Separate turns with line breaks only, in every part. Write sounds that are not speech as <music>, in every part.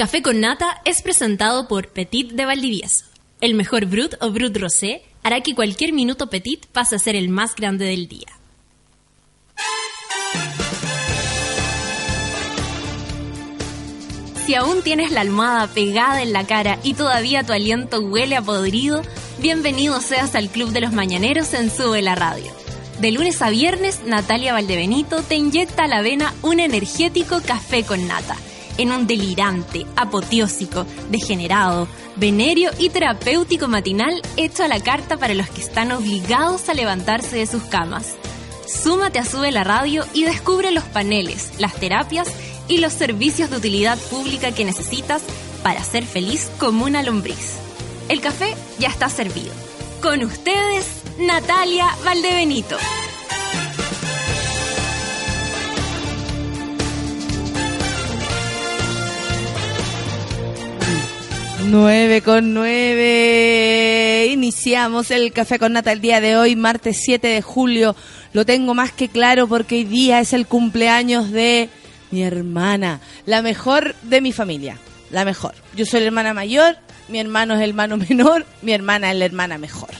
Café con Nata es presentado por Petit de Valdivieso. El mejor Brut o Brut Rosé hará que cualquier minuto Petit pase a ser el más grande del día. Si aún tienes la almohada pegada en la cara y todavía tu aliento huele a podrido, bienvenido seas al Club de los Mañaneros en Sube la Radio. De lunes a viernes, Natalia Valdebenito te inyecta a la vena un energético café con nata en un delirante, apoteósico, degenerado, venerio y terapéutico matinal hecho a la carta para los que están obligados a levantarse de sus camas. Súmate a Sube la Radio y descubre los paneles, las terapias y los servicios de utilidad pública que necesitas para ser feliz como una lombriz. El café ya está servido. Con ustedes, Natalia Valdebenito.
9 con 9. Iniciamos el café con nata el día de hoy, martes 7 de julio. Lo tengo más que claro porque hoy día es el cumpleaños de mi hermana, la mejor de mi familia, la mejor. Yo soy la hermana mayor, mi hermano es el hermano <laughs> menor, mi hermana es la hermana mejor.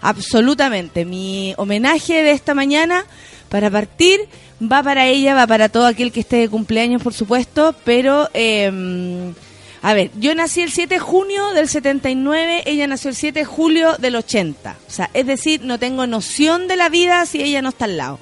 Absolutamente. Mi homenaje de esta mañana para partir va para ella, va para todo aquel que esté de cumpleaños, por supuesto, pero... Eh, a ver, yo nací el 7 de junio del 79, ella nació el 7 de julio del 80. O sea, es decir, no tengo noción de la vida si ella no está al lado.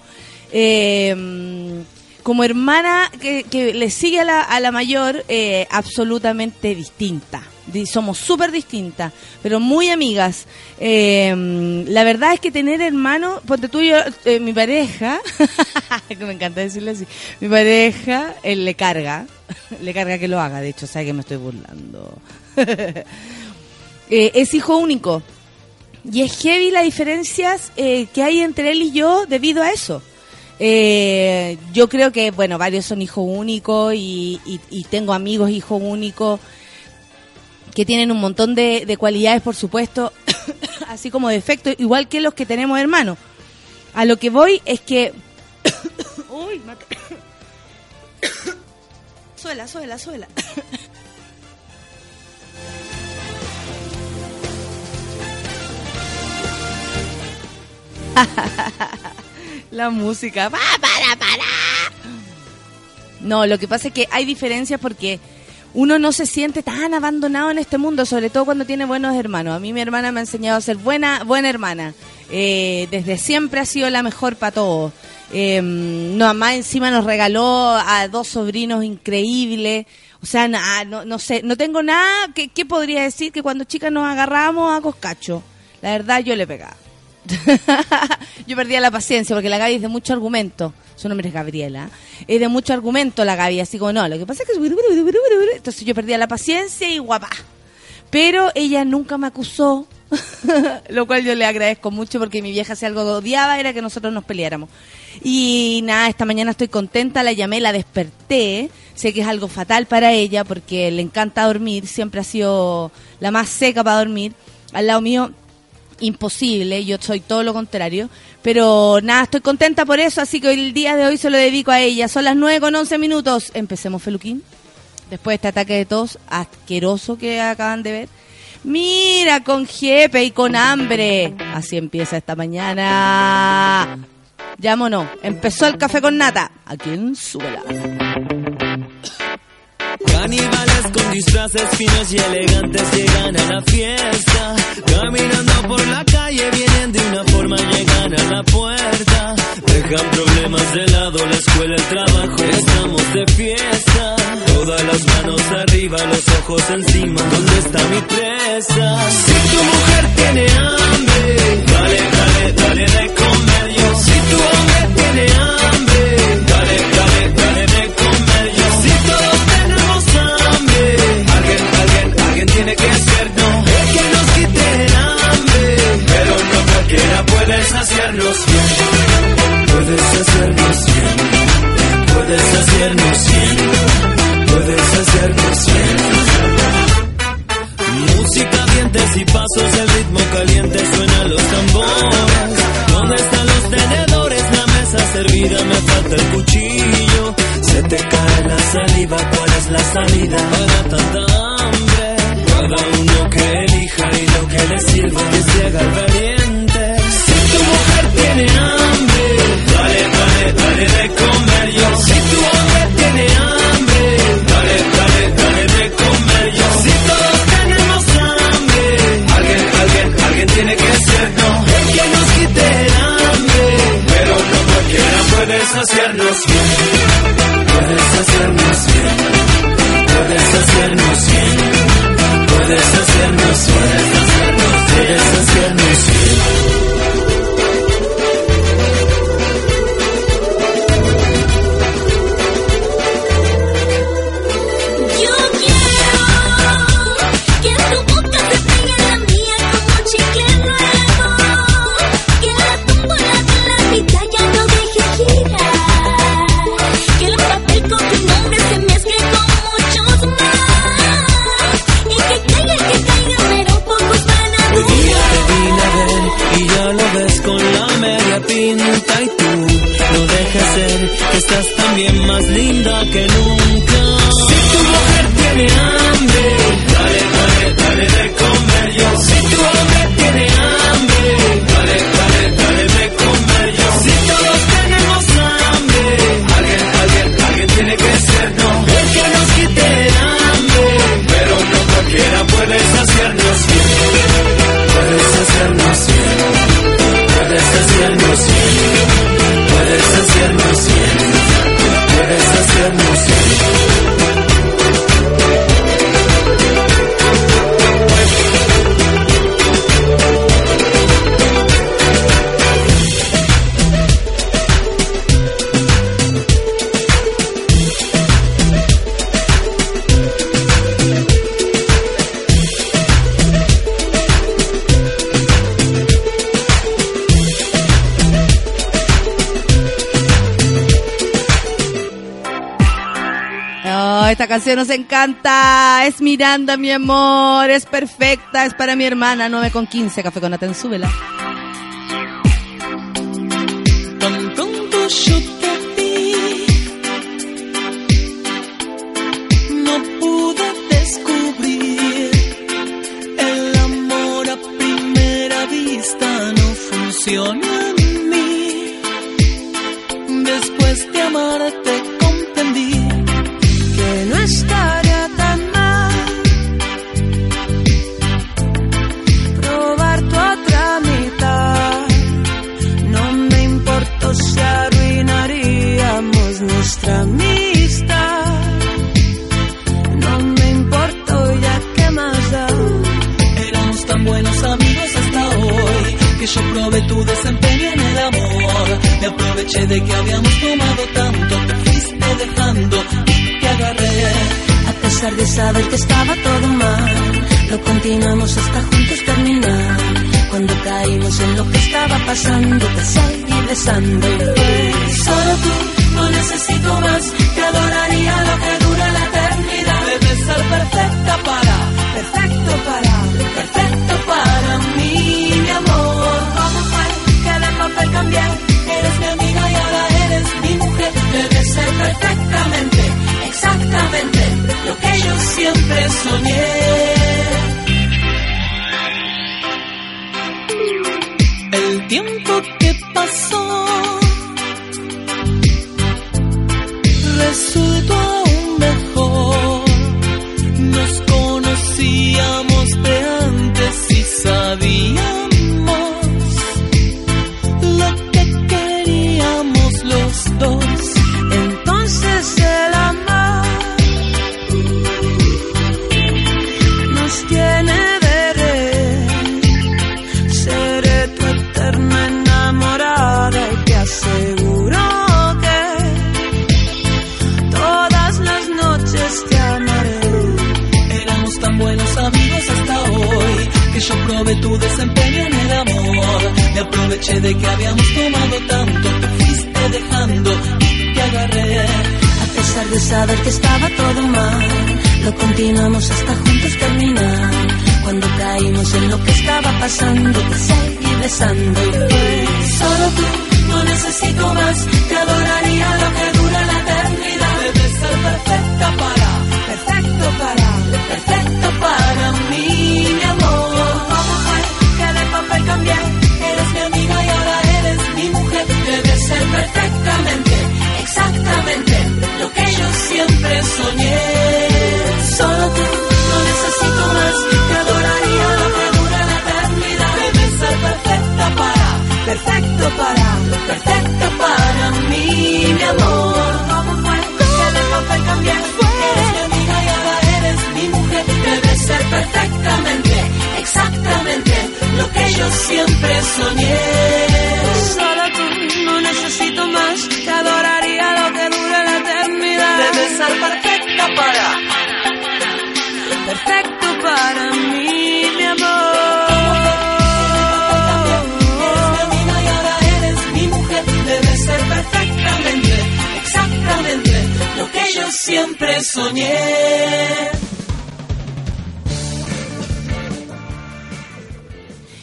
Eh, como hermana que, le sigue a la, a la mayor, eh, absolutamente distinta. Somos súper distintas, pero muy amigas. Eh, la verdad es que tener hermanos, ponte tú yo, eh, mi pareja, <laughs> que me encanta decirle así, mi pareja, él le carga, <laughs> le carga que lo haga, de hecho, sabe que me estoy burlando. <laughs> es hijo único. Y es heavy las diferencias que hay entre él y yo debido a eso. Eh, yo creo que, bueno, varios son hijos únicos y, tengo amigos hijos únicos que tienen un montón de, cualidades, por supuesto, <coughs> así como defectos, igual que los que tenemos hermanos. A lo que voy es que... <coughs> Uy, <coughs> suela, suela, suela. la música. ¡Para, para, para! No, lo que pasa es que hay diferencias porque uno no se siente tan abandonado en este mundo, sobre todo cuando tiene buenos hermanos. A mí mi hermana me ha enseñado a ser buena, buena hermana. Eh, desde siempre ha sido la mejor para todos. Eh, no, encima nos regaló a dos sobrinos increíbles. O sea, no, no, sé, no tengo nada que, que podría decir que cuando chicas nos agarramos a coscacho. La verdad, yo le pegaba. <laughs> yo perdía la paciencia porque la Gaby es de mucho argumento. Su nombre es Gabriela. Es de mucho argumento la Gaby, así como no. Lo que pasa es que. Entonces yo perdía la paciencia y guapa. Pero ella nunca me acusó, <laughs> lo cual yo le agradezco mucho porque mi vieja si algo odiaba era que nosotros nos peleáramos. Y nada, esta mañana estoy contenta, la llamé, la desperté. Sé que es algo fatal para ella porque le encanta dormir, siempre ha sido la más seca para dormir. Al lado mío imposible, yo soy todo lo contrario, pero nada, estoy contenta por eso, así que el día de hoy se lo dedico a ella. Son las 9 con 11 minutos. Empecemos, Feluquín. Después de este ataque de tos asqueroso que acaban de ver. Mira, con jepe y con hambre. Así empieza esta mañana. no Empezó el café con nata. ¿A quién?
Caníbales con disfraces finos y elegantes llegan a la fiesta. Caminando por la calle vienen de una forma, llegan a la puerta. Dejan problemas de lado, la escuela, el trabajo, estamos de fiesta. Todas las manos arriba, los ojos encima, ¿dónde está mi presa? Si tu mujer tiene hambre, dale, dale, dale de comer. Si tu hombre tiene hambre, puedes saciarnos bien. Puedes saciarnos bien. Puedes saciarnos bien. Puedes saciarnos bien. Música, dientes y pasos, el ritmo caliente suena los tambores. ¿Dónde están los tenedores? La mesa servida, me falta el cuchillo. Se te cae la saliva, ¿cuál es la salida? Para tanta hambre. Cada uno que elija y lo que le sirva. Que se haga tiene hambre, dale, dale, dale de comer yo. Si tu hombre tiene hambre, dale, dale, dale de comer yo. Si todos tenemos hambre, alguien, alguien, alguien tiene que ser no. El que nos quite el hambre, pero no cualquiera puede saciarnos bien. Puede saciarnos bien, puede saciarnos bien, puede saciarnos bien, puede saciarnos bien. Puede saciarnos bien. también más linda que nunca. Si tu mujer tiene hambre,
canción nos encanta. Es Miranda, mi amor. Es perfecta. Es para mi hermana. 9 con 15. Café con Aten. Súbela.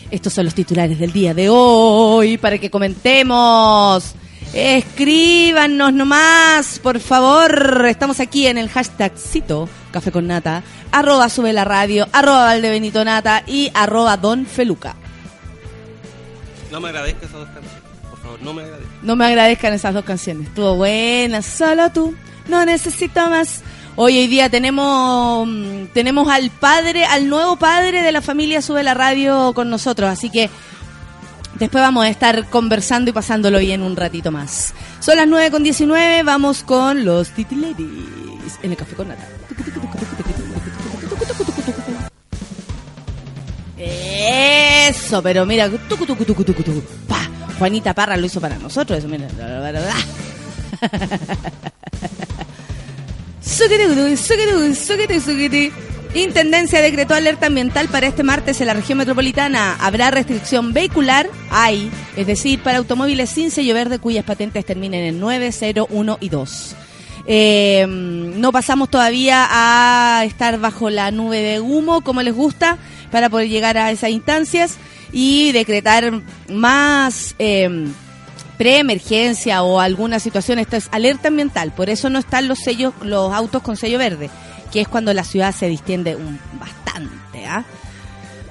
Estos son los titulares del día de hoy para que comentemos. Escríbanos nomás, por favor. Estamos aquí en el hashtagcito Café con Nata, arroba sube la radio, arroba Valdebenito Nata y arroba Don Feluca.
No me agradezca esas dos canciones. Por favor, no me agradezca.
No me agradezcan esas dos canciones. Estuvo buena, solo tú. No necesito más. Hoy, hoy día tenemos mm, tenemos al padre, al nuevo padre de la familia Sube la Radio con nosotros, así que después vamos a estar conversando y pasándolo bien un ratito más. Son las 9 con 19, vamos con los titulares en el café con nata. Eso, pero mira. Pa, Juanita Parra lo hizo para nosotros, eso, mira. <laughs> Intendencia decretó alerta ambiental para este martes en la región metropolitana. Habrá restricción vehicular, hay, es decir, para automóviles sin sello verde cuyas patentes terminen en 9, 0, 1 y 2. Eh, no pasamos todavía a estar bajo la nube de humo como les gusta para poder llegar a esas instancias y decretar más eh, preemergencia o alguna situación. Esto es alerta ambiental, por eso no están los sellos, los autos con sello verde, que es cuando la ciudad se distiende un, bastante. ¿ah?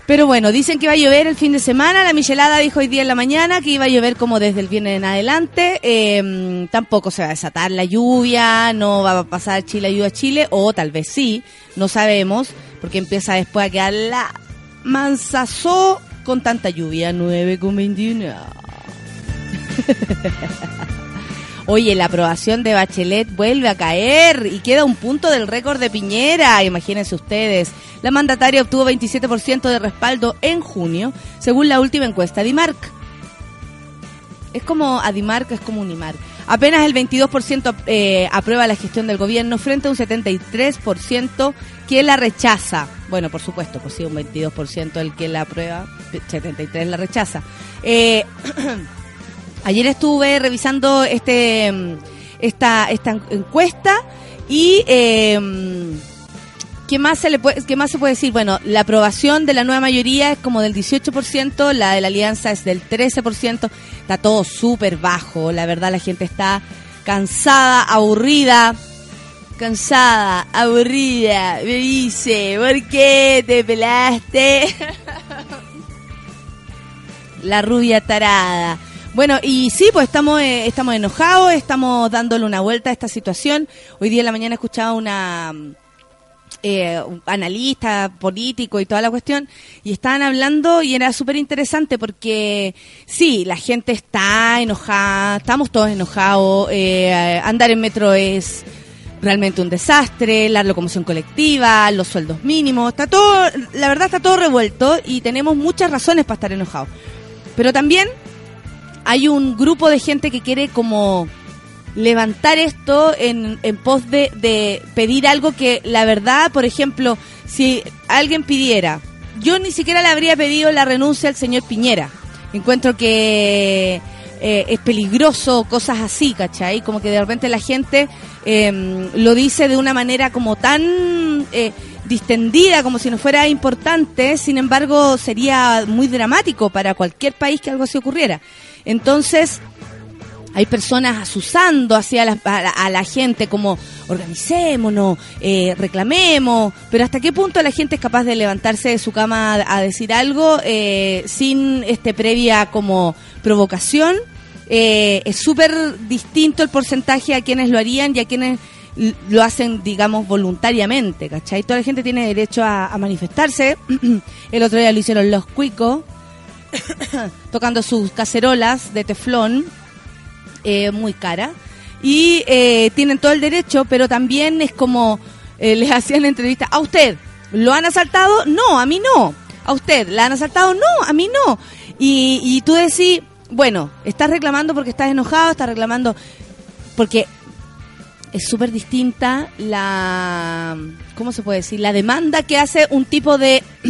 Pero bueno, dicen que va a llover el fin de semana. La Michelada dijo hoy día en la mañana que iba a llover como desde el viernes en adelante. Eh, tampoco se va a desatar la lluvia, no va a pasar Chile ayuda a Chile, o tal vez sí, no sabemos, porque empieza después a quedar la mansazó con tanta lluvia. 9 con 21. <laughs> Oye, la aprobación de Bachelet vuelve a caer y queda un punto del récord de Piñera. Imagínense ustedes. La mandataria obtuvo 27% de respaldo en junio, según la última encuesta de IMARC. Es como Adimarc, es como Unimar. Apenas el 22% eh, aprueba la gestión del gobierno frente a un 73% que la rechaza. Bueno, por supuesto, pues sí, un 22% el que la aprueba, 73% la rechaza. Eh, <clears throat> Ayer estuve revisando este esta, esta encuesta y eh, ¿qué, más se le ¿qué más se puede decir? Bueno, la aprobación de la nueva mayoría es como del 18%, la de la alianza es del 13%, está todo súper bajo, la verdad la gente está cansada, aburrida, cansada, aburrida, me dice, ¿por qué te pelaste? <laughs> la rubia tarada. Bueno, y sí, pues estamos eh, estamos enojados, estamos dándole una vuelta a esta situación. Hoy día en la mañana escuchaba una eh, un analista político y toda la cuestión y estaban hablando y era súper interesante porque sí, la gente está enojada, estamos todos enojados, eh, andar en metro es realmente un desastre, la locomoción colectiva, los sueldos mínimos, está todo, la verdad está todo revuelto y tenemos muchas razones para estar enojados. Pero también hay un grupo de gente que quiere como levantar esto en, en pos de, de pedir algo que la verdad, por ejemplo, si alguien pidiera, yo ni siquiera le habría pedido la renuncia al señor Piñera. Encuentro que eh, es peligroso, cosas así, ¿cachai? Como que de repente la gente eh, lo dice de una manera como tan eh, distendida, como si no fuera importante, sin embargo sería muy dramático para cualquier país que algo así ocurriera. Entonces, hay personas asusando hacia a, la, a la gente como organicémonos, eh, reclamemos, pero hasta qué punto la gente es capaz de levantarse de su cama a, a decir algo eh, sin este previa como provocación. Eh, es súper distinto el porcentaje a quienes lo harían y a quienes lo hacen, digamos, voluntariamente, ¿cachai? Toda la gente tiene derecho a, a manifestarse. <clears throat> el otro día lo hicieron los cuicos, <coughs> tocando sus cacerolas de teflón eh, muy cara. Y eh, tienen todo el derecho, pero también es como eh, <laughs> les hacían entrevistas. ¿A usted lo han asaltado? No, a mí no. ¿A usted la han asaltado? No, a mí no. Y, tú decís, bueno, estás reclamando porque estás enojado, estás reclamando porque es súper distinta la ¿cómo se puede decir? la demanda que hace un tipo de, <clears throat>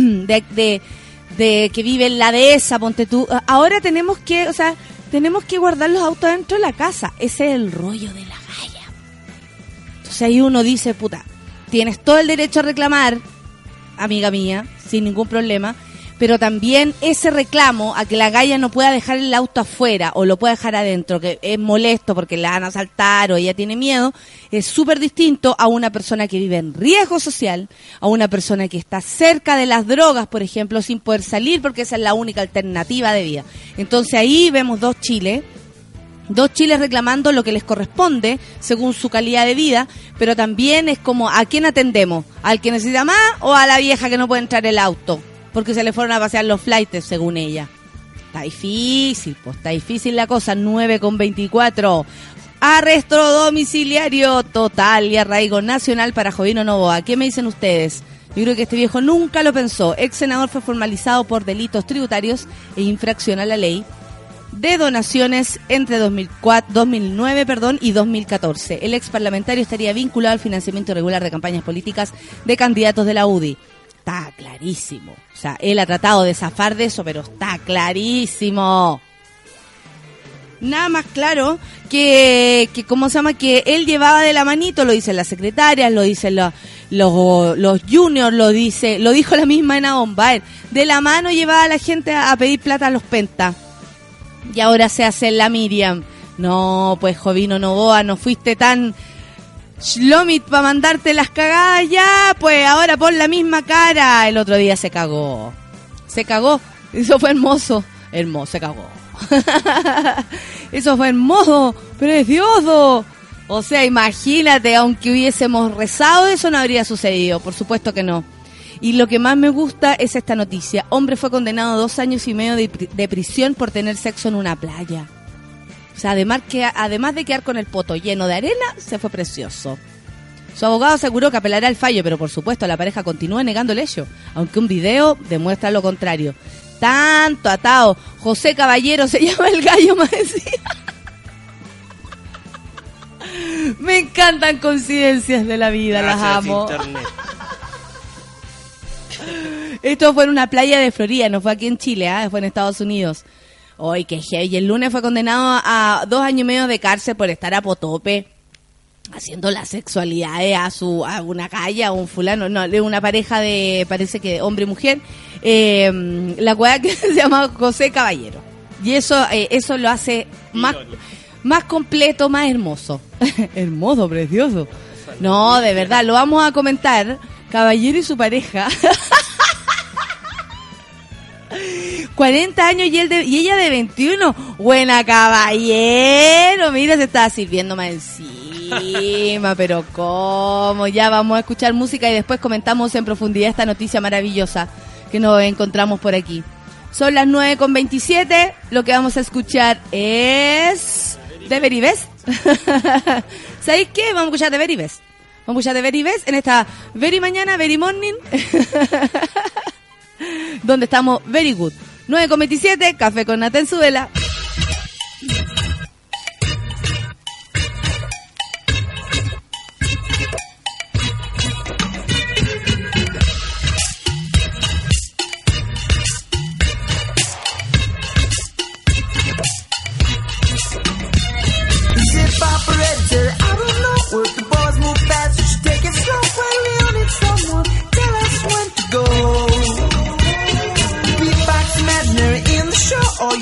de que vive en la dehesa, ponte tú. Ahora tenemos que, o sea, tenemos que guardar los autos dentro de la casa. Ese es el rollo de la galla. Entonces ahí uno dice, puta, tienes todo el derecho a reclamar, amiga mía, sin ningún problema, pero también ese reclamo a que la galla no pueda dejar el auto afuera o lo pueda dejar adentro, que es molesto porque la van a asaltar o ella tiene miedo, es súper distinto a una persona que vive en riesgo social, a una persona que está cerca de las drogas, por ejemplo, sin poder salir porque esa es la única alternativa de vida. Entonces ahí vemos dos Chiles dos chiles reclamando lo que les corresponde según su calidad de vida, pero también es como a quién atendemos, al que necesita más o a la vieja que no puede entrar el auto, porque se le fueron a pasear los flights según ella. Está difícil, pues está difícil la cosa, 9 con 24. Arresto domiciliario total y arraigo nacional para Jovino Novoa. ¿Qué me dicen ustedes? Yo creo que este viejo nunca lo pensó. Ex senador fue formalizado por delitos tributarios e infracción a la ley de donaciones entre 2004, 2009 perdón, y 2014. El ex parlamentario estaría vinculado al financiamiento irregular de campañas políticas de candidatos de la UDI. Está clarísimo. O sea, él ha tratado de zafar de eso, pero está clarísimo. Nada más claro que, que ¿cómo se llama? Que él llevaba de la manito, lo dicen las secretarias, lo dicen los, los, los juniors, lo dice, lo dijo la misma Ena Bombaer. De la mano llevaba a la gente a, a pedir plata a los pentas y ahora se hace la Miriam. No, pues Jovino Novoa, no fuiste tan Shlomit para mandarte las cagadas ya, pues ahora pon la misma cara. El otro día se cagó. Se cagó. Eso fue hermoso. Hermoso, se cagó. <laughs> Eso fue hermoso, precioso. O sea, imagínate, aunque hubiésemos rezado, eso no habría sucedido. Por supuesto que no. Y lo que más me gusta es esta noticia. Hombre fue condenado a dos años y medio de, de prisión por tener sexo en una playa. O sea, además, que, además de quedar con el poto lleno de arena, se fue precioso. Su abogado aseguró que apelará al fallo, pero por supuesto la pareja continúa negando el hecho, aunque un video demuestra lo contrario. Tanto atado. José Caballero se <laughs> llama el gallo más. Me encantan coincidencias de la vida, las amo. Esto fue en una playa de Florida, no fue aquí en Chile, ¿ah? fue en Estados Unidos. Hoy que heavy. Y el lunes fue condenado a dos años y medio de cárcel por estar a potope haciendo la sexualidad a su a una calle a un fulano no de una pareja de parece que hombre y mujer. Eh, la cual que <laughs> se llama José Caballero. Y eso eh, eso lo hace más más completo más hermoso. <laughs> Hermoso precioso. No de verdad lo vamos a comentar. Caballero y su pareja <laughs> 40 años y, él de- y ella de 21. Buena caballero. Mira, se está sirviendo más encima. <laughs> pero ¿cómo? Ya vamos a escuchar música y después comentamos en profundidad esta noticia maravillosa que nos encontramos por aquí. Son las 9 con 27. Lo que vamos a escuchar es... ¿De Very Best? <laughs> ¿Sabéis qué? Vamos a escuchar de Very Best. Vamos a escuchar de Very Best en esta Very Mañana, Very Morning. <laughs> donde estamos very good. 9 con 27, café con nata en su vela.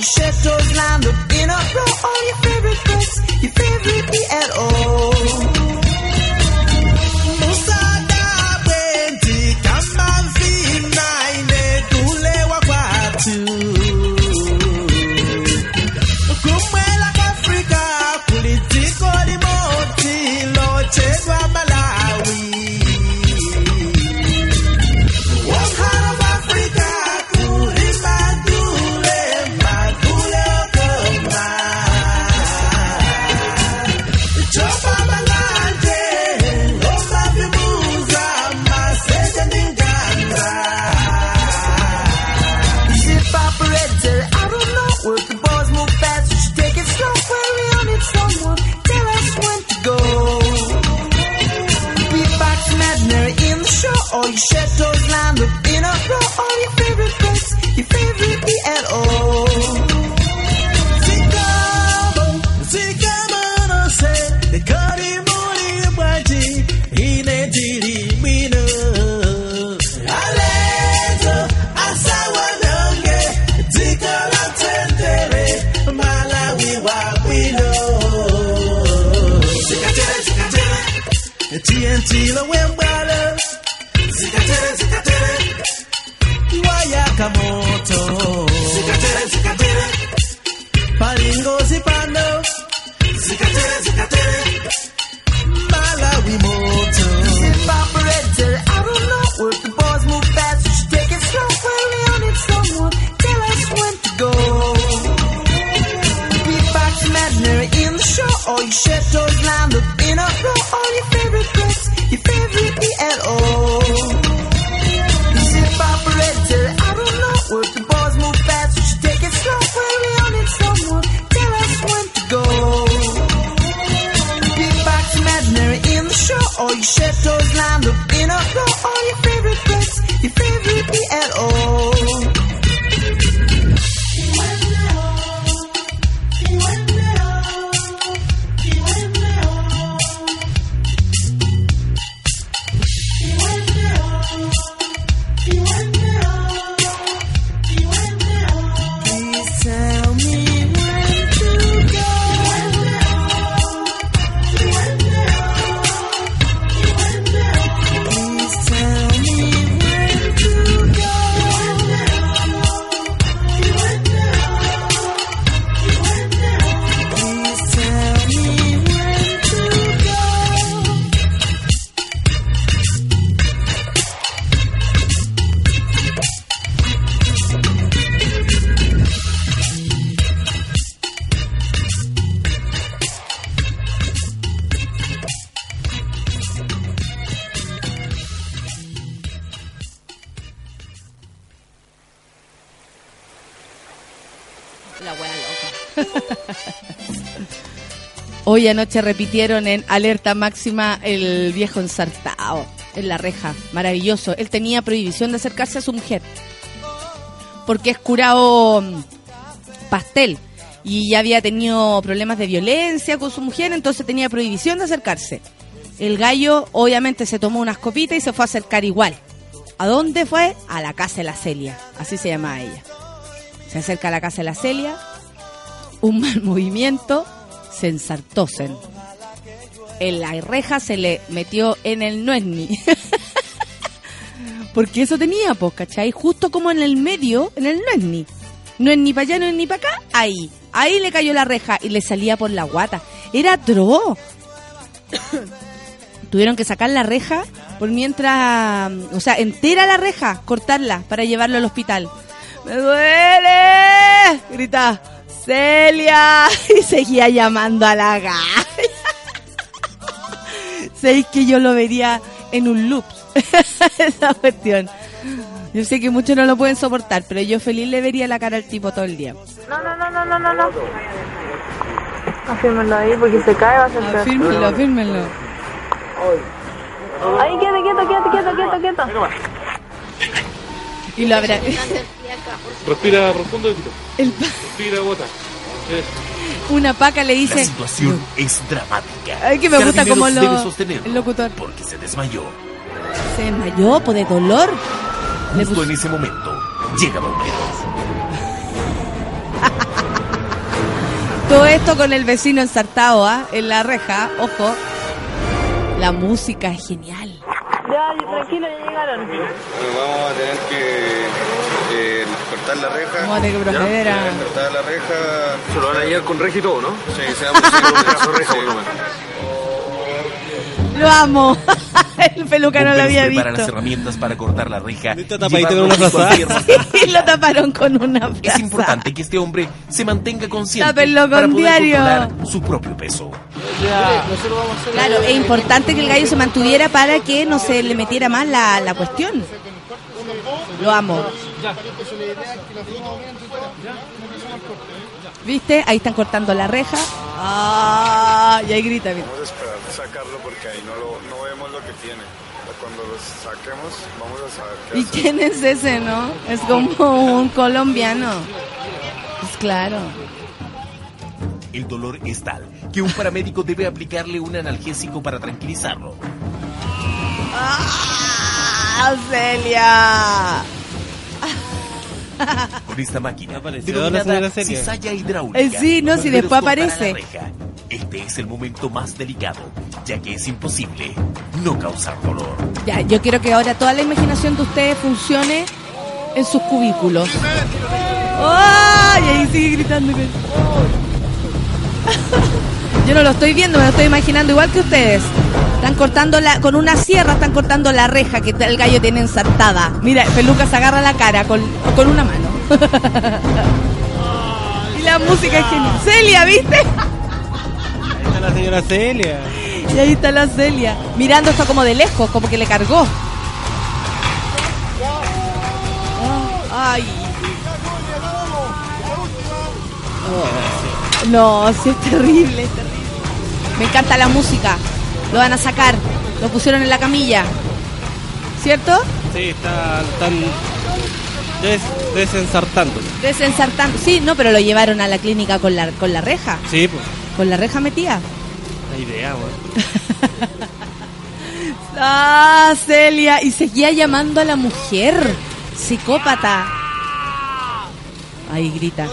settle Hoy anoche repitieron en alerta máxima el viejo ensartado en la reja. Maravilloso. Él tenía prohibición de acercarse a su mujer. Porque es curado mm, pastel. Y ya había tenido problemas de violencia con su mujer, entonces tenía prohibición de acercarse. El gallo obviamente se tomó unas copitas y se fue a acercar igual. ¿A dónde fue? A la casa de la Celia. Así se llamaba ella. Se acerca a la casa de la Celia, un <laughs> mal movimiento, se ensartósen. En la reja se le metió en el nuesni. <laughs> Porque eso tenía, pues, ¿cachai? Justo como en el medio, en el nuesni. No es ni para allá, no es ni para acá, ahí. Ahí le cayó la reja y le salía por la guata. Era atroz. <coughs> Tuvieron que sacar la reja por mientras, o sea, entera la reja, cortarla para llevarlo al hospital. ¡Me duele! Grita, Celia. <laughs> Y seguía llamando a la galla. <laughs> Sé que yo lo vería en un loop. <laughs> Esa cuestión. Yo sé que muchos no lo pueden soportar, pero yo feliz le vería la cara al tipo todo el día.
No, no, no, no, no, no, no. Afírmenlo ahí porque se cae, va a ser.
Afírmenlo, afírmenlo.
Ahí, quieto, quieto, quieto, quieto, quieto, quieto.
Y lo habrá.
Respira profundo y.
El pa-
Respira, bota. Eso.
una paca le
La
dice.
situación es dramática.
Ay, que me gusta como lo-
debe sostenerlo
el locutor.
Porque se desmayó.
Se desmayó por de dolor. Le
Justo
puso-
en ese momento llega bomberos. <laughs>
Todo esto con el vecino ensartado, ¿ah? En la reja, ojo. La música es genial.
Ya, tranquilo, ya llegaron.
Vamos a tener que eh, cortar la reja.
Vamos a tener que proceder a-
Cortar la reja.
Se lo van a llevar con reja y todo, ¿no?
Sí, sea posible.
reja, por lo menos.
Lo amo. <laughs> el peluca no lo había
prepara las
visto.
herramientas para cortar la reja.
Y <laughs> lo taparon con una
Es
frase.
importante que este hombre se mantenga consciente
Tápenlo con
para poder
diario.
controlar su propio peso.
Claro, es importante que el gallo se mantuviera para que no se le metiera más la, la cuestión. Lo amo. ¿Viste? Ahí están cortando la reja. Ah, y ahí grita, mira.
Vamos a esperar sacarlo porque ahí no, lo, no vemos lo que tiene.
cuando los saquemos, vamos a saber qué
¿Y
hacer.
quién es ese, no? Es como un colombiano. Pues claro.
El dolor es tal que un paramédico debe aplicarle un analgésico para tranquilizarlo.
¡Ah, Celia! <laughs>
Con esta máquina, denominada cizalla hidráulica,
Eh, sí, no, si después aparece.
Este es el momento más delicado, ya que es imposible no causar dolor.
Ya, yo quiero que ahora toda la imaginación de ustedes funcione en sus cubículos. ¡Ay! Y ahí sigue gritando. <laughs> Yo no lo estoy viendo, me lo estoy imaginando igual que ustedes. Están cortando la, con una sierra, están cortando la reja que el gallo tiene ensartada. Mira, Peluca se agarra la cara con, con una mano. <laughs> y la música es genial. Celia, ¿viste?
Ahí está la señora Celia.
Y ahí está la Celia, mirando esto como de lejos, como que le cargó. Ay. No, sí es terrible, es terrible. Me encanta la música. Lo van a sacar. Lo pusieron en la camilla. ¿Cierto?
Sí, están, están des, desensartando.
Desensartando. Sí, no, pero lo llevaron a la clínica con la, con la reja.
Sí, pues.
Con la reja metida.
La idea, weón. <laughs>
Ah, Celia. Y seguía llamando a la mujer. Psicópata. Ahí grita.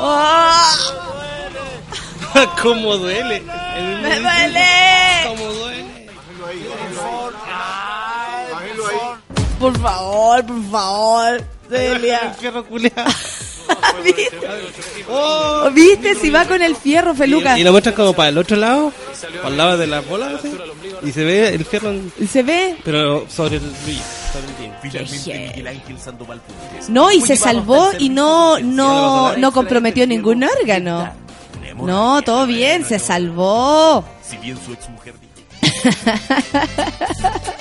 ¡Oh! <laughs>
¿Cómo duele? El
¡Me duele!
¿Cómo duele?
Por favor, por favor. Celia. <laughs>
El fierro culiao. <laughs>
¿Viste? ¿Viste? Si va con el fierro, Feluca.
Y, lo muestran como para el otro lado, para el lado de las bolas, así, y se ve el fierro, en-
¿Y se ve?
pero sobre el brillo,
No, y se salvó y no, no, no comprometió ningún órgano. No, todo bien, se salvó.
Si bien su exmujer dijo <laughs>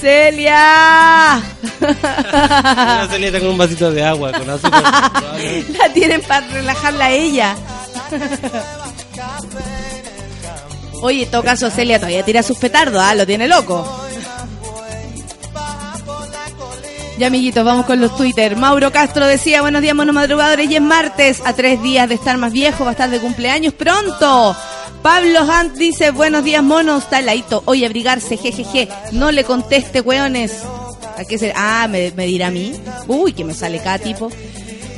Celia.
La Celia está con un vasito de agua, con azúcar. <laughs>
La tienen para relajarla a ella. Oye, en todo caso, Celia todavía tira sus petardos, ¿ah? Lo tiene loco. Ya, amiguitos, vamos con los Twitter. Mauro Castro decía, buenos días, monos madrugadores, y es martes, a tres días de estar más viejo, va a estar de cumpleaños pronto. Pablo Hunt dice, buenos días, monos, está. Hoy abrigarse, jejeje. No le conteste, weones. ¿A qué se... Ah, me, me dirá a mí. Uy, que me sale cada tipo.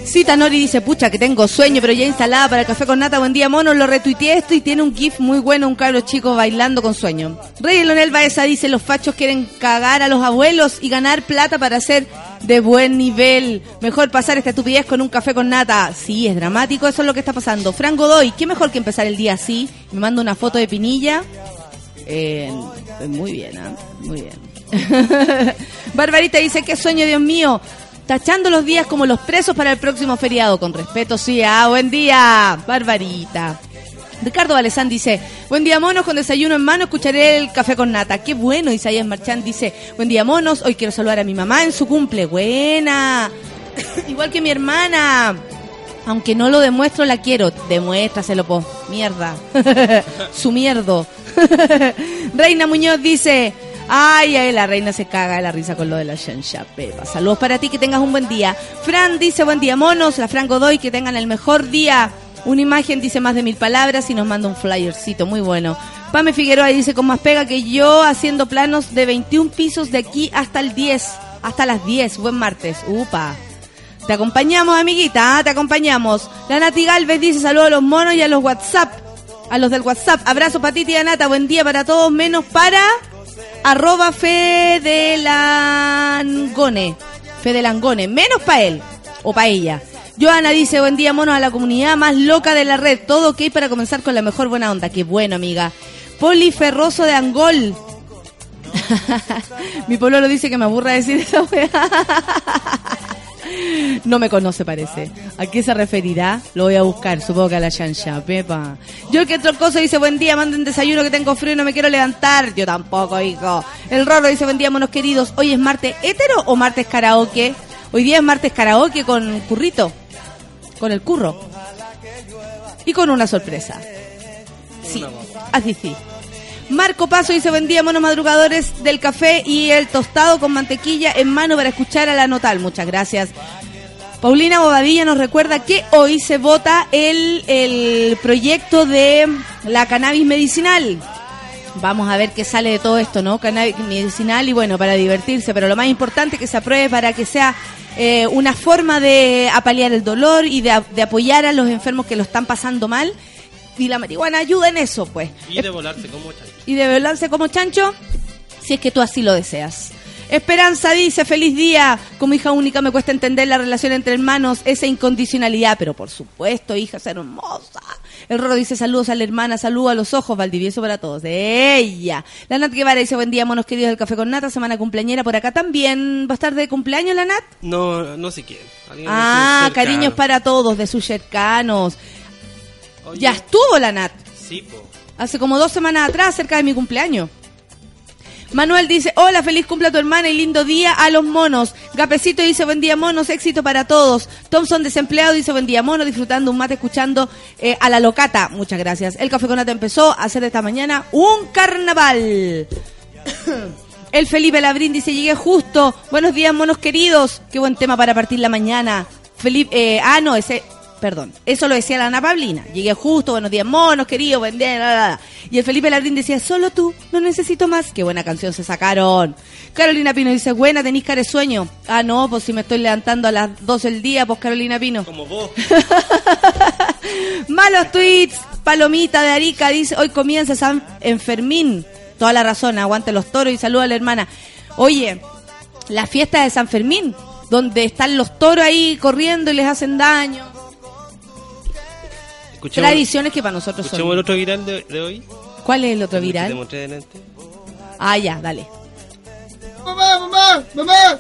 Cita Nori dice, pucha, que tengo sueño, pero ya instalada para el café con nata. Buen día, mono. Lo retuiteé esto y tiene un gif muy bueno, un cabro chico bailando con sueño. Rey Leonel Baeza dice, los fachos quieren cagar a los abuelos y ganar plata para ser de buen nivel. Mejor pasar esta estupidez con un café con nata. Sí, es dramático, eso es lo que está pasando. Fran Godoy, ¿qué mejor que empezar el día así? Me manda una foto de Pinilla. Eh, muy bien, ¿ah? Muy bien. <laughs> Barbarita dice, qué sueño, Dios mío. Tachando los días como los presos para el próximo feriado. Con respeto, sí. Ah, buen día, Barbarita. Ricardo Valesán dice, buen día monos, con desayuno en mano escucharé el café con nata. Qué bueno, Isaías Marchán dice, buen día monos, hoy quiero saludar a mi mamá en su cumple. Buena. <coughs> Igual que mi hermana. Aunque no lo demuestro, la quiero. Demuéstraselo, po. Mierda. <laughs> su mierdo. <laughs> Reina Muñoz dice, ay, ay, la reina se caga de la risa con lo de la Shansha Pepa. Saludos para ti, que tengas un buen día. Fran dice, buen día monos. La Fran Godoy, que tengan el mejor día. Una imagen dice más de mil palabras y nos manda un flyercito, muy bueno. Pame Figueroa dice, con más pega que yo, haciendo planos de 21 pisos de aquí hasta el 10, hasta las 10. Buen martes. Upa. Te acompañamos, amiguita, ¿ah? te acompañamos. La Nati Galvez dice saludos a los monos y a los WhatsApp. A los del WhatsApp. Abrazo para ti, tía Nata. Buen día para todos, menos para arroba Fedelangone. Fedelangone. Menos para él o para ella. Joana dice, buen día, monos, a la comunidad más loca de la red. Todo ok para comenzar con la mejor buena onda. Qué bueno, amiga. Poli Ferroso de Angol. <laughs> Mi pololo dice que me aburra decir esa weá. <laughs> <laughs> No me conoce, parece. ¿A qué se referirá? Lo voy a buscar, supongo que a la Shansha, Pepa. Yo que Trocoso dice, buen día, manden desayuno que tengo frío y no me quiero levantar. Yo tampoco, hijo. El Rorro dice, buen día, monos queridos. ¿Hoy es martes hétero o martes karaoke? Hoy día es martes karaoke con currito. Con el curro. Y con una sorpresa. Sí, así sí. Marco Paso dice buen día, monos madrugadores del café y el tostado con mantequilla en mano para escuchar a la Notal. Muchas gracias. Paulina Bobadilla nos recuerda que hoy se vota el, el proyecto de la cannabis medicinal. Vamos a ver qué sale de todo esto, ¿no? Cannabis medicinal y bueno, para divertirse, pero lo más importante es que se apruebe para que sea eh, una forma de apalear el dolor y de, de apoyar a los enfermos que lo están pasando mal. Y la marihuana ayuda en eso, pues.
Y de volarse como chancho.
Y de velarse como chancho, si es que tú así lo deseas. Esperanza dice, feliz día. Como hija única me cuesta entender la relación entre hermanos, esa incondicionalidad, pero por supuesto, hija, es hermosa. El Roro dice, saludos a la hermana, saludos a los ojos, Valdivieso para todos. De ella. La Nat Guevara dice, buen día, monos queridos del Café con Nata, semana cumpleañera por acá también. ¿Va a estar de cumpleaños la Nat?
No, no sé quién.
Ah, cariños para todos, de sus cercanos.
Oye,
Ya estuvo la Nat.
Sí, po.
Hace como dos semanas atrás, cerca de mi cumpleaños. Manuel dice, hola, feliz cumple a tu hermana y lindo día a los monos. Gapecito dice, buen día monos, éxito para todos. Thompson desempleado dice, buen día monos, disfrutando un mate, escuchando eh, a la locata. Muchas gracias. El Café con Nata empezó a hacer esta mañana un carnaval. <coughs> El Felipe Labrín dice, llegué justo. Buenos días, monos queridos. Qué buen tema para partir la mañana. Felipe, eh, ah, no, ese, perdón. Eso lo decía la Ana Pablina. Llegué justo, buenos días, monos queridos, buen día, la, la, la. Y el Felipe Labrín decía, solo tú, no necesito más. Qué buena canción se sacaron. Carolina Pino dice, buena, tenéis cara de sueño. Ah, no, pues si me estoy levantando a las 12 del día, pues Carolina Pino.
Como vos. <laughs>
Malos tweets. Palomita de Arica dice, hoy comienza San Enfermín. Toda la razón, aguante los toros y saluda a la hermana. Oye, la fiesta de San Fermín, donde están los toros ahí corriendo y les hacen daño.
Escuchemos,
Tradiciones que para nosotros
escuchemos el
son.
otro viral de, de hoy.
¿Cuál es el otro
El que Te
viral?
mostré delante.
Ah, ya, dale.
¡Mamá, mamá, mamá!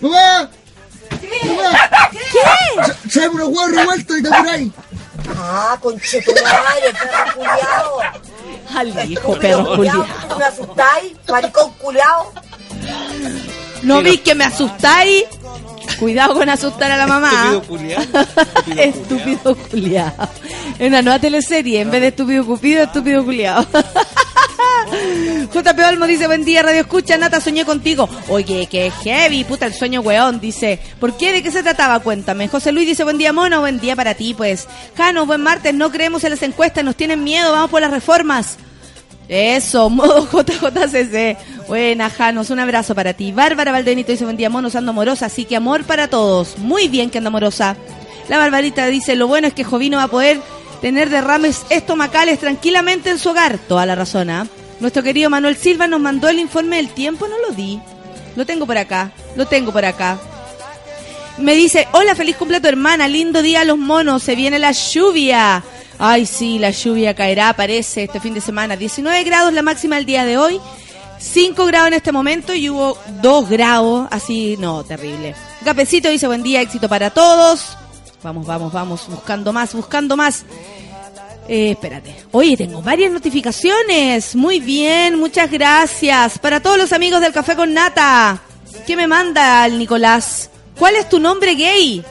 ¡Mamá!
¿Qué?
¡Trae unos huevos revueltos y te por ahí!
Ah, conchetumadre, perro culiao.
Al hijo, perro culiao.
¿Me asustáis? Maricón culiao.
¿No vi que me asustáis? Cuidado con asustar a la <laughs> mamá. <laughs>
Estúpido culiao.
Estúpido culiao. Es una nueva teleserie. En vez de estúpido cupido, estúpido culiao. JP Olmo dice, buen día, Radio Escucha, Nata, soñé contigo. Oye, qué heavy, puta, el sueño weón, dice. ¿Por qué? ¿De qué se trataba? Cuéntame. José Luis dice, buen día, mono, buen día para ti, pues. Jano, buen martes, no creemos en las encuestas, nos tienen miedo, vamos por las reformas. Eso, <laughs> modo JJCC. Buena, Janos, un abrazo para ti. Bárbara Valdenito dice, buen día, monos, ando amorosa, así que amor para todos. Muy bien que anda amorosa. La Barbarita dice, lo bueno es que Jovino va a poder tener derrames estomacales tranquilamente en su hogar. Toda la razón, ¿ah? Nuestro querido Manuel Silva nos mandó el informe del tiempo, no lo di. Lo tengo por acá, lo tengo por acá. Me dice, hola, feliz cumple a tu hermana, lindo día a los monos, se viene la lluvia. Ay, sí, la lluvia caerá, parece, este fin de semana. 19 grados la máxima el día de hoy, 5 grados en este momento y hubo 2 grados, así, no, terrible. Gapecito dice, buen día, éxito para todos. Vamos, vamos, vamos, buscando más, buscando más. Eh, espérate. Oye, tengo varias notificaciones. Muy bien, muchas gracias. Para todos los amigos del Café con Nata. ¿Qué me manda el Nicolás? ¿Cuál es tu nombre gay?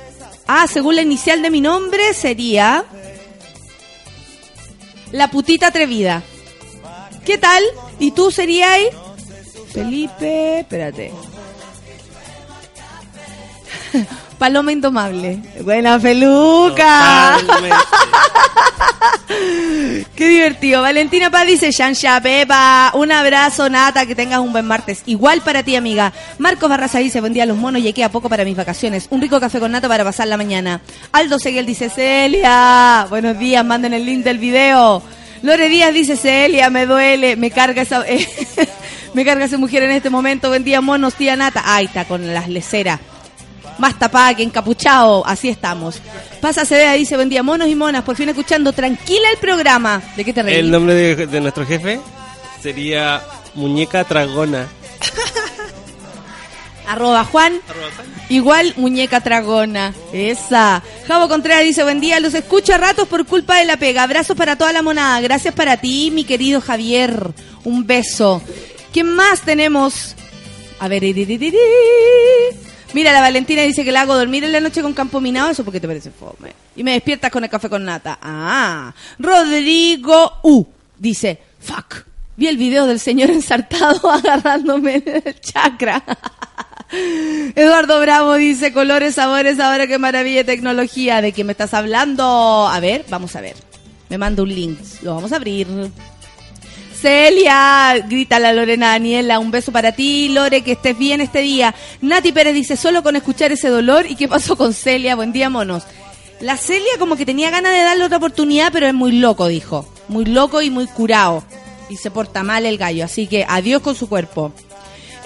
Ah, según la inicial de mi nombre sería... La putita atrevida. ¿Qué tal? ¿Y tú serías? Felipe, espérate. <laughs> Paloma Indomable. Buena peluca. <laughs> Qué divertido. Valentina Paz dice, Shansha Pepa, un abrazo, Nata, que tengas un buen martes. Igual para ti, amiga. Marcos Barraza dice, buen día a los monos, llegué a poco para mis vacaciones. Un rico café con nata para pasar la mañana. Aldo Seguel dice, Celia, buenos días, manden el link del video. Lore Díaz dice, Celia, me duele, me carga esa... <laughs> me carga esa mujer en este momento. Buen día, monos, tía Nata. Ahí está, con las leceras más tapada que encapuchado, así estamos. Pasa Cedea dice, buen día, monos y monas, por fin escuchando tranquila el programa. ¿De qué te reís?
El nombre de, de nuestro jefe sería Muñeca Tragona. <laughs>
Arroba Juan, igual muñeca tragona. Esa. Javo Contreras dice, buen día, los escucho a ratos por culpa de la pega. Abrazos para toda la monada. Gracias para ti, mi querido Javier. Un beso. ¿Qué más tenemos? A ver. Mira, la Valentina dice que la hago dormir en la noche con campo minado, eso porque te parece fome. Y me despiertas con el café con nata. Ah, Rodrigo U dice, fuck. Vi el video del señor ensartado <laughs> agarrándome en el chakra. <laughs> Eduardo Bravo dice, colores, sabores, ahora qué maravilla tecnología. ¿De qué me estás hablando? A ver, vamos a ver. Me manda un link. Lo vamos a abrir. Celia, grita la Lorena Daniela, un beso para ti, Lore, que estés bien este día. Nati Pérez dice, solo con escuchar ese dolor, ¿y qué pasó con Celia? Buen día, monos. La Celia como que tenía ganas de darle otra oportunidad, pero es muy loco, dijo. Muy loco y muy curado. Y se porta mal el gallo, así que adiós con su cuerpo.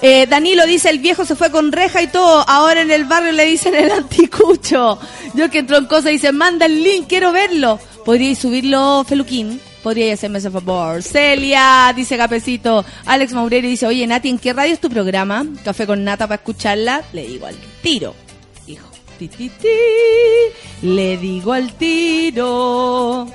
Eh, Danilo dice, el viejo se fue con reja y todo, ahora en el barrio le dicen el anticucho. Yo que troncosa dice, manda el link, quiero verlo. ¿Podríais subirlo, Feluquín? Podría hacerme ese favor. Celia, dice Capecito. Alex Maureri dice, oye Nati, ¿en qué radio es tu programa? Café con nata para escucharla. Le digo al tiro. Hijo. Ti, ti, ti. Le digo al tiro.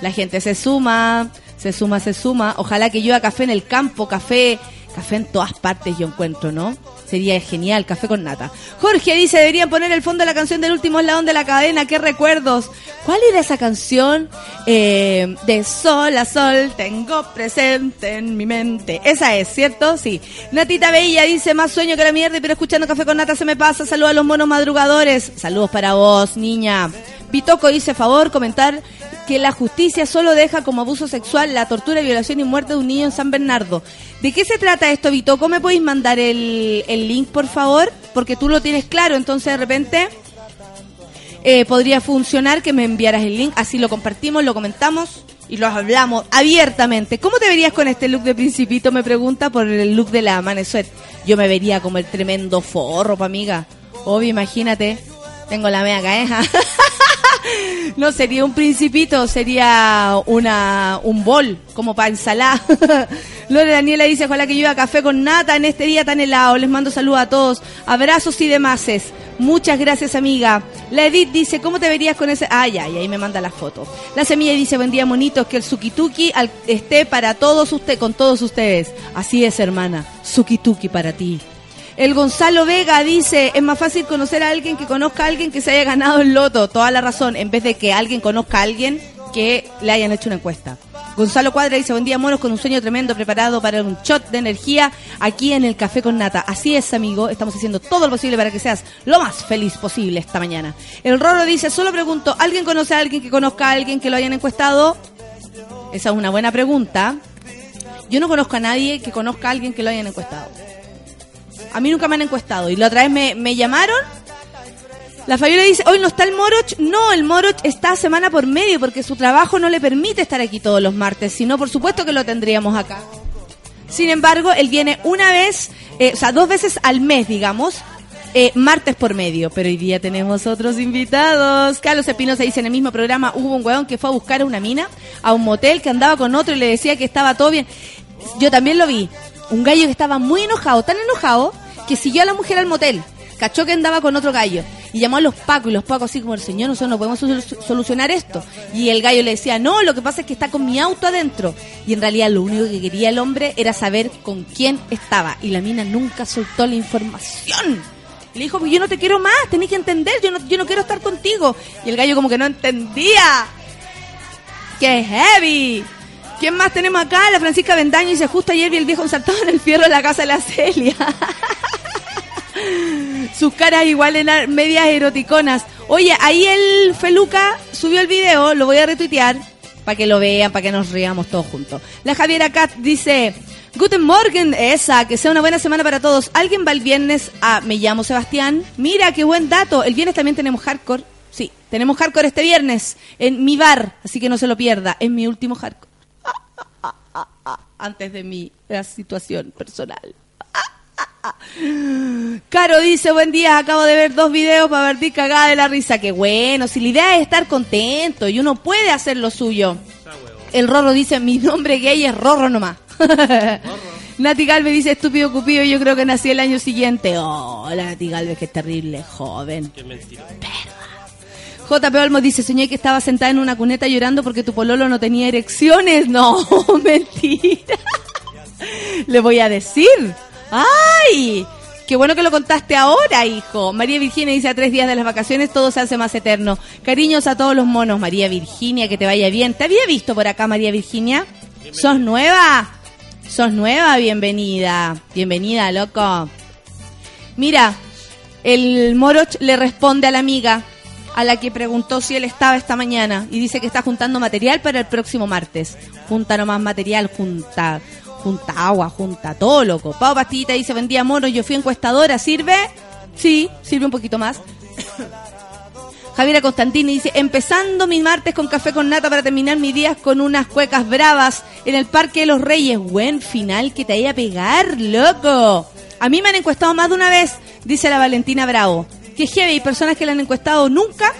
La gente se suma, se suma, se suma. Ojalá que yo a café en el campo, café, café en todas partes yo encuentro, ¿no? Sería genial, café con nata. Jorge dice, deberían poner el fondo de la canción del último eslabón de la cadena, qué recuerdos. ¿Cuál era esa canción? Eh, de sol a sol tengo presente en mi mente. Esa es, ¿cierto? Sí. Natita Bella dice, más sueño que la mierda, pero escuchando café con nata se me pasa. Saludos a los monos madrugadores. Saludos para vos, niña. Pitoco dice, favor, comentar que la justicia solo deja como abuso sexual la tortura, violación y muerte de un niño en San Bernardo. ¿De qué se trata esto, Vitoco? ¿Me podéis mandar el, el link, por favor? Porque tú lo tienes claro, entonces de repente eh, podría funcionar que me enviaras el link, así lo compartimos, lo comentamos y lo hablamos abiertamente. ¿Cómo te verías con este look de principito? Me pregunta por el look de la amanecer. Yo me vería como el tremendo forro, amiga. Obvio, imagínate. Tengo la mea caeja. <laughs> No sería un principito, sería una un bol, como para ensalada. <laughs> Lore Daniela dice, ojalá que yo a café con nata en este día tan helado. Les mando saludos a todos. Abrazos y demás. Muchas gracias, amiga. La Edith dice, ¿cómo te verías con ese...? Ay, ay, ahí me manda la foto. La Semilla dice, buen día, monitos, que el sukituki esté para todos ustedes, con todos ustedes. Así es, hermana. Sukituki para ti. El Gonzalo Vega dice, es más fácil conocer a alguien que conozca a alguien que se haya ganado el loto. Toda la razón, en vez de que alguien conozca a alguien que le hayan hecho una encuesta. Gonzalo Cuadra dice, buen día, monos, con un sueño tremendo preparado para un shot de energía aquí en el Café con Nata. Así es, amigo, estamos haciendo todo lo posible para que seas lo más feliz posible esta mañana. El Roro dice, solo pregunto, ¿alguien conoce a alguien que conozca a alguien que lo hayan encuestado? Esa es una buena pregunta. Yo no conozco a nadie que conozca a alguien que lo hayan encuestado. A mí nunca me han encuestado. Y la otra vez me, me llamaron. La Fabiola dice, hoy no está el Moroch. No, el Moroch está semana por medio porque su trabajo no le permite estar aquí todos los martes. Si no, por supuesto que lo tendríamos acá. Sin embargo, él viene una vez, eh, o sea, dos veces al mes, digamos, eh, martes por medio. Pero hoy día tenemos otros invitados. Carlos Espinosa dice en el mismo programa, hubo un weón que fue a buscar a una mina, a un motel, que andaba con otro y le decía que estaba todo bien. Yo también lo vi. Un gallo que estaba muy enojado, tan enojado, que siguió a la mujer al motel. Cachó que andaba con otro gallo. Y llamó a los pacos. Y los pacos así como, el señor, nosotros no podemos sol- solucionar esto. Y el gallo le decía, no, lo que pasa es que está con mi auto adentro. Y en realidad lo único que quería el hombre era saber con quién estaba. Y la mina nunca soltó la información. Le dijo, pues yo no te quiero más, tenés que entender, yo no quiero estar contigo. Y el gallo como que no entendía. ¡Qué heavy! ¿Quién más tenemos acá? La Francisca Bendaño dice, justo ayer vi el viejo saltado en el fierro de la casa de la Celia. <laughs> Sus caras igual en medias eroticonas. Oye, ahí el Feluca subió el video, lo voy a retuitear para que lo vean, para que nos riamos todos juntos. La Javiera Cat dice, Guten Morgen, esa, que sea una buena semana para todos. ¿Alguien va el viernes a Me llamo Sebastián? Mira, qué buen dato. El viernes también tenemos hardcore. Sí, tenemos hardcore este viernes en mi bar, así que no se lo pierda. Es mi último hardcore. Antes de mi la situación personal. Caro dice, buen día, acabo de ver dos videos para vertir cagada de la risa. Qué bueno, si la idea es estar contento y uno puede hacer lo suyo. El Rorro dice, mi nombre gay es Rorro nomás. <laughs> Nati Galvez dice, estúpido cupido, yo creo que nací el año siguiente. Oh, Nati Galvez, qué terrible, joven.
Qué mentira.
JP Olmos dice, soñé que estaba sentada en una cuneta llorando porque tu pololo no tenía erecciones. <laughs> No, <laughs> mentira. Le voy a decir. ¡Ay! Qué bueno que lo contaste ahora, hijo. María Virginia dice, a tres días de las vacaciones todo se hace más eterno. Cariños a todos los monos. María Virginia, que te vaya bien. ¿Te había visto por acá, María Virginia? ¿Sos nueva? Sos nueva, bienvenida. Bienvenida, loco. Mira, el Moroch le responde a la amiga a la que preguntó si él estaba esta mañana y dice que está juntando material para el próximo martes. Junta nomás material, junta, junta agua, junta todo, loco. Pau Pastillita dice, buen día, Moro, yo fui encuestadora, ¿sirve? Sí, sirve un poquito más. <coughs> Javiera Constantini dice, empezando mi martes con café con nata para terminar mis días con unas cuecas bravas en el Parque de los Reyes. Buen final que te vaya a pegar, loco. A mí me han encuestado más de una vez, dice la Valentina Bravo. Que heavy, hay personas que la han encuestado nunca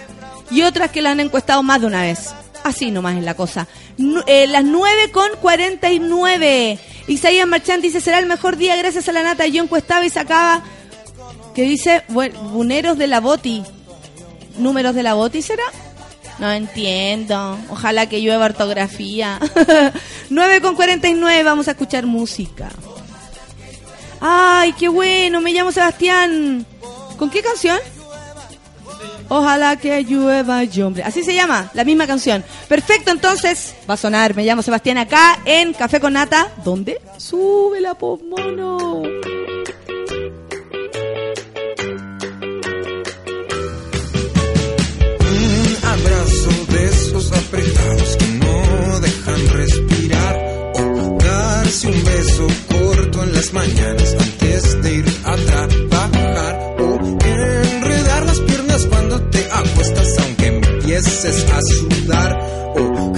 y otras que la han encuestado más de una vez. Así nomás es la cosa. Nu- eh, las 9 con 49. Isaías Marchand dice, será el mejor día gracias a la nata. Yo encuestaba y sacaba, que dice, bu- buneros de la boti. ¿Números de la boti será? No entiendo. Ojalá que llueva ortografía. <laughs> 9 con 49, vamos a escuchar música. Ay, qué bueno, me llamo Sebastián. ¿Con qué canción? Ojalá que llueva y hombre. Así se llama, la misma canción. Perfecto, entonces va a sonar. Me llamo Sebastián acá en Café con Nata. ¿Dónde? Sube la mono.
Un abrazo de esos apretados que no dejan respirar. O darse un beso corto en las mañanas antes de ir a trabajar. Cuando te acuestas aunque empieces a sudar. O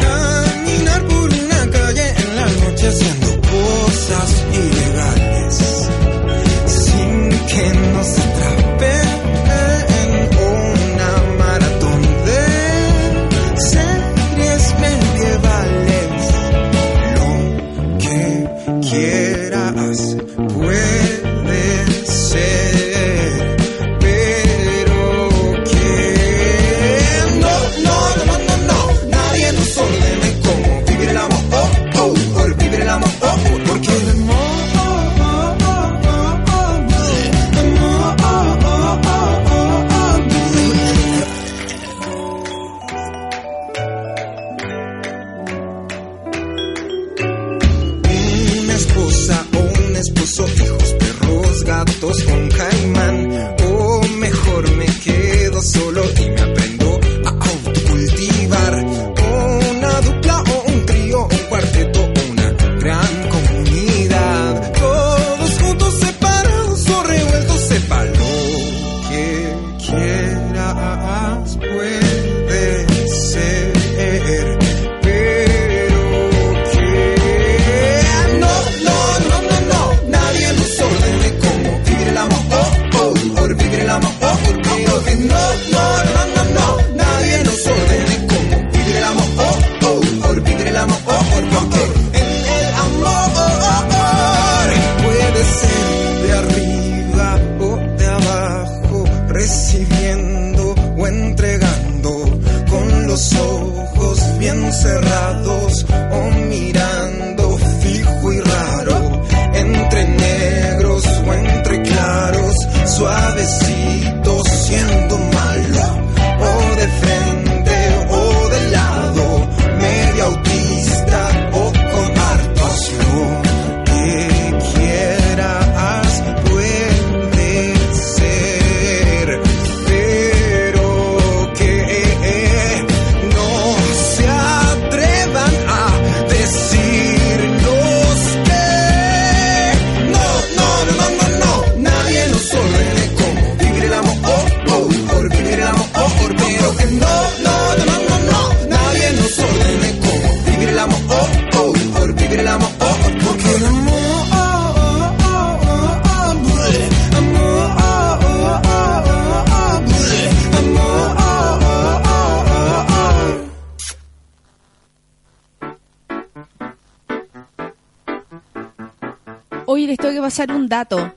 dato.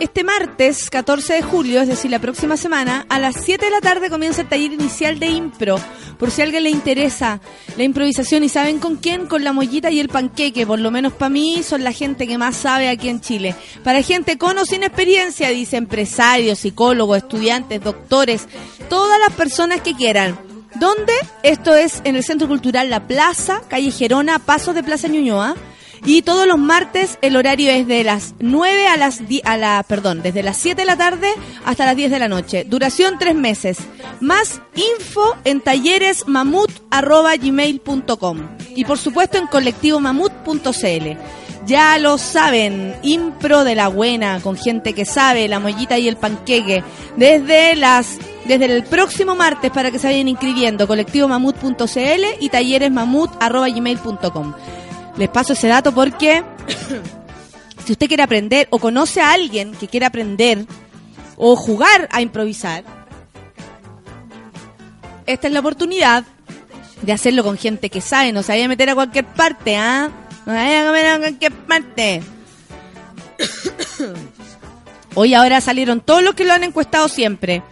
Este martes, 14 de julio, es decir, la próxima semana, a las 7 de la tarde comienza el taller inicial de impro. Por si a alguien le interesa la improvisación y saben con quién, con la mollita y el panqueque. Por lo menos para mí son la gente que más sabe aquí en Chile. Para gente con o sin experiencia, dice empresarios, psicólogos, estudiantes, doctores, todas las personas que quieran. ¿Dónde? Esto es en el Centro Cultural La Plaza, calle Gerona, Pasos de Plaza Ñuñoa. Y todos los martes el horario es de las 9 a las 10, a la, perdón, desde las 7 de la tarde hasta las 10 de la noche. Duración tres meses. Más info en talleresmamut.gmail.com y por supuesto en colectivomamut.cl. Ya lo saben, impro de la buena, con gente que sabe, la mollita y el panqueque. Desde las desde el próximo martes para que se vayan inscribiendo, colectivomamut.cl y talleresmamut.gmail.com. Les paso ese dato porque <coughs> si usted quiere aprender o conoce a alguien que quiere aprender o jugar a improvisar, esta es la oportunidad de hacerlo con gente que sabe, no se vaya a meter a cualquier parte, ¿ah? No se vaya a meter a cualquier parte. <coughs> Hoy ahora salieron todos los que lo han encuestado siempre.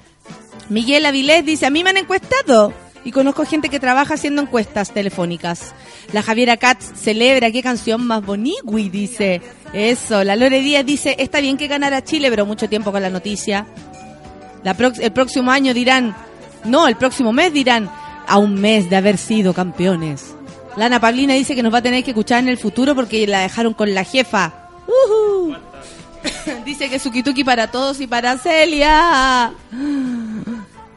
Miguel Avilés dice, a mí me han encuestado. Y conozco gente que trabaja haciendo encuestas telefónicas. La Javiera Katz celebra qué canción más bonigui, dice. Eso, la Lore Díaz dice, está bien que ganara Chile, pero mucho tiempo con la noticia. La el próximo año dirán, no, el próximo mes dirán, a un mes de haber sido campeones. Lana Pablina dice que nos va a tener que escuchar en el futuro porque la dejaron con la jefa. Ujú. <coughs> dice que Sukituki para todos y para Celia.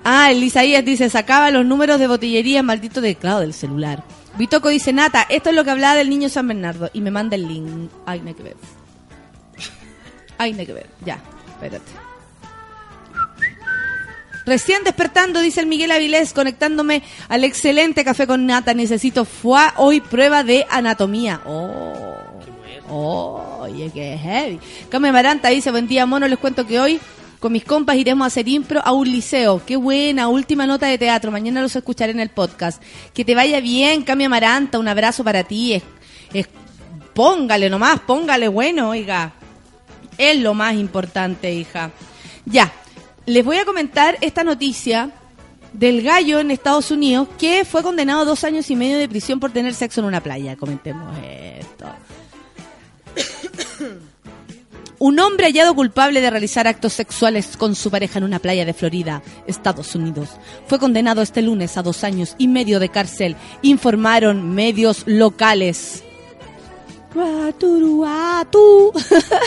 Ah, el Isaías dice, sacaba los números de botillería maldito teclado del celular. Bitoco dice, Nata, esto es lo que hablaba del niño San Bernardo. Y me manda el link. Ay, no hay que ver. Ay, no hay que ver. Ya, espérate. Recién despertando, dice el Miguel Avilés, conectándome al excelente café con nata. Necesito fue hoy prueba de anatomía. Oh, oh, oye, qué heavy. Came Maranta dice, buen día, mono. Les cuento que hoy con mis compas iremos a hacer impro a un liceo. Qué buena, última nota de teatro. Mañana los escucharé en el podcast. Que te vaya bien, Cami Amaranta. Un abrazo para ti. Es, es- póngale nomás, póngale bueno, oiga. Es lo más importante, hija. Ya, les voy a comentar esta noticia del gallo en Estados Unidos que fue condenado a dos años y medio de prisión por tener sexo en una playa. Comentemos esto. Un hombre hallado culpable de realizar actos sexuales con su pareja en una playa de Florida, Estados Unidos, fue condenado este lunes a dos años y medio de cárcel, informaron medios locales.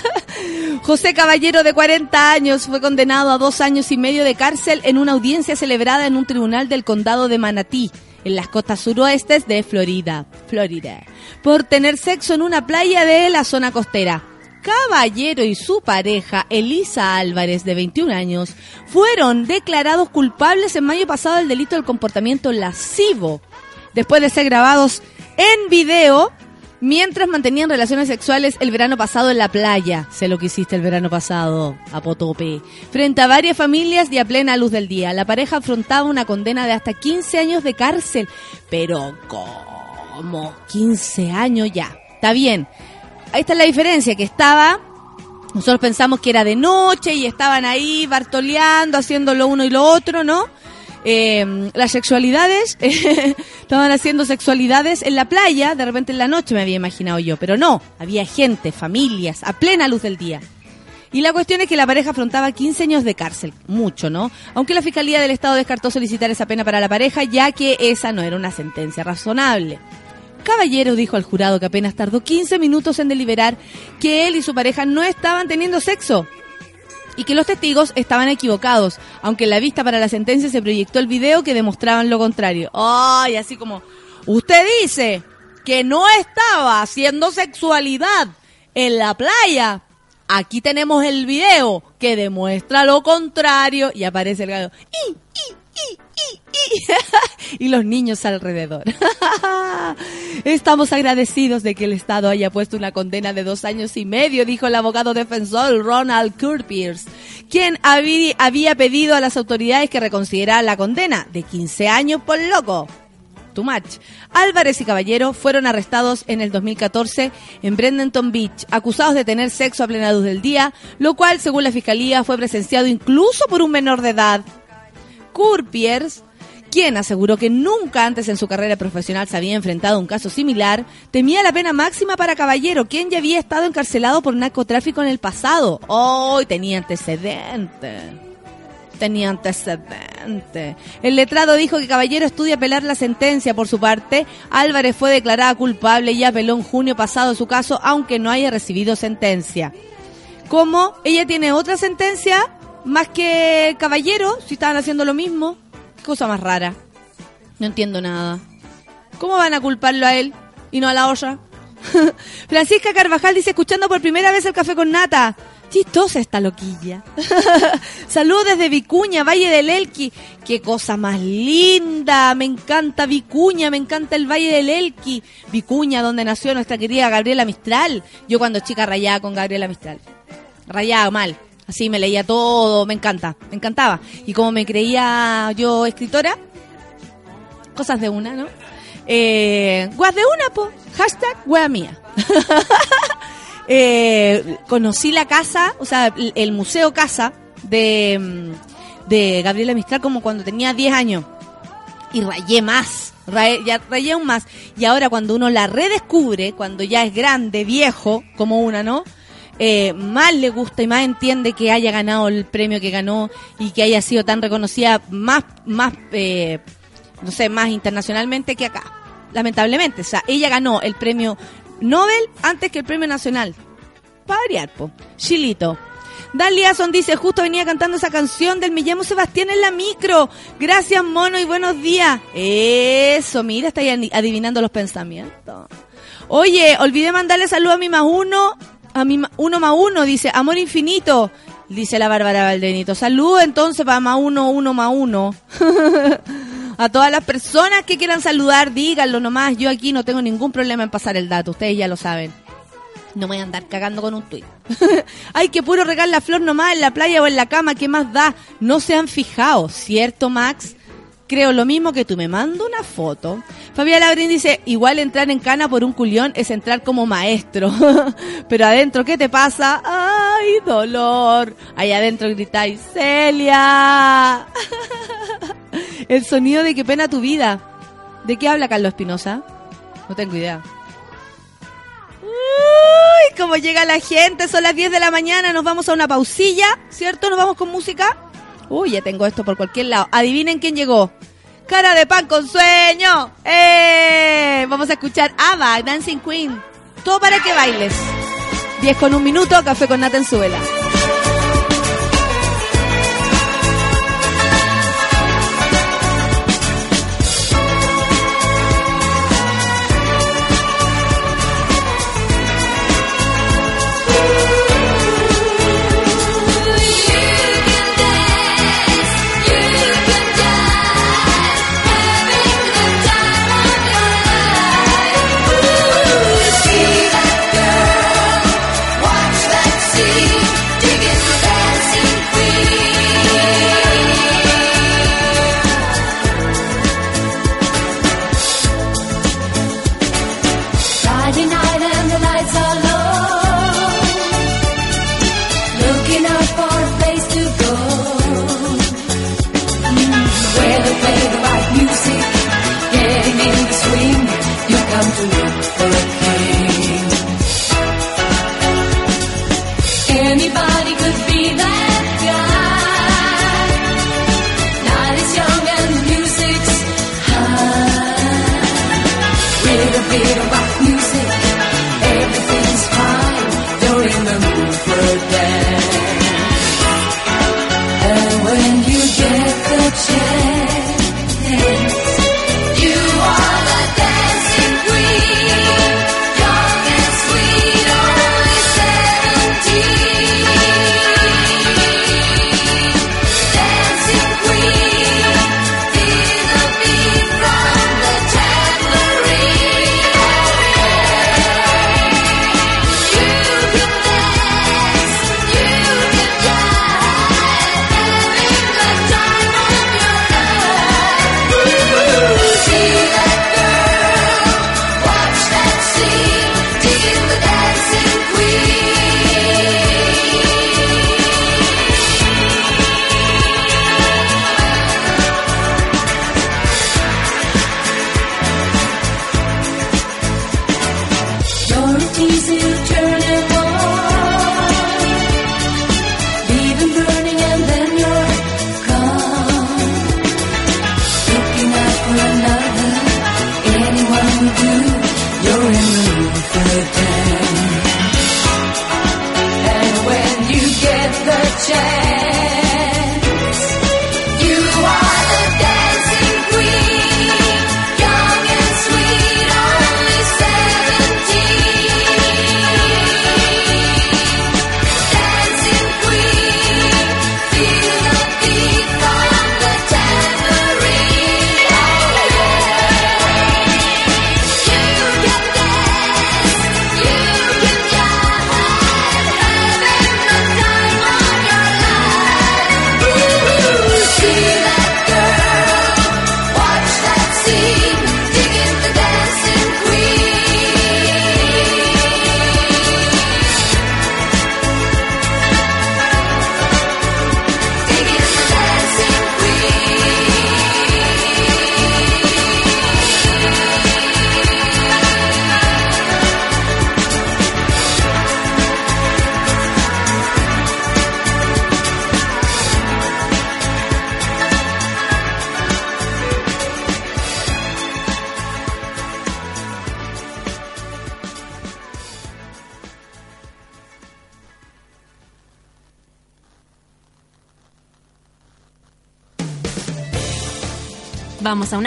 <laughs> José Caballero, de 40 años, fue condenado a dos años y medio de cárcel en una audiencia celebrada en un tribunal del condado de Manatí, en las costas suroestes de Florida, Florida, por tener sexo en una playa de la zona costera. Caballero y su pareja, Elisa Álvarez, de 21 años, fueron declarados culpables en mayo pasado del delito del comportamiento lascivo, después de ser grabados en video mientras mantenían relaciones sexuales el verano pasado en la playa. Sé lo que hiciste el verano pasado, a Potope. Frente a varias familias y a plena luz del día. La pareja afrontaba una condena de hasta 15 años de cárcel. Pero, ¿cómo? 15 años ya. Está bien. Ahí está la diferencia, que estaba... Nosotros pensamos que era de noche y estaban ahí bartoleando, haciendo lo uno y lo otro, ¿no? Eh, las sexualidades, <laughs> estaban haciendo sexualidades en la playa, de repente en la noche me había imaginado yo, pero no, había gente, familias, a plena luz del día. Y la cuestión es que la pareja afrontaba 15 años de cárcel, mucho, ¿no? Aunque la Fiscalía del Estado descartó solicitar esa pena para la pareja, ya que esa no era una sentencia razonable. Caballero dijo al jurado que apenas tardó 15 minutos en deliberar que él y su pareja no estaban teniendo sexo y que los testigos estaban equivocados, aunque en la vista para la sentencia se proyectó el video que demostraban lo contrario. ¡Ay! así como, usted dice que no estaba haciendo sexualidad en la playa. Aquí tenemos el video que demuestra lo contrario y aparece el gallo. ¡Y, y, <laughs> y, los niños alrededor. <laughs> Estamos agradecidos de que el Estado haya puesto una condena de dos años y medio, dijo el abogado defensor Ronald Curpiers, quien habí- había pedido a las autoridades que reconsideraran la condena de 15 años por loco. Too much. Álvarez y Caballero fueron arrestados en el 2014 en Bradenton Beach, acusados de tener sexo a plena luz del día, lo cual, según la fiscalía, fue presenciado incluso por un menor de edad. Curpiers, quien aseguró que nunca antes en su carrera profesional se había enfrentado a un caso similar, temía la pena máxima para Caballero, quien ya había estado encarcelado por narcotráfico en el pasado. Hoy tenía antecedentes. tenía antecedentes. El letrado dijo que Caballero estudia apelar la sentencia. Por su parte, Álvarez fue declarada culpable y apeló en junio pasado su caso, aunque no haya recibido sentencia. ¿Cómo? Ella tiene otra sentencia más que Caballero, si estaban haciendo lo mismo. Cosa más rara. No entiendo nada. ¿Cómo van a culparlo a él y no a la otra? <laughs> Francisca Carvajal dice, escuchando por primera vez el café con nata. Chistosa esta loquilla. <laughs> Saludos desde Vicuña, Valle del Elqui. Qué cosa más linda. Me encanta Vicuña, me encanta el Valle del Elqui. Vicuña, donde nació nuestra querida Gabriela Mistral. Yo cuando chica rayaba con Gabriela Mistral. Rayaba mal. Así me leía todo, me encanta, me encantaba. Y como me creía yo escritora, cosas de una, ¿no? Eh, guas de una, po. Hashtag wea mía. <laughs> Eh, conocí la casa, o sea, el, museo casa de, mm, de Gabriela Mistral como cuando tenía 10 años. Y rayé más, rayé, ya rayé aún más. Y ahora cuando uno la redescubre, cuando ya es grande, viejo, como una, ¿no? Eh, más le gusta y más entiende que haya ganado el premio que ganó y que haya sido tan reconocida más, más, eh, no sé, más internacionalmente que acá. Lamentablemente, o sea, ella ganó el premio Nobel antes que el premio nacional. Para variar, po. Chilito. Dan Liason dice, justo venía cantando esa canción del Me llamo Sebastián en la micro. Gracias, mono, y buenos días. Eso, mira, está ahí adivinando los pensamientos. Oye, olvidé mandarle saludo a mi más uno, a ma- uno más uno, dice, amor infinito, dice la Bárbara Valdenito. Saludo entonces para más uno, uno más uno. <laughs> a todas las personas que quieran saludar, díganlo nomás. Yo aquí no tengo ningún problema en pasar el dato, ustedes ya lo saben. No me voy a andar cagando con un tuit. <laughs> Ay, que puro regar la flor nomás en la playa o en la cama, ¿qué más da? No se han fijado, ¿cierto, Max? Creo lo mismo que tú, me mando una foto. Fabián Labrín dice, igual entrar en cana por un culión es entrar como maestro. <laughs> Pero adentro, ¿qué te pasa? ¡Ay, dolor! Ahí adentro gritáis, ¡Celia! <laughs> El sonido de qué pena tu vida. ¿De qué habla Carlos Espinosa? No tengo idea. Uy, cómo llega la gente, son las 10 de la mañana, nos vamos a una pausilla, ¿cierto? Nos vamos con música. Uy, ya tengo esto por cualquier lado. Adivinen quién llegó. Cara de pan con sueño. ¡Eh! Vamos a escuchar Ava, Dancing Queen. Todo para que bailes. 10 con un minuto, café con nata en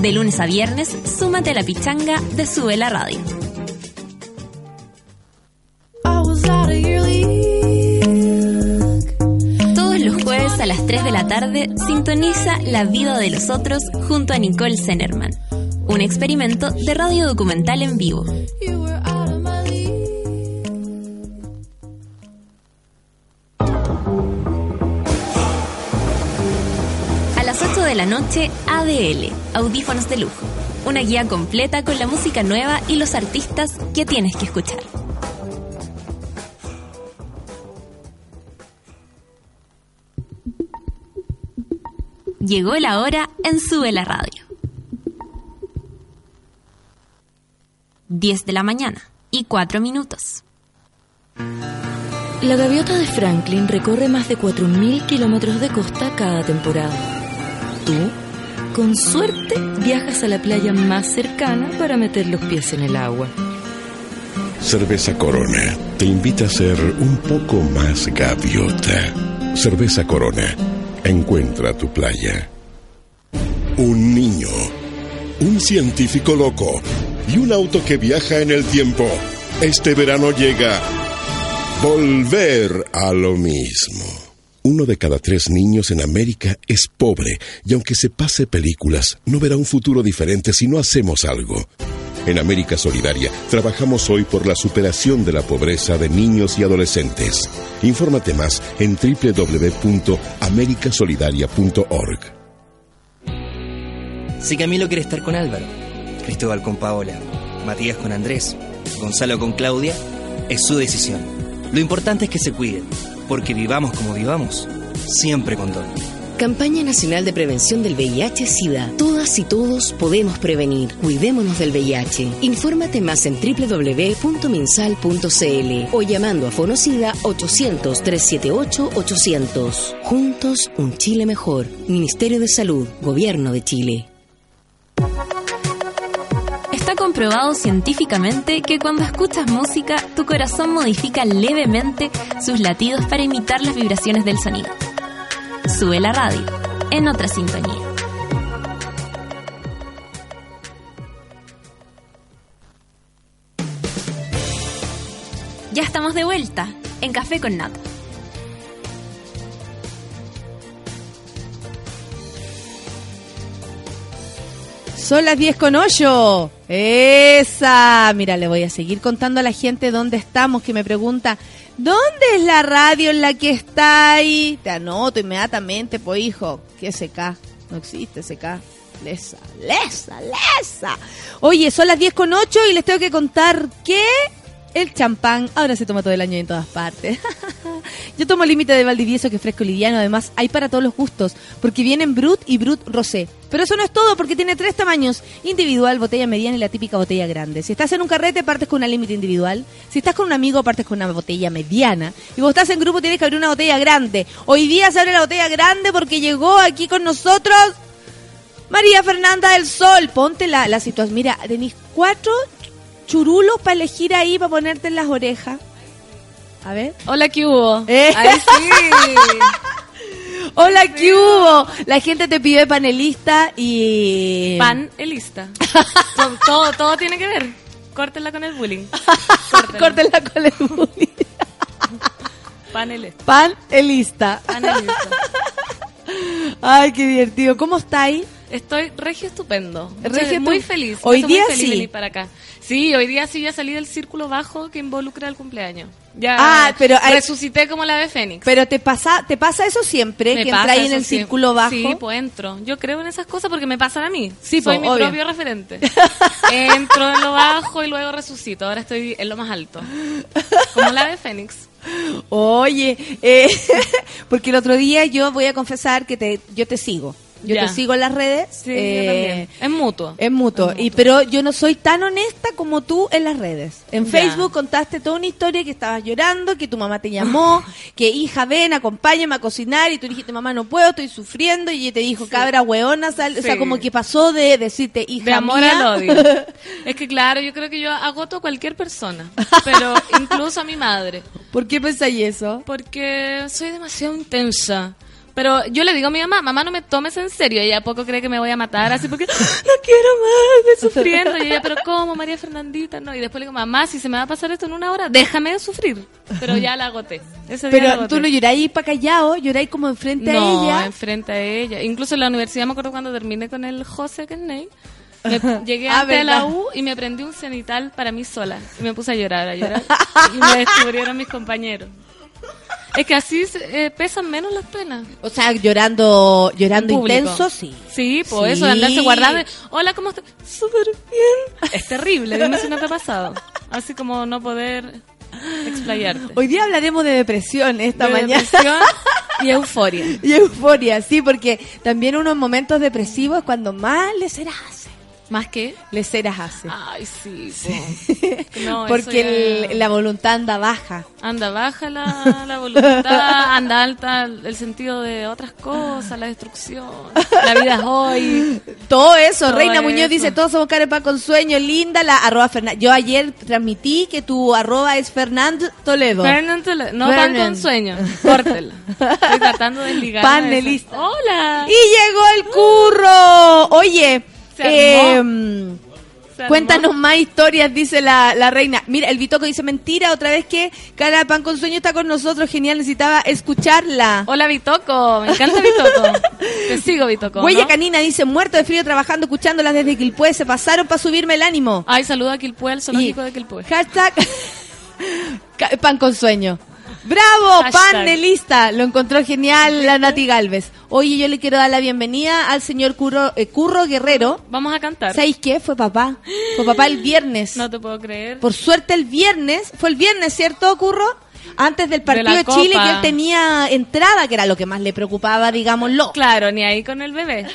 De lunes a viernes, súmate a la pichanga de Sube la Radio. Todos los jueves a las 3 de la tarde sintoniza La vida de los otros junto a Nicole Zenerman. Un experimento de radio documental en vivo. A las 8 de la noche, ADL, Audífonos de Lujo. Una guía completa con la música nueva y los artistas que tienes que escuchar. Llegó la hora en Sube la Radio. 10 de la mañana y 4 minutos.
La gaviota de Franklin recorre más de 4.000 kilómetros de costa cada temporada. Tú, con suerte, viajas a la playa más cercana para meter los pies en el agua.
Cerveza Corona te invita a ser un poco más gaviota. Cerveza Corona. Encuentra tu playa. Un niño. Un científico loco. Y un auto que viaja en el tiempo. Este verano llega. Volver a lo mismo. Uno de cada tres niños en América es pobre y aunque se pase películas, no verá un futuro diferente si no hacemos algo. En América Solidaria trabajamos hoy por la superación de la pobreza de niños y adolescentes. Infórmate más en www.americasolidaria.org.
Si Camilo quiere estar con Álvaro, Cristóbal con Paola, Matías con Andrés, Gonzalo con Claudia, es su decisión. Lo importante es que se cuiden, porque vivamos como vivamos, siempre con Don.
Campaña Nacional de Prevención del VIH-Sida. Todas y todos podemos prevenir. Cuidémonos del VIH. Infórmate más en www.minsal.cl o llamando a Fonocida 800-378-800. Juntos, un Chile mejor. Ministerio de Salud, Gobierno de Chile.
Comprobado científicamente que cuando escuchas música, tu corazón modifica levemente sus latidos para imitar las vibraciones del sonido. Sube la radio, en otra sintonía. Ya estamos de vuelta en Café con Nata.
Son las 10 con 8. Esa. Mira, le voy a seguir contando a la gente dónde estamos, que me pregunta, ¿dónde es la radio en la que está ahí? Te anoto inmediatamente, pues hijo. ¿Qué SK? No existe SK. Lesa, lesa, lesa. Oye, son las 10 con 8 y les tengo que contar que el champán ahora se toma todo el año y en todas partes. <laughs> Yo tomo límite de Valdivieso que es fresco liviano, además hay para todos los gustos, porque vienen Brut y Brut Rosé. Pero eso no es todo, porque tiene tres tamaños, individual, botella mediana y la típica botella grande. Si estás en un carrete, partes con una límite individual. Si estás con un amigo, partes con una botella mediana. Y vos estás en grupo, tienes que abrir una botella grande. Hoy día se abre la botella grande porque llegó aquí con nosotros María Fernanda del Sol. Ponte la, la situación. Mira, tenéis cuatro churulos para elegir ahí, para ponerte en las orejas. A ver.
Hola, ¿qué hubo?
Eh.
Ahí sí. <laughs>
Hola, ¿qué hubo? La gente te pide panelista y...
Panelista. todo, todo, todo tiene que ver. Córtenla con el bullying. <laughs>
Córtenla con el bullying. <laughs>
Panelista.
Panelista.
Panelista.
Ay, qué divertido. ¿Cómo estáis?
Estoy regio estupendo.
Regio
muy feliz.
Hoy día
muy feliz
sí.
venir para acá. Sí, hoy día sí ya salí del círculo bajo que involucra el cumpleaños. Ya
Ah, pero hay-
resucité como la de Fénix.
Pero te pasa, te pasa eso siempre,
Me
que entras en el
sí.
círculo bajo.
Sí, pues entro. Yo creo en esas cosas porque me pasan a mí.
Sí,
Soy
po,
mi
obvio.
propio referente. <laughs> entro en lo bajo y luego resucito. Ahora estoy en lo más alto. Como la de Fénix.
Oye, eh, <laughs> porque el otro día yo voy a confesar que te, yo te sigo. Yo
Ya.
te sigo en las redes.
Sí,
eh,
yo también. Es mutuo.
Es mutuo. Y, pero yo no soy tan honesta como tú en las redes. En
Ya.
Facebook contaste toda una historia que estabas llorando, que tu mamá te llamó, <laughs> que hija, ven, acompáñame a cocinar. Y tú dijiste, mamá, no puedo, estoy sufriendo. Y ella te dijo, cabra, hueona. sal- O sea, como que pasó de decirte, hija
De amor
mía.
al odio. <laughs> es que claro, yo creo que yo agoto a cualquier persona, <laughs> pero incluso a mi madre.
¿Por qué pensáis eso?
Porque soy demasiado intensa. Pero yo le digo a mi mamá, mamá, no me tomes en serio. Ella poco cree que me voy a matar, así porque no quiero más, estoy sufriendo. Y ella, pero ¿cómo, María Fernandita? No. Y después le digo, mamá, si se me va a pasar esto en una hora, déjame de sufrir. Pero ya la agoté. Ese día la
Pero
agoté.
tú no lloráis para callado, lloráis como enfrente
no,
a ella.
enfrente a ella. Incluso en la universidad me acuerdo cuando terminé con el José Kenney. <laughs> Me, llegué
Ah,
a la. U y me aprendí un cenital para mí sola. Y me puse a llorar, a llorar. y me descubrieron mis compañeros. Es que así eh, pesan menos las penas.
O sea, llorando, llorando intenso, sí.
Sí, por
Sí.
eso de andarse guardando. Hola, ¿cómo estás? Súper bien. Es terrible, dime si no te ha pasado. Así como no poder explayarte.
Hoy día hablaremos de depresión esta
De
mañana.
depresión <laughs> y euforia.
Y euforia, sí, porque también unos momentos depresivos es cuando más leceras hace.
¿Más qué?
Leceras hace.
Ay, sí. po. <laughs> No,
porque
ya-
el- la voluntad anda baja.
Anda baja la, la voluntad, anda alta el sentido de otras cosas, la destrucción, la vida es hoy.
Todo eso,
Todo
Reina Muñoz dice, todos somos carepa con sueño, linda, la arroba Fernan- Yo ayer transmití que tu arroba es Fernando Toledo.
Fernan Tole- no pan
Fernan.
con sueño, córtela. Estoy tratando de ligar.
Panelista.
Hola.
Y llegó el curro. Oye. Eh,
armó.
cuéntanos más historias, dice la, la reina. Mira, el Bitoco dice mentira, otra vez que Cara Pan con Sueño está con nosotros, genial, necesitaba escucharla.
Hola Bitoco, me encanta Bitoco. <laughs> Te sigo Bitoco.
Huella
¿no?
Canina dice, muerto de frío trabajando, escuchándolas desde Quilpué, se pasaron para subirme el ánimo.
Ay, saluda a Quilpue, el zoológico
Y-
de Quilpue.
Hashtag <laughs> pan con sueño. ¡Bravo!
Hashtag.
Panelista. Lo encontró genial la Nati Galvez. Oye, yo le quiero dar la bienvenida al señor Curro, eh, Curro Guerrero.
Vamos a cantar.
¿Sabéis qué? Fue papá. Fue papá el viernes.
No te puedo creer.
Por suerte el viernes, fue el viernes, ¿cierto, Curro? Antes del partido de, Chile, que él tenía entrada, que era lo que más le preocupaba, digámoslo.
Claro, ni ahí con el bebé.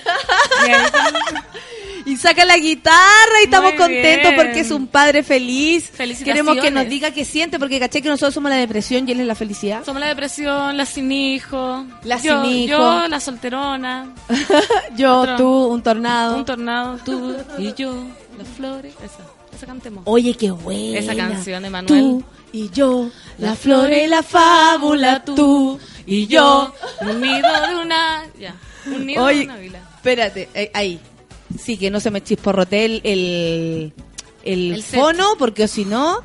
Ni ahí con- <laughs>
Y saca la guitarra y estamos contentos porque es un padre feliz. Queremos que nos diga qué siente, porque caché que nosotros somos la depresión y él es la felicidad.
Somos la depresión, la sin hijo.
La
yo,
sin hijo.
Yo, la solterona. <laughs>
Yo,
Otro.
tú, un tornado.
Un tornado, tú y yo, las flores. Esa, esa cantemos.
Oye, qué buena.
Esa canción de Manuel.
Tú y yo, la flor y la fábula, tú y yo.
Un nido de una. Ya. Un nido
Oye,
de una vila.
espérate, eh, ahí. Sí, que no se me chisporrote el, el, el
El set.
fono, porque si no...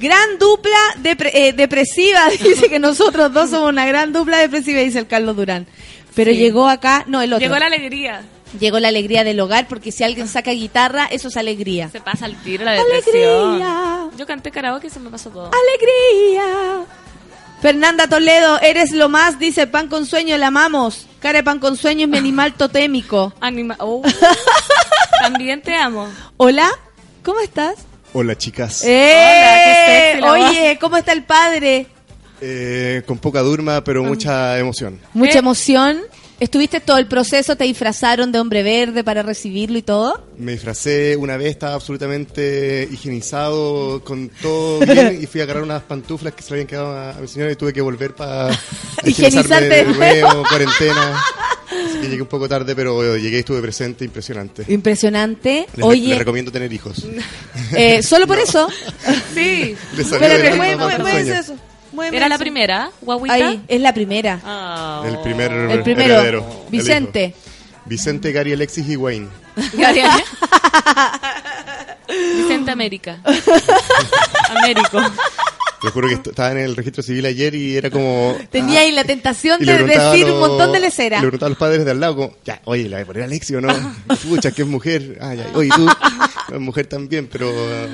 Gran dupla depre- eh, depresiva, <laughs> dice que nosotros dos somos una gran dupla depresiva, dice el Carlos Durán. Pero
Sí.
llegó acá, no, el otro.
Llegó la alegría.
Llegó la alegría del hogar, porque si alguien saca guitarra, eso es alegría.
Se pasa al tiro la depresión.
Alegría.
Yo canté karaoke y se me pasó todo.
¡Alegría! Fernanda Toledo, eres lo más, dice Pan con Sueño, la amamos. Cara de Pan con Sueño es mi animal <laughs> totémico.
Anima oh. <laughs> También te amo.
Hola, ¿cómo estás?
Hola chicas,
¡Eh!
qué sexy la
Oye, ¿cómo está el padre?
Eh, con poca durma pero mucha emoción.
Mucha
Eh.
emoción. ¿Estuviste todo el proceso? ¿Te disfrazaron de hombre verde para recibirlo y todo?
Me disfracé una vez, estaba absolutamente higienizado, con todo <laughs> bien, y fui a agarrar unas pantuflas que se le habían quedado a, a mi señora y tuve que volver para <laughs>
Higienizarte
de
nuevo.
cuarentena. <laughs> Así que llegué un poco tarde, pero llegué y estuve presente, impresionante.
Impresionante.
Les, les
Oye,
recomiendo tener hijos.
eh, solo por eso.
Sí.
Les Sueño.
eso.
¿Era la primera? ¿Guaguita?
Ahí, es la primera.
Ah.
El primer
El primero,
heredero,
Vicente.
Vicente, Gary, Alexis y Wayne. <laughs>
Gabriel. Vicente América. <laughs> Américo.
Te juro que est- estaba en el registro civil ayer y era como...
Tenía ahí la tentación de decir un montón de lecera.
Le preguntaba a los padres de al lado, como, ya, oye, ¿la voy a poner Alexi o no? <laughs> Pucha, que es mujer. Ah, ya, oye, tú, es mujer también, pero uh,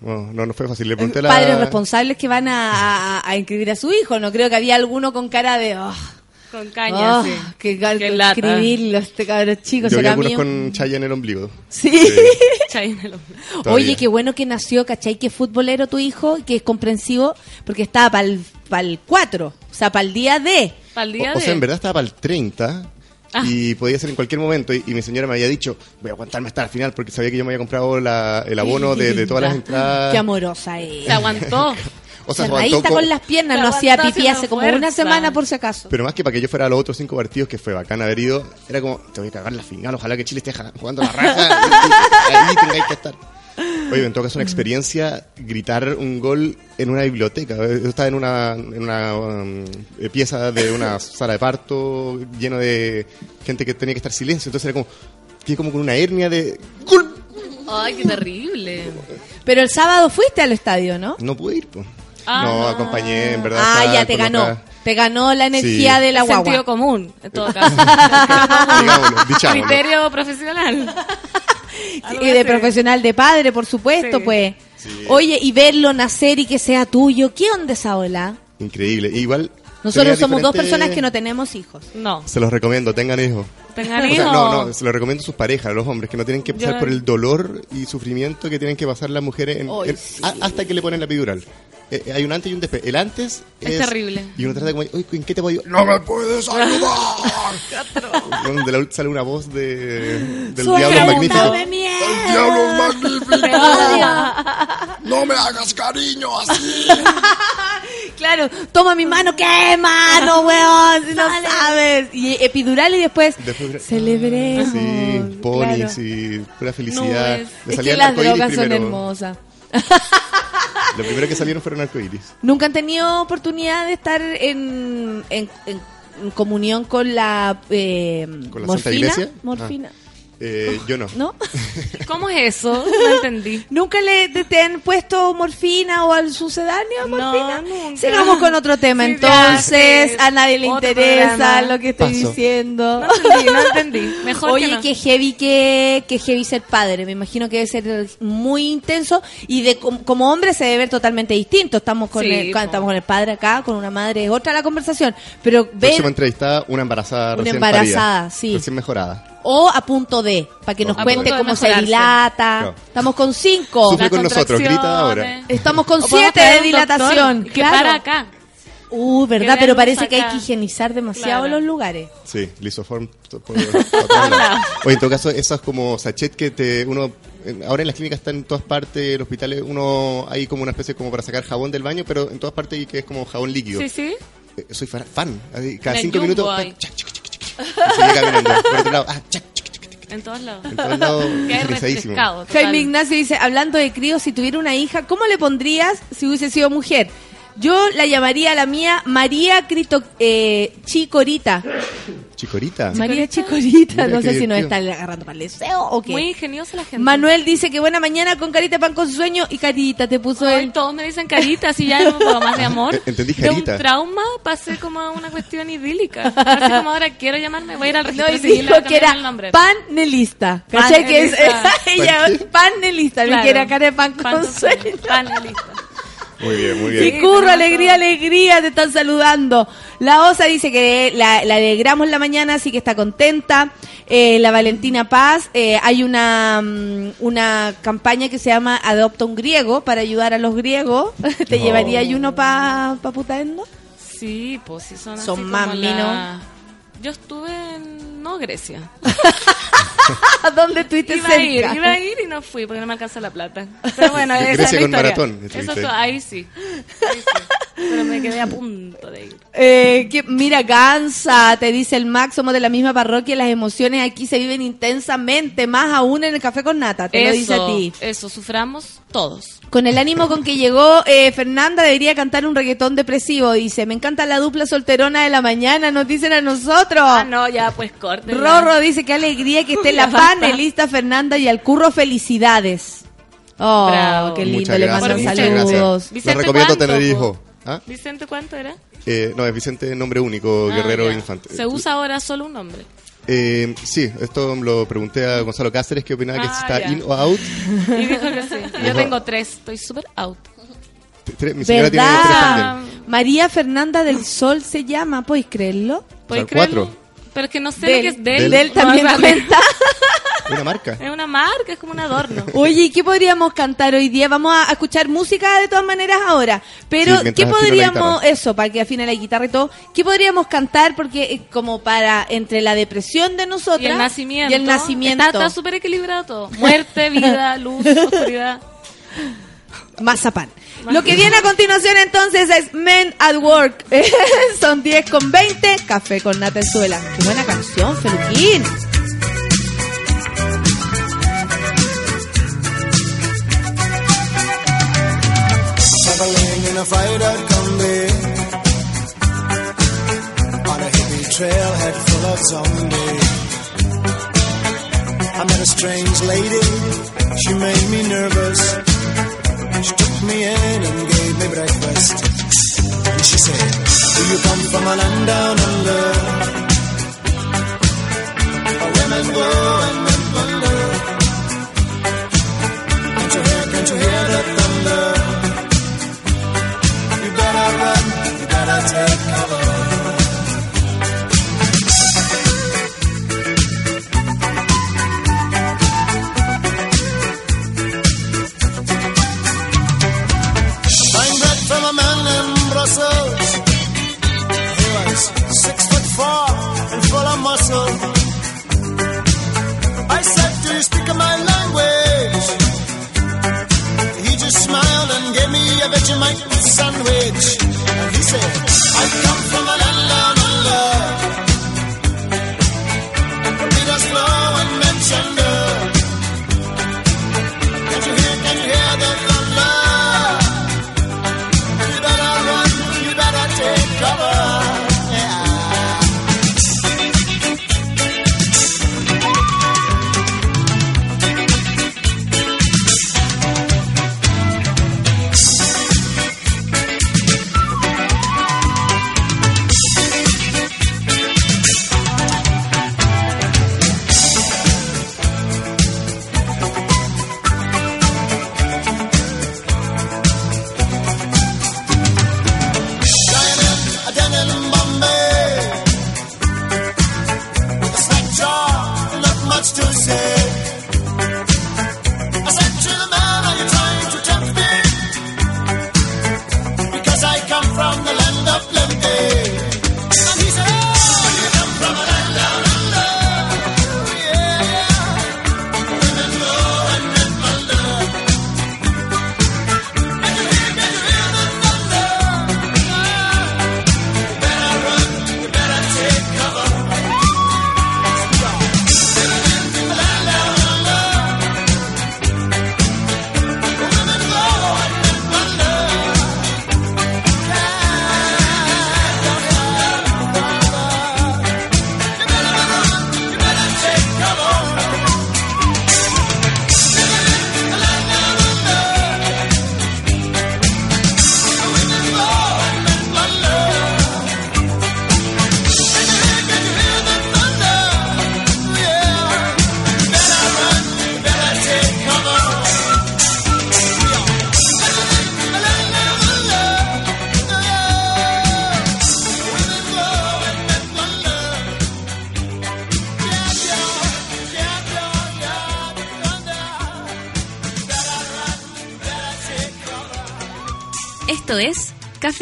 no, no, no fue fácil. Le pregunté a la...
Padres responsables que van a, a- a inscribir a su hijo. No creo que había alguno con cara de... Oh,
Con caña,
oh,
sí.
qué gal-
Qué lata.
escribirlo, este cabrón chico.
Yo
será
algunos
mío.
con chaya en el ombligo.
Sí. <laughs>
Chay en el.
Todavía.
Oye, qué bueno que nació, ¿cachai? Que futbolero tu hijo, que es comprensivo, porque estaba para el 4, o sea, para el día de.
Para el día
O, o
de...
sea, en verdad estaba para el 30
Ah.
Y podía ser en cualquier momento. Y, y mi señora me había dicho, voy a aguantarme hasta el final porque sabía que yo me había comprado la- el abono de, de todas las <laughs> entradas.
Qué amorosa <laughs> es.
Se aguantó.
O sea, aguantó
con
co-
las piernas,
Se
no hacía pipí hace como
fuerza.
una semana por si acaso.
Pero más que para que yo fuera a los otros cinco partidos, que fue bacán haber ido, era como, te voy a cagar la final, ojalá que Chile esté jugando la raja. <laughs> ahí tengáis que estar. Oye, en todo caso, una experiencia gritar un gol en una biblioteca. Yo estaba en una, en una um, eh, pieza de una sala de parto lleno de gente que tenía que estar silencio. Entonces era como, quedé como con una hernia de.
Ay, qué terrible.
Pero el sábado fuiste al estadio, ¿no?
No pude ir, pues.
Ah.
no, acompañé, en verdad.
Ah, ya te ganó. Te ganó la energía
Sí.
de la guagua.
Sentido común, en todo <laughs> caso.
Digámoslo.
Criterio profesional. <laughs> <laughs>
y de profesional de padre, por supuesto,
Sí.
pues. Oye, y verlo nacer y que sea tuyo, ¿qué onda esa ola?
Increíble. Igual.
Nosotros somos dos personas que no tenemos hijos.
No.
Se los recomiendo, tengan hijos.
Tengan <laughs>
O sea,
hijos.
no, no, se lo recomiendo a sus parejas, a los hombres, que no tienen que pasar
Yo-
por el dolor y sufrimiento que tienen que pasar las mujeres en-
Ay,
en- a- hasta que le ponen la epidural. Eh, eh, hay un antes y un después. El antes
Es
es,
terrible.
Y uno trata como, "Oye, ¿en qué te puedo ayudar? ¡No me puedes ayudar! <laughs> Donde la- sale una voz de, del
Soy
diablo magnífico.
de miedo.
¡El diablo es magnífico!
No me hagas cariño así. <laughs>
Claro, toma mi mano, ¿qué mano, weón? Si no sabes. Y epidural y después,
Después-
celebremos.
Sí, ponis
claro.
y pura felicidad. Me
Es
salían
que las drogas son hermosas.
Lo primero que salieron fueron arcoíris.
¿Nunca han tenido oportunidad de estar en, en- en comunión con la, eh,
¿Con la
morfina?
Santa Iglesia?
Morfina.
Eh, yo no.
¿No? <laughs>
¿Cómo es eso? No entendí.
¿Nunca le te, te han puesto morfina o al sucedáneo morfina?
nunca.
Sigamos con otro tema
Sí,
entonces. A nadie le
otro
interesa
programa.
lo que estoy
Paso.
diciendo.
No entendí, no entendí. <laughs> Mejor
Oye,
que no.
qué heavy que, que heavy ser padre. Me imagino que debe ser muy intenso y de com- como hombre se debe ver totalmente distinto. Estamos con
Sí,
el,
po.
estamos con el padre acá, con una madre es otra la conversación. Pero
Próxima
ver
entrevistada, una embarazada
Una
recién
embarazada,
parida,
sí.
Recién mejorada.
O a punto de, para que nos
A
cuente cómo se dilata. Estamos con cinco.
Sufre con nosotros, grita ahora.
Estamos con siete de dilatación.
que
claro.
para acá.
Uh, verdad, pero parece que hay que higienizar demasiado
Claro.
los lugares.
Sí, lisoform. <laughs> Oye, en todo caso, esas como sachet que te uno ahora en las clínicas están en todas partes, en hospitales, uno hay como una especie como para sacar jabón del baño, pero en todas partes hay que es como jabón líquido.
Sí, sí.
Eh, Soy fa- fan. Cada
En
cinco minutos chac, chac, chac, chac, y sigue caminando. Por otro lado, ah, chac,
En todos lados.
en todos lados, <laughs>
refrescado.
Jaime Ignacio dice, hablando de críos, si tuviera una hija, ¿cómo le pondrías si hubiese sido mujer? Yo la llamaría a la mía María Crito, eh, Chicorita.
Chicorita.
María Chicorita,
Mira
no sé si nos
divertido.
está agarrando para el deseo o qué.
Muy ingeniosa la gente.
Manuel dice que buena mañana con carita de pan con sueño y carita te puso
Ay,
el...
todos me dicen carita, así ya no puedo más de amor. <laughs>
Entendí
De un
carita.
trauma pasé como a una cuestión idílica. <laughs> Así como ahora quiero llamarme, voy a ir al
No,
registro
y
civil
dijo que
cambiar el
era
nombre.
panelista. ¿Cachai? Que es,
Panelista. <laughs>
ella, panelista,
Claro.
que era cara de pan con
Pan
sueño.
Panelista.
Muy bien, muy
Sí,
bien.
curro,
tenemos
alegría, alegría, te están saludando. La Osa dice que la, la alegramos la mañana, así que está contenta. Eh, la Valentina Paz, eh, hay una, mm, una campaña que se llama Adopta un griego para ayudar a los griegos. <laughs> ¿Te
Oh.
llevaría y uno para pa Putaendo?
Sí, pues sí son,
Son
así
más
como la- Yo estuve no Grecia.
¿A <laughs> dónde estuviste
Iba a ir, iba a ir y no fui porque no me alcanza la plata. Pero bueno, <laughs> esa
Grecia
es
con
historia.
maratón,
Eso
estuviste.
fue- ahí sí. Ahí sí. Pero me quedé a punto de ir.
Eh, que, mira, cansa, te dice el Max, somos de la misma parroquia, las emociones aquí se viven intensamente, más aún en el café con nata, te lo dice a ti.
Eso, suframos todos.
Con el ánimo con que llegó eh, Fernanda, debería cantar un reggaetón depresivo, dice, me encanta la dupla solterona de la mañana, nos dicen a nosotros.
Ah, no, ya pues corte.
Rorro dice, qué alegría que esté <laughs> la panelista Fernanda y al curro felicidades. Oh,
Bravo.
qué lindo,
Muchas
le
gracias,
mandan
muchas
saludos.
Les recomiendo
¿cuánto,
tener hijos. ¿Ah?
Vicente, ¿cuánto era?
Eh, no, es Vicente nombre único,
Ah,
guerrero
ya.
infante.
Se usa ahora solo un nombre.
Eh, sí, esto lo pregunté a Gonzalo Cáceres, que opinaba que
Ah,
está in o out.
Y dijo que sí. Yo tengo tres, estoy súper out.
Mi señora tiene tres también.
María Fernanda del Sol se llama, ¿podéis creerlo?
¿Puedes
O sea,
creerlo?
cuatro.
Pero es que no sé
Del-
lo que es del.
del también
No,
cuenta. <laughs>
Una marca.
Es una marca, es como un adorno. <laughs>
Oye, ¿y qué podríamos cantar hoy día? Vamos a escuchar música de todas maneras ahora. Pero,
Sí,
¿qué podríamos, eso, para que afine la guitarra y todo, ¿qué podríamos cantar? Porque eh, como para, entre la depresión de nosotras
Y el nacimiento.
y el nacimiento.
Está está súper equilibrado todo. Muerte, vida, <laughs> luz, oscuridad.
Mazapán. Lo que viene a continuación entonces es Men at Work. <laughs> Son 10 con 20, Café con Nata en Suela. Qué buena canción, Feluquín.
Traveling in a fighter combi on a hippie trailhead full of zombies. I met a strange lady, she made me nervous. She took me in and gave me breakfast. And she said, Do you come from a land down under? Where women go and men wonder. Can't you hear, can't you hear the thunder? You better run, you better take cover. I said, Do you speak my language? He just smiled and gave me a Vegemite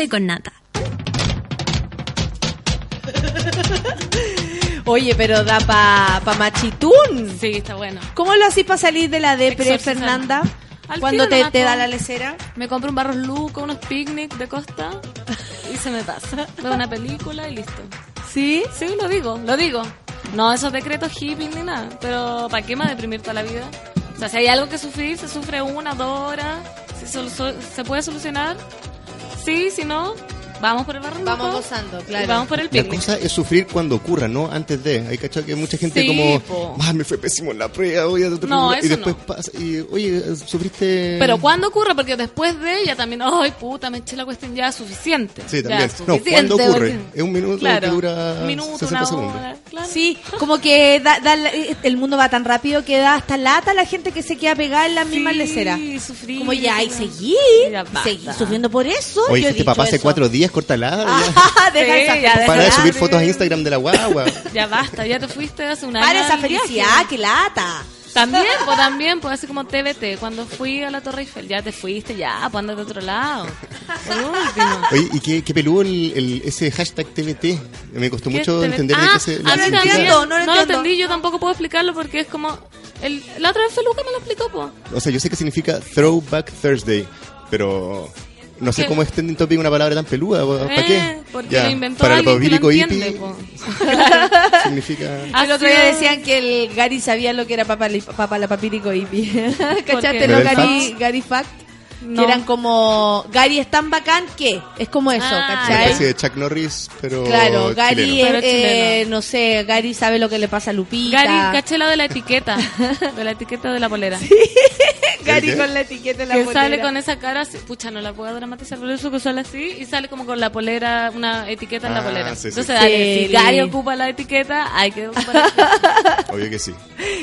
Con Nata. <laughs>
Oye, pero da pa, pa machitún.
Sí, está bueno.
¿Cómo lo haces para salir de la depre,
Exorcizar.
Fernanda?
Al
Cuando
tiro
te,
nomás,
te da
po.
la lecera.
Me compro un barros luco, unos picnic de costa y se me pasa. Veo una película y listo.
¿Sí?
Sí, lo digo, lo digo. No esos decretos hippies ni nada, pero ¿para qué más deprimir toda la vida? O sea, si hay algo que sufrir, se sufre una, dos horas. Sol- sol- se puede solucionar, sí, si no, vamos por el barro
Vamos gozando,
y
claro.
vamos por el
La
picnic.
cosa es sufrir cuando ocurra, no antes de. Hay cachado que mucha gente
Sí,
como,
po.
"Ah, me fue pésimo en la prueba, voy a otro
No,
lugar", y
eso
después
no.
pasa y oye, sufriste
Pero ¿cuándo ocurre? Porque después de ella también, ay puta, me eché la cuestión ya suficiente.
Sí,
Ya,
también. No,
suficiente,
¿cuándo ocurre?
porque-
Es un minuto
Claro,
que dura
un minuto,
60
una
segundos.
Claro.
Sí, como que da- da la- el mundo va tan rápido que da hasta lata la gente que se queda pegada en la misma
Sí,
lecera.
sufrir,
Como ya, y
basta.
seguir sufriendo por eso.
Oye,
Yo
este papá hace
eso.
cuatro días, cortala.
Ah, <laughs> deja
Sí,
esa
ya,
felicidad.
Para de subir fotos a Instagram de la guagua.
Ya basta, ya te fuiste hace un año.
Para esa felicidad, que lata.
También, pues también, pues así como TBT, cuando fui a la Torre Eiffel, ya te fuiste, ya, pues anda de otro lado. Por último.
Oye, ¿y qué, qué peludo el, el- ese hashtag TBT? Me costó
¿Qué
mucho
te-
entender
ah,
qué se,
a
la
mí
significa.
también,
no lo
no lo
entiendo.
entendí, yo tampoco puedo explicarlo porque es como... El, la otra vez Feluca me lo explicó, pues.
O sea, yo sé que significa Throwback Thursday, pero no sé
¿Qué?
cómo es trending topic una palabra tan peluda. ¿Para
Eh,
qué?
porque
Ya,
lo inventó
para el
alguien que lo entiende,
hippie
po. <laughs>
significa...
El otro día decían que el Gary sabía lo que era Papa, Papa la Papirico Hippie. <laughs> ¿Cachaste
¿Del
Gary? Gary Fact?
No.
Que eran como. Gary es tan bacán que. Es como eso,
Ah,
Una
¿cachai?
especie de Chuck Norris, pero
Claro, Gary.
Pero
eh, no sé, Gary sabe lo que le pasa a Lupita.
Gary, caché lo de la etiqueta, <laughs> de la etiqueta de la polera. <laughs>
Gary
¿El qué?
con la etiqueta en la
que
polera.
sale con esa cara, así- pucha, no la puedo dramatizar, pero eso que sale así y sale como con la polera, una etiqueta en la
Ah,
polera.
sí, sí.
Entonces, dale, si
Sí.
Gary ocupa la etiqueta, hay que ocupar la. <laughs>
Obvio que sí.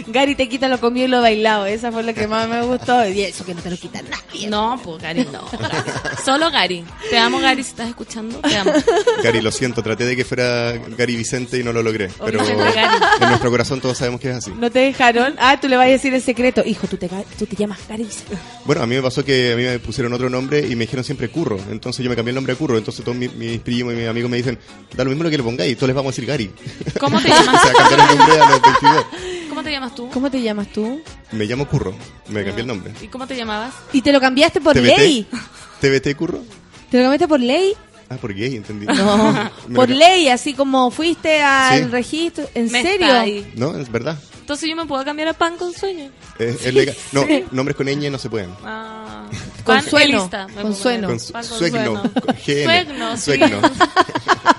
Gary te quita lo comido y lo bailado. Esa fue lo que más me gustó. Y eso que no te lo quita nadie.
No, pues Gary no. <laughs> Solo Gary. Te amo, Gary, si estás escuchando. Te amo.
Gary, lo siento, traté de que fuera Gary Vicente y no lo logré. Pero
Vicente
en nuestro corazón todos sabemos que es así.
¿No te dejaron? Ah, tú le vas a decir el secreto. Hijo, tú te, tú te llamas Gary.
Bueno, a mí me pasó que a mí me pusieron otro nombre y me dijeron siempre Curro. Entonces yo me cambié el nombre a Curro. Entonces todos mis, mis primos y mis amigos me dicen, da lo mismo lo que le pongáis, todos les vamos a decir Gary.
¿Cómo te <laughs>
o
llamas?
sea, cambiar el nombre a los 22.
¿Cómo te llamas tú?
¿Cómo te llamas tú?
Me llamo Curro, me cambié el nombre.
¿Y cómo te llamabas?
¿Y te lo cambiaste por ley?
¿TBT Curro?
¿Te lo cambiaste por ley?
Ah, por gay, entendí.
No, <laughs> <laughs> por ley, así como fuiste al
Sí.
registro. ¿En
Me
serio?
No, es verdad.
Entonces yo me puedo cambiar a pan con sueño.
Es, es legal. <laughs> No, nombres con ñ no se pueden.
Ah.
Con
Pan
sueno,
elista, me
con
su- suegno.
Suegno, sí.
Suegno.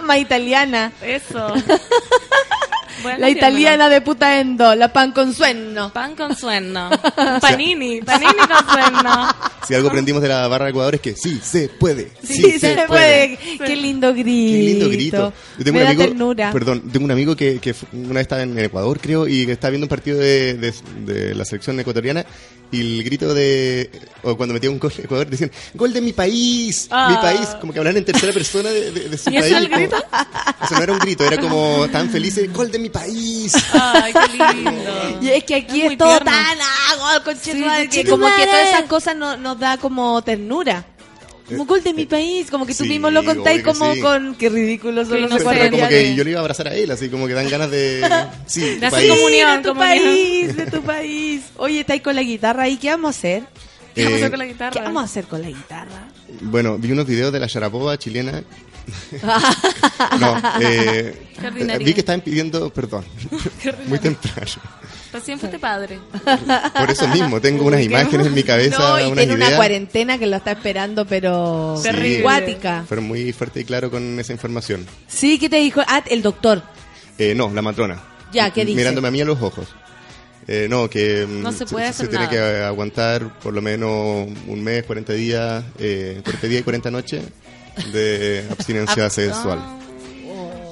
Más italiana.
Eso.
La italiana de puta endo, la pan con sueno.
Pan con sueno. <laughs> Panini, panini con sueno.
Si algo aprendimos de la barra de Ecuador es que sí se puede.
Sí, se, puede. Qué lindo grito.
Qué lindo grito. Yo tengo
Me
un
da
amigo,
ternura.
perdón, tengo un amigo que, que una vez estaba en Ecuador, creo, y que estaba viendo un partido de, de- de la selección ecuatoriana y el grito de, o cuando metía un gol de Ecuador, decían, gol de mi país,
Ah.
mi país, como que hablaban en tercera persona de, de- de su <laughs>
¿Y eso
país.
era el
como-
grito? <laughs>
Eso no era un grito, era como tan felices, gol de mi país.
Ay, qué lindo.
Y es que aquí
Es
todo
tierno.
tan ah, gol, conchetumadre, que
conchetumare.
como que todas esas cosas no- nos da como ternura. Como gol de mi país, como que tú
Sí,
mismo lo contáis como
sí.
con qué ridículo son los
era como que yo le iba a abrazar a él, así como que dan ganas de... <laughs> Sí,
De
país.
comunión.
de tu
comunión.
país, de tu <laughs> país. Oye, estáis con la guitarra ahí, ¿qué vamos a hacer?
¿Qué vamos a
Eh,
hacer con la guitarra?
¿Qué vamos a hacer con la guitarra?
Bueno, vi unos videos de la Sharapova chilena. <laughs> no, eh, vi que estaban pidiendo perdón. Muy temprano.
Recién fuiste padre. <laughs>
Por eso mismo, tengo unas imágenes en mi cabeza,
No, y
unas
tiene una cuarentena que lo está esperando, pero
Sí.
Acuática.
Fueron muy fuerte y claro con esa información.
Sí, ¿qué te dijo? Ah, el doctor.
Eh, no, la matrona.
Ya, ¿qué dice?
Mirándome a mí a los ojos. Eh, no, que mm,
No se puede hacer
tiene
nada.
que aguantar por lo menos un mes, 40 días, eh, 40 días y 40 noches de <laughs> abstinencia sexual.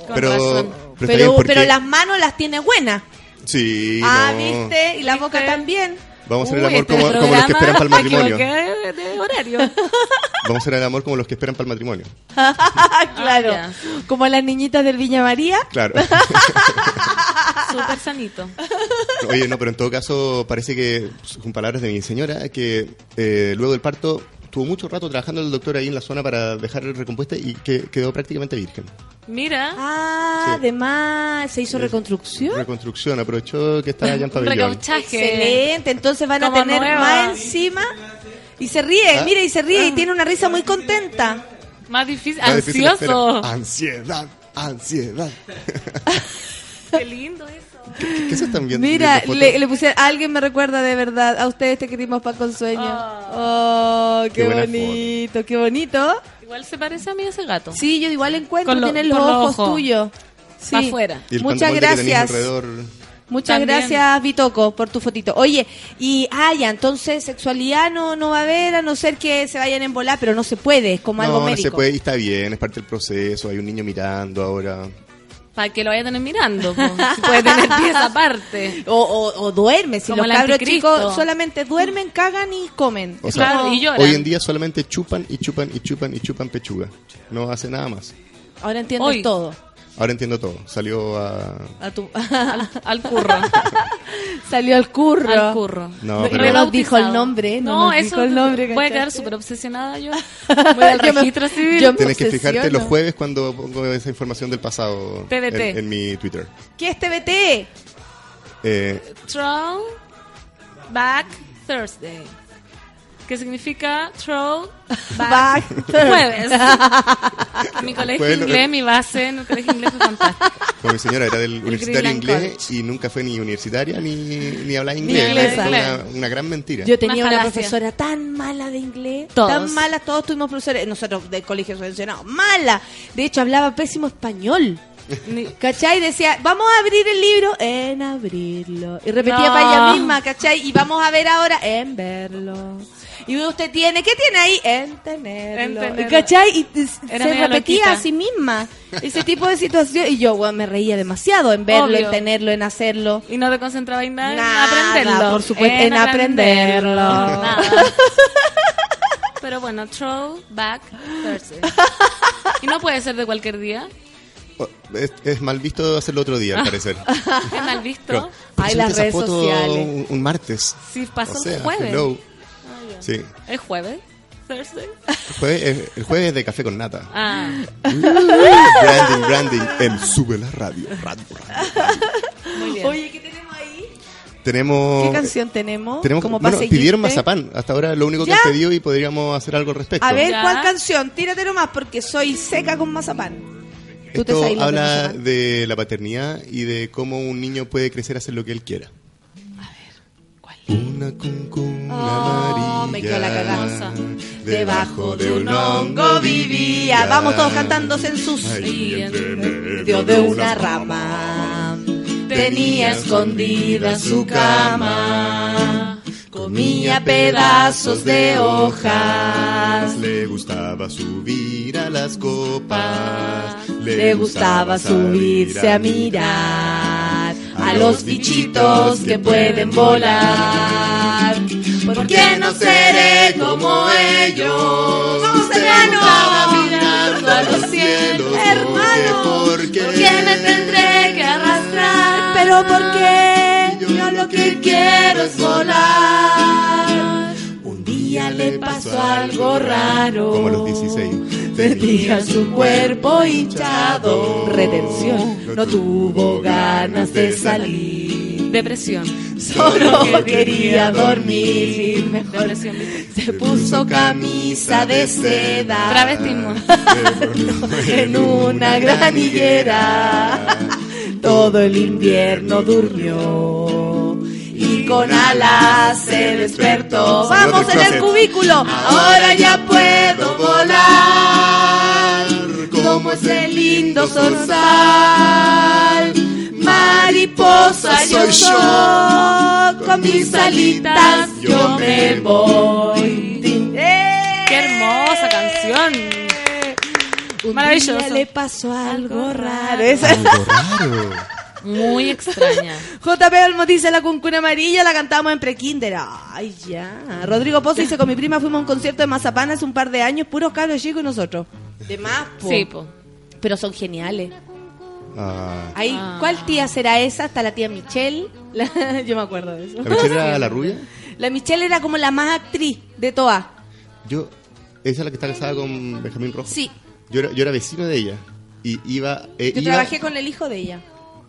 Con
Pero, pero,
pero las manos las tiene buenas.
Sí,
ah,
no.
¿viste? Y la boca también.
Vamos a hacer el amor
este
como, como los que esperan para el <laughs> matrimonio.
de horario. <laughs>
Vamos a hacer el amor como los que esperan para el matrimonio. <laughs>
claro.
Ah,
Como las niñitas del Viña María.
Claro.
Súper sanito.
Oye, no, pero en todo caso parece que, con palabras de mi señora, que eh, luego del parto tuvo mucho rato trabajando el doctor ahí en la zona para dejar recompuesta y que quedó prácticamente virgen.
Mira,
Ah,
Sí.
además se hizo reconstrucción.
Reconstrucción, aprovechó que estaba allá en pabellón.
recauchaje.
Excelente, entonces van a tener
nueva.
más encima. Y se ríe,
Ah.
mira, y se ríe y tiene una risa muy contenta.
Más difícil.
Más difícil
Ansioso.
Ansiedad, ansiedad. <laughs>
Qué lindo eso.
¿Qué, qué se están viendo?
Mira,
viendo
le, le puse, alguien me recuerda de verdad, a ustedes te querimos para con sueño. Oh, qué, bonito, qué bonito.
Igual se parece a mí ese gato.
Sí, yo igual encuentro,
Con lo-
tienen los ojos, tuyos. Sí.
Afuera.
Y el
Muchas gracias. Muchas
También.
gracias, Vitoco, por tu fotito. Oye, y, ah, ya, entonces sexualidad no, no va a haber, a no ser que se vayan en volar, pero no se puede, es como algo
No, no
médico.
se puede y está bien, es parte del proceso. Hay un niño mirando ahora.
Para que lo vaya a tener mirando. po. Si <laughs> puede tener pies aparte.
O, o, o duerme, si
Como
los cabros chicos solamente duermen, cagan y comen.
O
Es
sea,
Claro, y lloran.
hoy en día solamente chupan y chupan y chupan y chupan pechuga. No hace nada más.
Ahora entiendes
Hoy.
todo.
Ahora entiendo todo. Salió a...
A tu-
Al, al <laughs> curro.
Salió al curro.
Al curro.
No,
No,
pero-
no nos dijo el nombre, no,
No, eso
dijo el nombre.
voy a quedar súper obsesionada yo. <laughs> Voy al registro civil.
yo me
Tienes que fijarte los jueves cuando pongo esa información del pasado
TBT.
En, en mi Twitter.
¿Qué es TBT?
Eh,
Throw Back Thursday. Que significa Throw
Back <laughs>
Jueves. <laughs> mi colegio
Fue lo-
inglés, mi base en el colegio inglés fue fantástico.
como mi señora era del universitario inglés y nunca fue ni universitaria ni, ni hablaba inglés.
inglesa.
Fue una, una gran mentira.
Yo tenía
Una
una, profesora tan mala de inglés,
Todos.
tan mala, todos tuvimos profesores, nosotros del colegio subvencionado, mala. De hecho, hablaba pésimo español. ¿Cachai? Decía, vamos a abrir el libro en abrirlo. Y repetía
No.
para ella misma, ¿cachai? Y vamos a ver ahora en verlo. Y usted tiene, ¿qué tiene ahí? En tenerlo.
En tenerlo.
¿Cachai? Y
Era
se repetía
loquita.
a sí misma. Ese tipo de situación. Y yo, bueno, me reía demasiado en verlo,
Obvio.
en tenerlo, en hacerlo.
Y no te concentrabas en nada,
Nada,
en aprenderlo.
por supuesto, en aprenderlo.
Nada. Pero bueno, throw back Thursday. Y no puede ser de cualquier día.
Oh, Es, es mal visto hacerlo otro día, al parecer. <laughs>
Es mal visto.
Pero,
Ay,
subiste
las redes
foto
sociales.
Un, un martes.
Sí, pasó
O sea,
el jueves.
hello. Sí.
¿Es jueves? Thursday.
El jueves, es- el jueves es de café con nata.
Ah.
branding, branding. En Sube la Radio. radio, radio.
Muy bien.
Oye, ¿qué tenemos ahí?
Tenemos.
¿Qué canción tenemos?
Tenemos,
Como
bueno, pidieron mazapán. Hasta ahora lo único que han pedido y podríamos hacer algo al respecto.
A ver,
Ya.
¿cuál canción? Tírate nomás porque soy seca con mazapán.
Esto habla de la paternidad y de cómo un niño puede crecer a hacer lo que él quiera. Una cuncuna
Oh, me quedó la
amarilla
cagada.
Debajo de un
hongo vivía. Vamos todos cantando en sus
Ahí entre
medio de una rama. Tenía escondida su cama. Comía pedazos de hojas.
Le gustaba subir a las copas.
Le gustaba subirse a mirar a los bichitos que pueden volar. ¿Por qué no seré como ellos? No seré no mirando a los cielos, hermano.
¿Por qué?
¿Por qué me tendré que arrastrar? Pero ¿por qué? Yo lo que quiero es volar. Le pasó algo raro.
Como los 16.
Tenía su cuerpo hinchado. Retención. No tuvo ganas de salir.
Depresión.
Solo quería dormir. Mejor
Depresión.
se puso camisa de seda.
Travestismo. <laughs>
en una gran higuera. Todo el invierno durmió. Con alas se despertó. Vamos en el cubículo. Ahora ya puedo volar. Como ese lindo zorzal. Mariposa yo soy. Con mis alitas yo me voy.
¡Qué hermosa canción!
Un
Maravilloso.
día le pasó algo raro. Esa-
Algo raro.
Muy extraña. <laughs>
JP Olmo dice la cuncuna amarilla, la cantamos en prekinder. Ay, ya. Rodrigo Pozo dice, con mi prima fuimos a un concierto de Mazapán hace un par de años, puros cabros chicos y nosotros. De más, po.
Sí, po.
Pero son geniales.
Ah,
Ahí,
Ah.
¿Cuál tía será esa? Está la tía Michelle. <laughs> La- yo me acuerdo de eso.
¿La Michelle era la rubia?
La Michelle era como la más actriz de todas.
Yo, esa es la que está casada con Benjamín Rojo.
Sí,
Yo era, yo era vecino de ella. Y iba. eh,
yo
iba-
trabajé con el hijo de ella.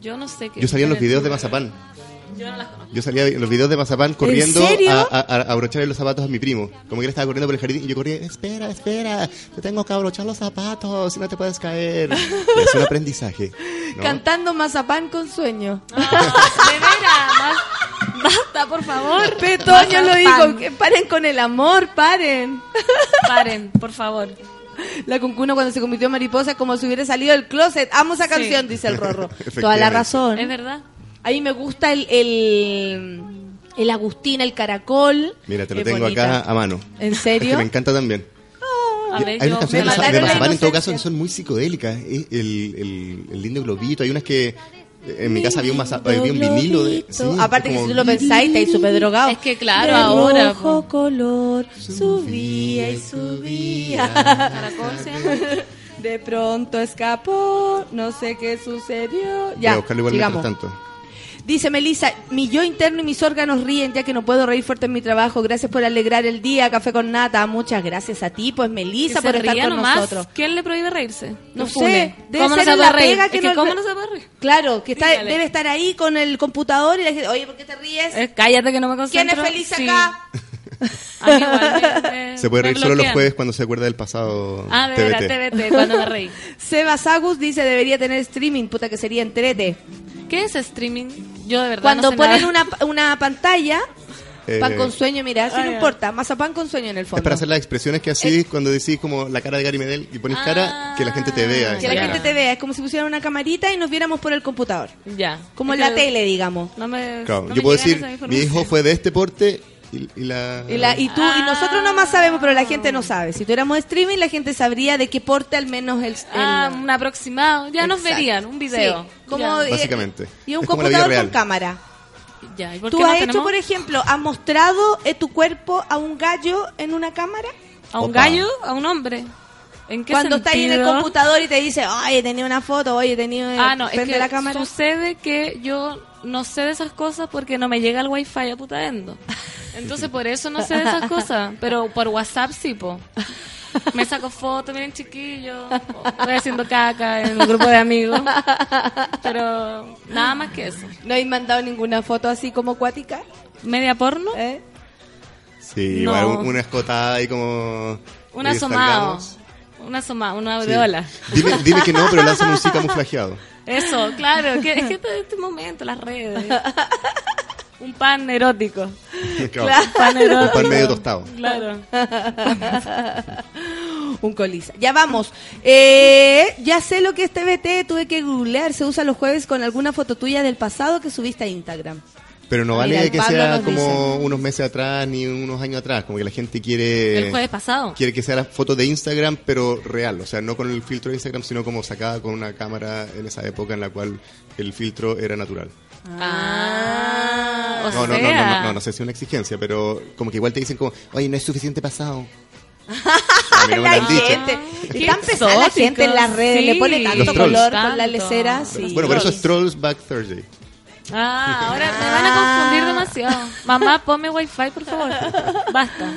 Yo no sé qué.
yo salía en los videos de Mazapán.
Yo no las conozco.
Yo salía en los videos de Mazapán corriendo a, a, a abrocharle los zapatos a mi primo. Como que él estaba corriendo por el jardín y yo corría, espera, espera, te tengo que abrochar los zapatos, si no te puedes caer. Y es un aprendizaje. ¿no?
Cantando Mazapán con sueño. <laughs>
De veras, basta, por favor.
Petoño lo digo, que paren con el amor, paren.
Paren, por favor.
La cuncuna cuando se convirtió en mariposa es como si hubiera salido del closet. Amo esa
Sí.
canción, dice el Rorro. <laughs> Toda la razón.
Es verdad.
A mí me gusta el, el, el Agustín, el caracol.
Mira, te lo tengo
bonita.
acá a mano.
¿En
Es
serio?
que me encanta también.
A
Y
ver,
hay
yo
unas canciones de, Mazapán en todo caso que son muy psicodélicas. El, el, el lindo globito, hay unas que en mi casa había un, maza- había un vinilo de... sí,
Aparte que
como-
si tú lo pensáis, estáis súper drogado.
Es que claro,
De
ahora.
rojo
po.
color, subía y subía.
Caracol se llama.
De pronto escapó, no sé qué sucedió.
Voy
Ya,
a buscarlo igual
sigamos.
mientras tanto.
Dice Melissa, mi yo interno y mis órganos ríen ya que no puedo reír fuerte en mi trabajo. Gracias por alegrar el día, café con nata. Muchas gracias a ti, pues Melissa,
Que
por estar con
nomás.
nosotros.
¿Quién le prohíbe reírse?
No
Que
sé, debe
¿Cómo
ser
no se
la
reír?
pega
Es
que
que
no-
¿Cómo no se puede reír?
Claro, que está,
Dígale.
debe estar ahí con el computador y la gente, oye, ¿por qué te ríes?
Eh, cállate que no me
¿Quién
concentro.
es feliz
Sí.
acá? <laughs>
A mí igual me- <laughs> me-
Se puede reír solo los jueves cuando se acuerda del pasado
Ah, de
TBT.
TBT, cuando me reí. <laughs>
Seba Sagus dice, debería tener streaming, puta que sería entrete.
¿Qué es streaming? Yo de verdad
Cuando
no sé
ponen
nada.
una, una pantalla,
Eh,
pan con sueño, mira, así
Ah,
no
ya.
importa, mazapán con sueño en el
Es
fondo.
para hacer las expresiones que así cuando decís como la cara de Gary Medel y pones cara que la gente te vea.
Ah, Que la gente te vea, es como si pusieran una camarita y nos viéramos por el computador.
Ya.
Como
Es
en la
que
tele, digamos.
No me,
Claro,
no
yo
me
puedo
llegan
decir, mi hijo fue de este porte y, y la...
Y, la, y tú y nosotros nomás sabemos, pero la gente no sabe. Si tuviéramos streaming, la gente sabría de qué porte al menos el... el-
Ah, un aproximado. Ya nos verían, un video.
Sí, como, eh,
Básicamente.
Y un
Es
computador con cámara.
Ya, ¿y por
¿Tú
qué no
has hecho,
tenemos
por ejemplo, has mostrado eh, tu cuerpo a un gallo en una cámara?
a un
Opa.
gallo, a un hombre? ¿En qué
Cuando está ahí en el computador y te dice, oye, tenía una foto, oye, tenía...
Ah, no, es que
la cámara.
sucede que yo no sé de esas cosas porque no me llega el wifi a putaendo. Entonces por eso no sé de esas cosas, pero por WhatsApp sí, po. Me saco fotos, miren chiquillo, estoy haciendo caca en un grupo de amigos, pero nada más que eso.
¿No habéis mandado ninguna foto así como acuática?
¿Media porno?
¿Eh?
Sí,
No.
igual un- una escotada ahí como...
Un asomado,
salgamos.
un asomado, una
Sí.
aureola.
Dime, dime que no, pero lánzame un sí camuflajeado.
Eso, claro, que, es que este, este momento, las redes. Un pan erótico. <laughs>
Claro.
Un pan
Un
erótico.
pan medio tostado.
Claro. <laughs>
un coliza. Ya vamos. Eh, ya sé lo que es TBT, tuve que googlear. Se usa los jueves con alguna foto tuya del pasado que subiste a Instagram.
Pero no vale que sea como
dice.
unos meses atrás ni unos años atrás. Como que la gente quiere...
El jueves pasado.
Quiere que sea la foto de Instagram, pero real. O sea, no con el filtro de Instagram, sino como sacada con una cámara en esa época en la cual el filtro era natural.
Ah, o
no, no, no,
sea.
no, no, no, no sé si es una exigencia, pero como que igual te dicen como, oye, no es suficiente pasado. A mí no me lo han dicho.
gente.
Qué
Está pesada la gente en las redes,
sí.
le pone tanto color con la lecera. Sí.
Bueno, por eso es Trolls Back Thursday.
Ah, ahora me van a confundir demasiado. Mamá, ponme wifi, por favor. Basta.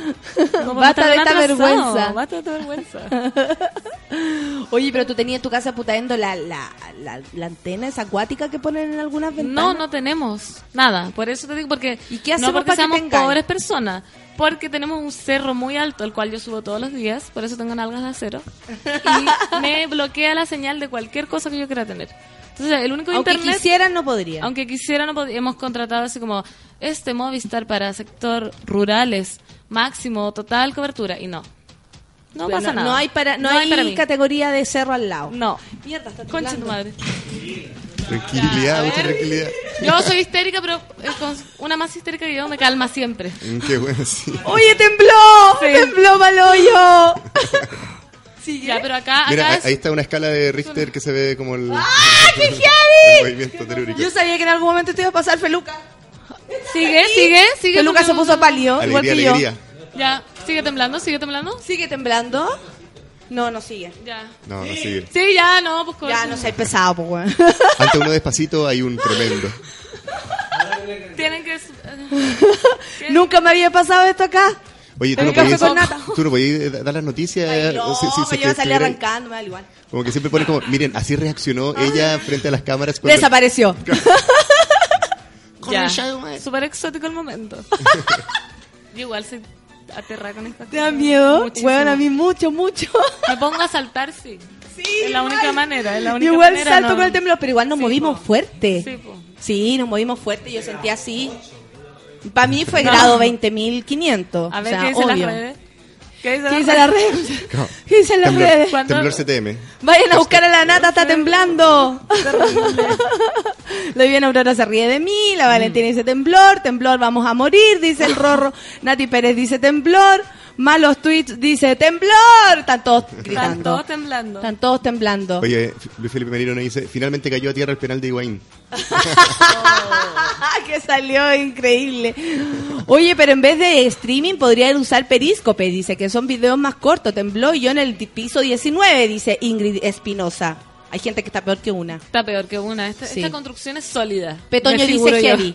No,
Basta de esta
atrasado.
vergüenza.
Basta de esta vergüenza. <laughs>
Oye, pero tú tenías en tu casa putaendo la, la, la, la antena esa acuática que ponen en algunas
No,
ventanas.
no tenemos nada. Por eso te digo, porque
¿Y qué
no
hacemos
porque
para que
seamos pobres personas, porque tenemos un cerro muy alto, el cual yo subo todos los días, por eso tengo nalgas de acero, y me bloquea la señal de cualquier cosa que yo quiera tener. Entonces, el único
Aunque
internet...
quisieran, no podrían.
Aunque quisiera, no pod- hemos contratado así como este Movistar para sector rurales, máximo, total cobertura, y no. No
Bueno,
pasa nada.
No hay, para, no, hay,
para mí.
categoría de cerro al lado.
No.
Mierda, está
Concha tu madre.
Tranquilidad, mucha tranquilidad.
Yo soy histérica, pero eh, con una más histérica que yo me calma siempre.
Mm, Qué bueno, sí.
Oye, tembló,
Sí.
tembló mal <laughs> hoyo.
Ya, pero acá, acá
Mira,
es...
ahí está una escala de Richter que se ve como el,
¡Ah, <laughs> qué
el
heavy!
movimiento telúrico.
Yo sabía que en algún momento te iba a pasar Feluca.
Sigue, sigue, sigue.
Feluca se puso pálido, igual
Alegría,
que yo.
alegría.
Ya, sigue temblando, sigue temblando.
¿Sigue temblando? No, no sigue.
Ya.
No, no sigue.
Sí, ya, no, pues con-
Ya, no seas pesado, pues, weón. <laughs>
Ante uno despacito hay un tremendo.
Tienen que... <laughs>
Nunca me había pasado esto acá.
Oye, tú no podías, tú no podías dar las noticias.
Ay,
eh,
no,
si- si- si
salir
estuviera-
arrancando, me da igual.
Como que siempre ponen como, miren, así reaccionó ella frente a las cámaras. cuando-
Desapareció. <laughs>
Ya, súper exótico el momento. <laughs> Yo igual soy aterrada con esta
¿Te da miedo?
Muchísimo.
Bueno, a mí mucho, mucho.
Me pongo a saltar, sí.
Sí,
es la única manera, es la única
igual
manera,
salto
no.
con el temblor, pero igual nos
Sí,
movimos
po.
fuerte.
Sí, po.
Sí, nos movimos fuerte. Yo sentía así. Para mí fue grado 20.500.
A
o
ver,
sea,
¿qué dice
obvio.
las redes? ¿Qué dice
¿Qué dice la red?
Claro. <laughs> <laughs>
¿Qué dicen las
Temblor,
redes?
¿Cuándo?
temblor CTM.
Vayan a buscar a la nata, está temblando. La <laughs> Viviana Aurora se ríe de mí, la Valentina dice temblor, temblor, vamos a morir, dice el Rorro. Nati Pérez dice temblor, malos tweets dice temblor. Están todos
Están
gritando.
todos temblando.
Están todos temblando.
Oye, Luis Felipe Merino nos dice, finalmente cayó a tierra el penal de Higuaín. <laughs>
que salió increíble. Oye, pero en vez de streaming podría usar Periscope, dice que son videos más cortos. Tembló y yo en el piso 19, dice Ingrid Espinosa. Hay gente que está peor que una.
Está peor que una. Esta,
Sí.
esta construcción es sólida.
Petoño dice heavy.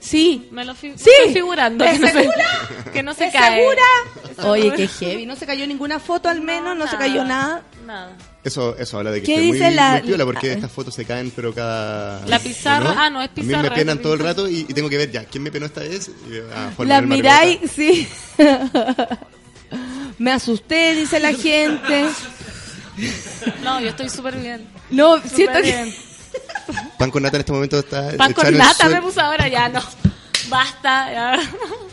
Sí.
Me lo fi-
Sí.
estoy figurando.
¿Es
que no se,
segura?
que no se
¿Es
cae.
segura? Oye, qué heavy. No se cayó ninguna foto al menos, no, se cayó nada.
Nada.
Eso, eso habla de que
¿Qué
esté muy,
la-
muy piola porque
ah,
estas fotos se caen pero cada...
La pizarra- ah, no, es
A mí
pizarra,
me penan todo el rato y, y tengo que ver ya, ¿quién me penó esta vez? Y, ah,
La miráis, sí. <laughs> Me asusté, dice la gente.
No, yo estoy súper bien.
No,
Súper
siento que...
bien.
Pan con nata en este momento está
Pan con nata me puse ahora, ya no. Basta, ya.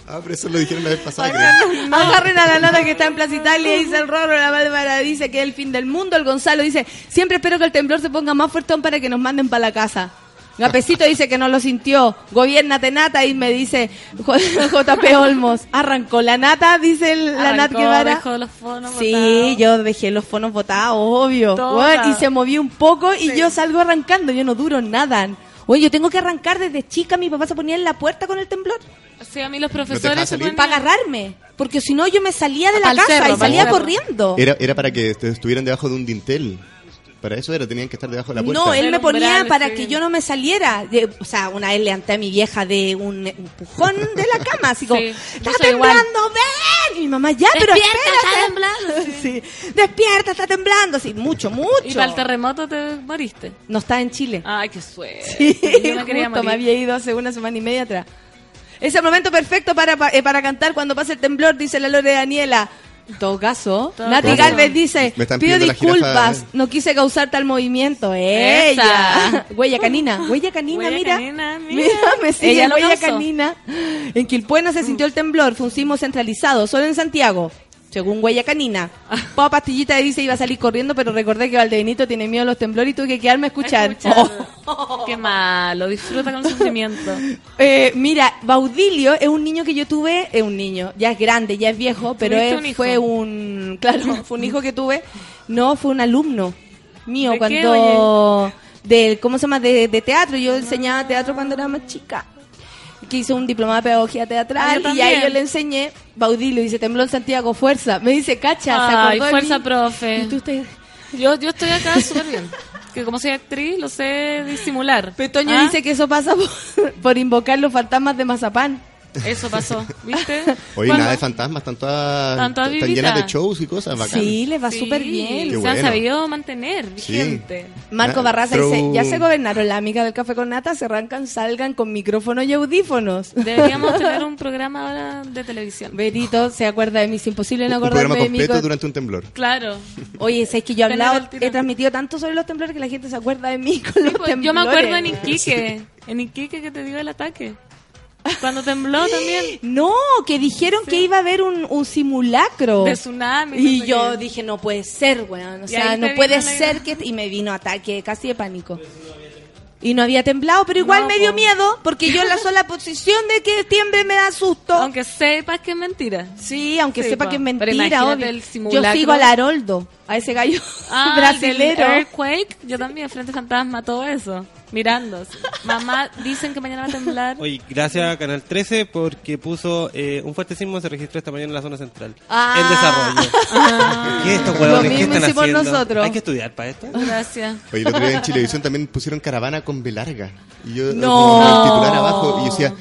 Ah, pero eso lo dijeron la vez pasada, creo.
Agarren a la nata que está en Plaza Italia, dice el Rorro, la Bárbara dice que es el fin del mundo, el Gonzalo dice, siempre espero que el temblor se ponga más fuertón para que nos manden para la casa. Gapecito dice que no lo sintió. Gobiernate nata y me dice <laughs> JP Olmos. Arrancó la nata, dice el- la Nat Guevara.
dejó los fonos
Sí,
botados.
yo dejé los fonos botados, obvio.
Toda.
Y se movió un poco y yo salgo arrancando, yo no duro nada. Oye, yo tengo que arrancar desde chica, mi papá se ponía en la puerta con el temblor.
Sí, a mí los profesores se
salir?
ponían-
Para agarrarme, porque si no yo me salía de la casa
cerro,
y salía
cerro.
corriendo.
Era, era para que est- estuvieran debajo de un dintel. Para eso era, tenían que estar debajo de la puerta.
No, él me ponía para que yo no me saliera. De- o sea, una vez levanté a mi vieja de un empujón de la cama, así como,
Sí,
¡está temblando, ven! Y mi mamá, ya, pero
Despierta,
espérate.
está temblando.
Sí. Despierta, está temblando, sí, mucho, mucho.
Y para el terremoto te moriste.
No está en Chile.
Ay, qué suerte.
Sí,
Yo me quería
justo,
morir.
me había ido hace una semana y media atrás. Es el momento perfecto para, pa- eh, para cantar cuando pase el temblor, dice la Lore Daniela. En todo caso,
Todo
Nati
caso.
Galvez dice, pido disculpas,
jirafa".
no quise causar tal movimiento. Ella. <laughs> Huella canina, huella canina,
Huella
mira.
canina, <laughs> mira.
Mira, me sigue
Ella lo
huella canina. En Quilpuena se sintió el temblor, fue un sismo centralizado, solo en Santiago. Según Huella Canina. <laughs> Pau Pastillita dice iba a salir corriendo, pero recordé que Valdebenito tiene miedo a los temblores y tuve que quedarme a escuchar. Oh. <laughs>
Qué malo, disfruta con sufrimiento. <laughs>
Eh, mira, Baudilio es un niño que yo tuve, es un niño, ya es grande, ya es viejo, pero
¿Tuviste
él
un
fue un, claro, fue un hijo que tuve, no, fue un alumno mío
¿De qué,
cuando, del, ¿cómo se llama? De, de teatro, yo enseñaba teatro cuando era más chica, que hice un diplomado de pedagogía
Ah,
teatral
yo
y ahí yo le enseñé, Baudilio dice, tembló en Santiago, fuerza, me dice, cacha,
Ay, fuerza,
mí.
profe.
Y tú te-
Yo, yo estoy acá súper bien. Que como soy actriz, lo sé disimular.
Petoño
¿Ah?
dice que eso pasa <laughs> por, por invocar los fantasmas de Mazapán.
Eso pasó, ¿viste? <laughs>
Oye,
Cuando-
nada de fantasmas, están todas,
Están todas
están llenas de shows y cosas bacán.
Sí, les va
Sí,
súper bien.
Qué
Se
bueno.
han sabido mantener
Sí.
vigente.
Marco
Ah,
Barraza dice, ya se gobernaron la amiga del café con nata, se arrancan, salgan con micrófono y audífonos. <laughs>
Deberíamos tener un programa ahora de televisión.
Berito se acuerda de mí, es imposible no
Un
acordarme
programa
de mí.
completo durante un temblor.
Claro.
Oye, es que yo he hablado, he transmitido tanto sobre los temblores que la gente se acuerda de mí con los
Pues,
temblores.
yo me acuerdo en Iquique, <laughs> en Iquique que te dio el ataque. Cuando tembló también.
No, que dijeron que iba a haber un, un simulacro.
De tsunami.
Y
no sé
yo
qué.
dije, no puede ser, weón. O
Y
sea, no puede ser que... Y me vino ataque casi de pánico. Y no había temblado, pero igual
No,
me dio
po.
miedo, porque yo en la <laughs> sola posición de que tiemble me da susto.
Aunque sepas que es mentira.
Sí, aunque
Sí,
sepa
po.
que es mentira, obvio.
el
Yo sigo al Haroldo, a ese gallo
Ah, <laughs>
brasilero.
del Earthquake. Yo también, Frente Fantasma, todo eso. Mirando. Mamá, dicen que mañana va a temblar.
Oye, gracias a Canal 13 porque puso eh, un fuerte sismo se registró esta mañana en la zona central.
Ah.
En desarrollo.
Ah.
¿Qué estos
Lo
huevones? ¿Qué
mismo
están
hicimos
haciendo?
nosotros.
Hay que estudiar para esto.
Gracias.
Oye, el otro día en Chilevisión también pusieron caravana con B larga. Y yo,
No.
como el titular abajo, y yo decía,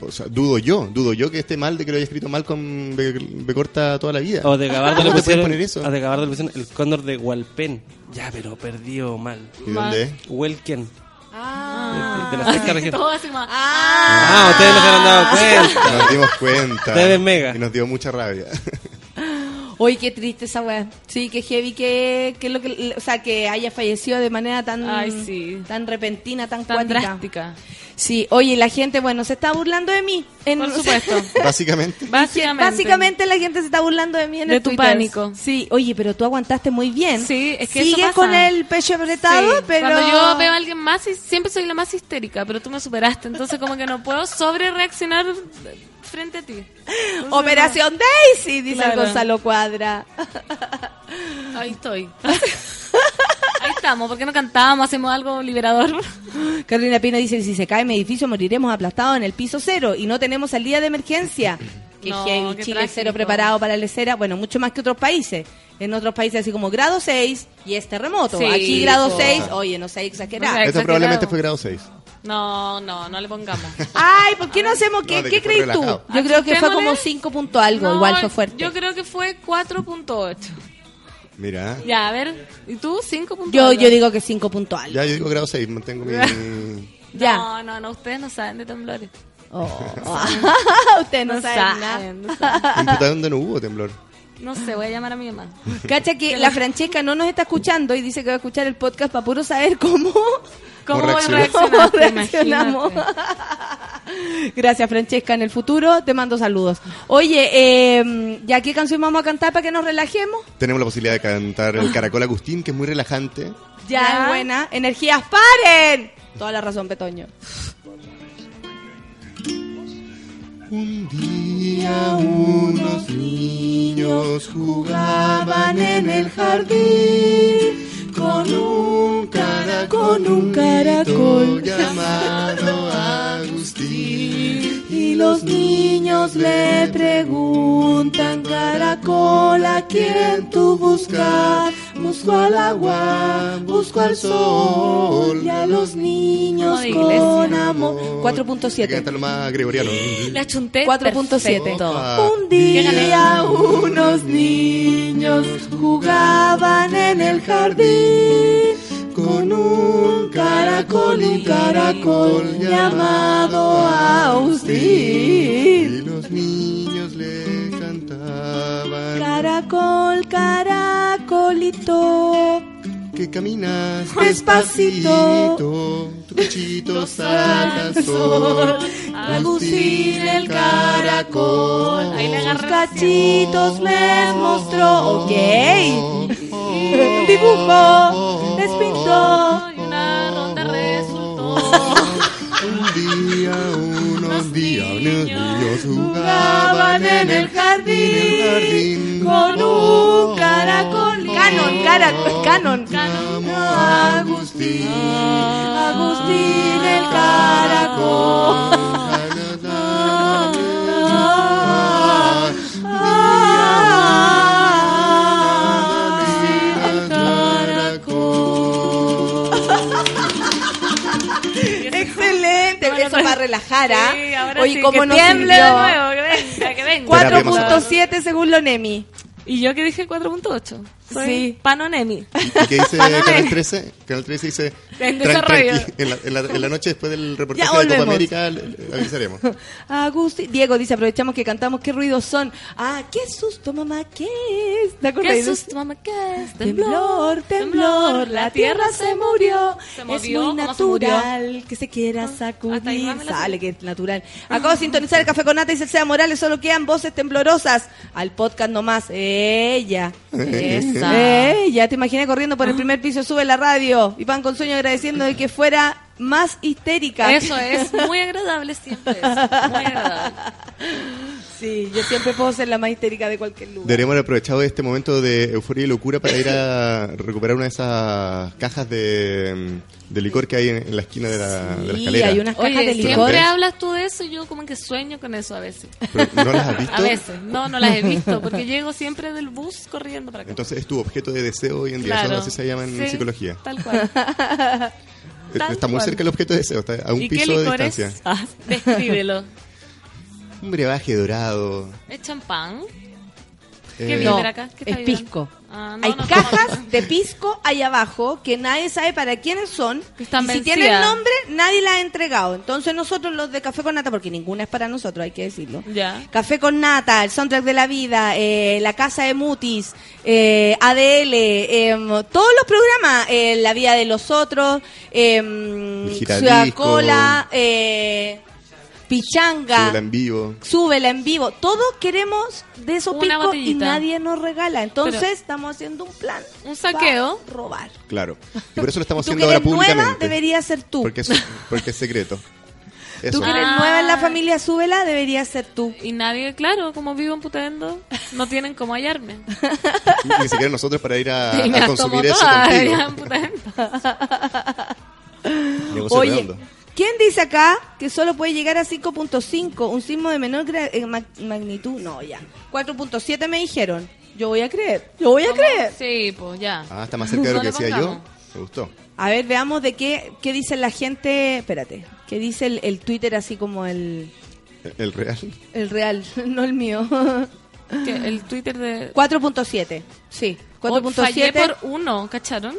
o sea, dudo yo, dudo yo que esté mal de que lo haya escrito mal con B, B corta toda la vida.
O de Gabardo le
¿Cómo te puedes
pusieron,
poner eso?
a de Gabardo le pusieron el cóndor de Hualpén. Ya, pero perdió mal.
¿Y dónde es?
Ah.
De la sexta región.
Todo así como,
Ah, ustedes no se han dado <laughs> cuenta.
Nos dimos cuenta.
TV Mega.
Y nos dio mucha rabia.
Oye, qué triste esa weá. Sí, que heavy que, que lo que, o sea, que haya fallecido de manera tan,
Ay, sí.
tan repentina, tan,
tan
cuática.
drástica.
Sí, oye, la gente, bueno, se está burlando de mí. En,
Por <laughs> supuesto.
Básicamente.
Básicamente.
Básicamente la gente se está burlando de mí en
De
el
tu
Twitter.
pánico.
Sí, oye, pero tú aguantaste muy bien.
Sí, es que eso
Sigues
pasa.
con el pecho apretado,
Sí,
pero...
Cuando yo veo a alguien más, y siempre soy la más histérica, pero tú me superaste. Entonces, como que no puedo sobre reaccionar frente a ti. <laughs> Entonces,
Operación Daisy, dice
Claro.
Gonzalo Cuadra. <laughs>
Ahí estoy. <laughs> Ahí estamos? ¿Por qué no cantamos? ¿Hacemos algo liberador?
Carolina Pino dice, si se cae mi edificio moriremos aplastados en el piso cero y no tenemos salida de emergencia. Que
No,
heavy,
qué
Chile
trágico.
cero preparado para la lecera. Bueno, mucho más que otros países. En otros países así como grado 6 y es terremoto.
Sí,
Aquí grado
po.
6, oye, no sé exagerado.
Esto probablemente fue grado 6.
No, no, no le pongamos.
Ay, ¿por qué no hacemos? ¿Qué, ¿qué crees tú?
relajado.
Yo creo que fue como 5 punto algo,
No,
igual fue fuerte.
Yo creo que fue 4.8.
Mira.
Ya, a ver. ¿Y tú? 5.8.
Yo, yo digo que 5 punto algo.
Ya, yo digo grado 6, mantengo mi... <laughs>
Ya.
No, no, no, ustedes no saben de temblores.
Oh. <laughs> Ustedes no,
No
saben
saben,
nada.
no saben.
En Puta, donde no hubo temblor.
No sé, voy a llamar a mi mamá.
Cacha que la Francesca no nos está escuchando y dice que va a escuchar el podcast para puro saber cómo,
¿Cómo
cómo reaccionamos. Gracias, Francesca. En el futuro te mando saludos. Oye, eh, ¿ya qué canción vamos a cantar para que nos relajemos?
Tenemos la posibilidad de cantar el <laughs> Caracol Agustín, que es muy relajante.
Ya,
Ya.
es buena. Energías, paren. Toda la razón, Petoño.
Un día unos niños jugaban en el jardín con un caracol,
Con un caracol. <laughs>
llamado Agustín.
Y los niños le preguntan, caracol, ¿a quién tú buscas? Busco al agua, busco al sol, y a los niños con amor.
Hay que
4.7.
cantarlo más gregoriano.
La chunté.
4.7.
perfecto.
Un día unos niños jugaban en el jardín con un caracol y caracol llamado Agustín.
Y los niños le cantaban
Caracol, caracolito.
Que caminas
Despacito.
despacito, tu pechito saca el sol.
Agustín el caracol.
Ahí le
cachitos les mostró. Ok. Un dibujo les pintó.
Y una ronda resultó.
Un día, niños
Jugaban en el jardín con un caracol. Canon, caracol, canon. Agustín, Agustín el caracol. Excelente, eso para relajar, ¿ah?
Sí,
Oye, ¿cómo
que
nos
tiemble
sirvió?
de nuevo, que venga, que venga.
4.7 según lo Nemi.
Y yo que dije 4.8. Soy
Sí.
Panonemi.
¿Y qué dice. <laughs> Canal 13? Canal 13 dice...
En
la, en la- en la noche después del reportaje
Ya
de Copa. América le- le avisaremos. <laughs>
Agustín, Diego dice, aprovechamos que cantamos, ¿qué ruidos son? Ah, qué susto, mamá, ¿qué es? ¿Te acuerdas?
¿Qué susto, mamá? ¿Qué es?
Temblor, temblor, la tierra se murió.
Se
es muy
¿cómo se murió?
natural que se quiera sacudir. Sale que es natural. Acabo de sintonizar el café con nata y Cecilia Morales, solo quedan voces temblorosas. Al podcast nomás. Ella. <laughs>
Esa.
Ella, te imaginé corriendo por el primer piso, sube la radio y pan con sueño agradeciendo de que fuera más histérica.
Eso es muy agradable siempre. es Muy agradable. <laughs>
Sí, yo siempre puedo ser la más histérica de cualquier lugar.
Deberíamos haber aprovechado este momento de euforia y locura para ir a <laughs> recuperar una de esas cajas de, de licor que hay en, en la esquina de la, de la
Sí,
escalera.
hay unas cajas
Oye,
de licor.
siempre hablas tú de eso y yo como que sueño con eso a veces.
Pero, ¿No las has visto? <laughs>
A veces. No, no las he visto porque llego siempre del bus corriendo para acá.
Entonces es tu objeto de deseo hoy en día.
Claro.
Eso así se llama en
Sí,
psicología.
Tal cual. <laughs> Tal
está muy
cual.
cerca el objeto de deseo, está a un
¿Y qué
piso de
licor
distancia.
es? Ah, descríbelo.
Un brebaje dorado.
¿Es champán?
eh,
¿Qué
No,
acá? ¿Qué está
es pisco.
Ah, no,
Hay
no,
cajas de pisco ahí abajo que nadie sabe para quiénes son.
están
y si
vencidas.
tienen nombre, nadie las ha entregado. Entonces nosotros los de Café con Nata, porque ninguna es para nosotros, hay que decirlo.
Ya.
Café con Nata, el soundtrack de la vida, eh, La Casa de Mutis, eh, ADL, em, todos los programas, eh, La Vida de los Otros, eh. Ciudad Cola, eh, Pichanga.
súbela en vivo.
Súbela en vivo. Todos queremos de esos
Una
picos y nadie nos regala. Entonces
Pero-
estamos haciendo un plan.
Un saqueo.
para robar.
Claro. Y por eso lo estamos <laughs>
Tú
haciendo
que
ahora
eres nueva,
públicamente.
debería ser tú.
Porque es, porque es secreto. Eso.
Tú que eres
Ah.
nueva en la familia, súbela, deberías ser tú.
Y nadie, claro, como vivo en Putendo, no tienen cómo hallarme.
Ni siquiera nosotros para ir a, a consumir eso contigo.
Oye,
redondo.
¿Quién dice acá que solo puede llegar a 5.5? Un sismo de menor eh, mag- magnitud. No, ya. 4.7 me dijeron. Yo voy a creer. Yo voy a creer.
Sí, pues ya.
Ah, está más cerca de lo que <laughs> decía yo. Me gustó.
A ver, veamos de qué, qué dice la gente. Espérate. ¿Qué dice el, el Twitter así como el,
El real.
el real? <laughs> No el mío.
Que El Twitter de...
4.7. Sí.
Oh, fallé
4.7.
por uno, ¿cacharon?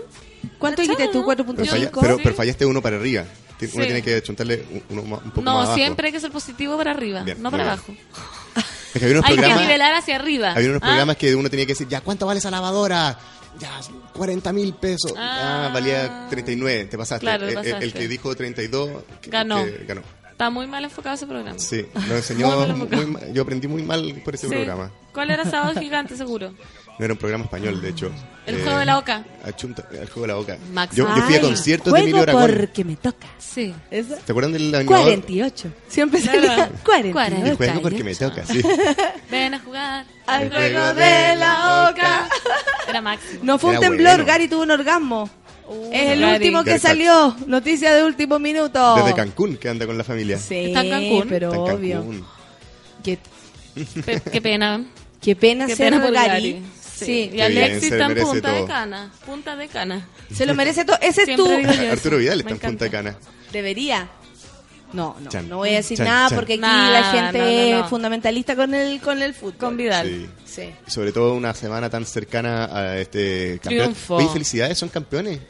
¿Cuánto dijiste tú?
Pero,
4.5.
falla- pero, pero fallaste uno para arriba. Uno
Sí.
tiene que chuntarle un, uno un poco más
No, siempre hay que ser positivo para arriba,
Bien,
no para
bien.
abajo. <laughs>
Es que había unos <laughs>
Hay que nivelar hacia arriba.
había unos
¿ah?
programas que uno tenía que decir, ya, ¿cuánto vale esa lavadora? Ya, 40 mil pesos. Ah,
Ah.
valía 39, te pasaste.
Claro,
El- el, que dijo 32, que-
Ganó.
que ganó.
Está muy mal enfocado ese programa.
Sí, lo enseñó
Muy
Yo aprendí muy mal por ese
Sí.
programa.
¿Cuál era Sábado Gigante, seguro? <laughs>
No era un programa español, de hecho.
El
Eh,
juego de la oca.
achunta- el juego de la boca.
Max.
Yo, yo fui a
Ay,
conciertos de Emilio
juego
Aragón.
porque me toca.
Sí.
¿Esa?
¿Te acuerdan del animador?
48. Siempre salía 48.
El juego porque me toca, sí. <laughs>
Ven a jugar
Al
El
juego
juego
de la oca.
Era máximo.
No fue un temblor,
bueno.
Gary tuvo un orgasmo. es el
Gary.
último que salió. Noticia de último minuto.
Desde Cancún, que anda con la familia.
Sí,
¿Está en Cancún?
pero
Está en
obvio. Qué,
Pe- qué pena.
qué pena
Qué
ser
pena por
Gary.
Gary.
Sí.
Y Alexis está en punta de
todo.
cana. Punta de cana.
Se lo merece todo. Ese es tu...
Arturo Vidal está en. Punta Cana.
Debería. No, no,
Chan.
no voy a decir
Chan,
nada
chan.
porque aquí
Nah,
la gente
no, no, no.
es fundamentalista con el, con el fútbol.
Con Vidal.
Sí.
Sí.
Y sobre todo una semana tan cercana a este campeón.
Triunfo.
Oye, felicidades, son campeones. ¿Se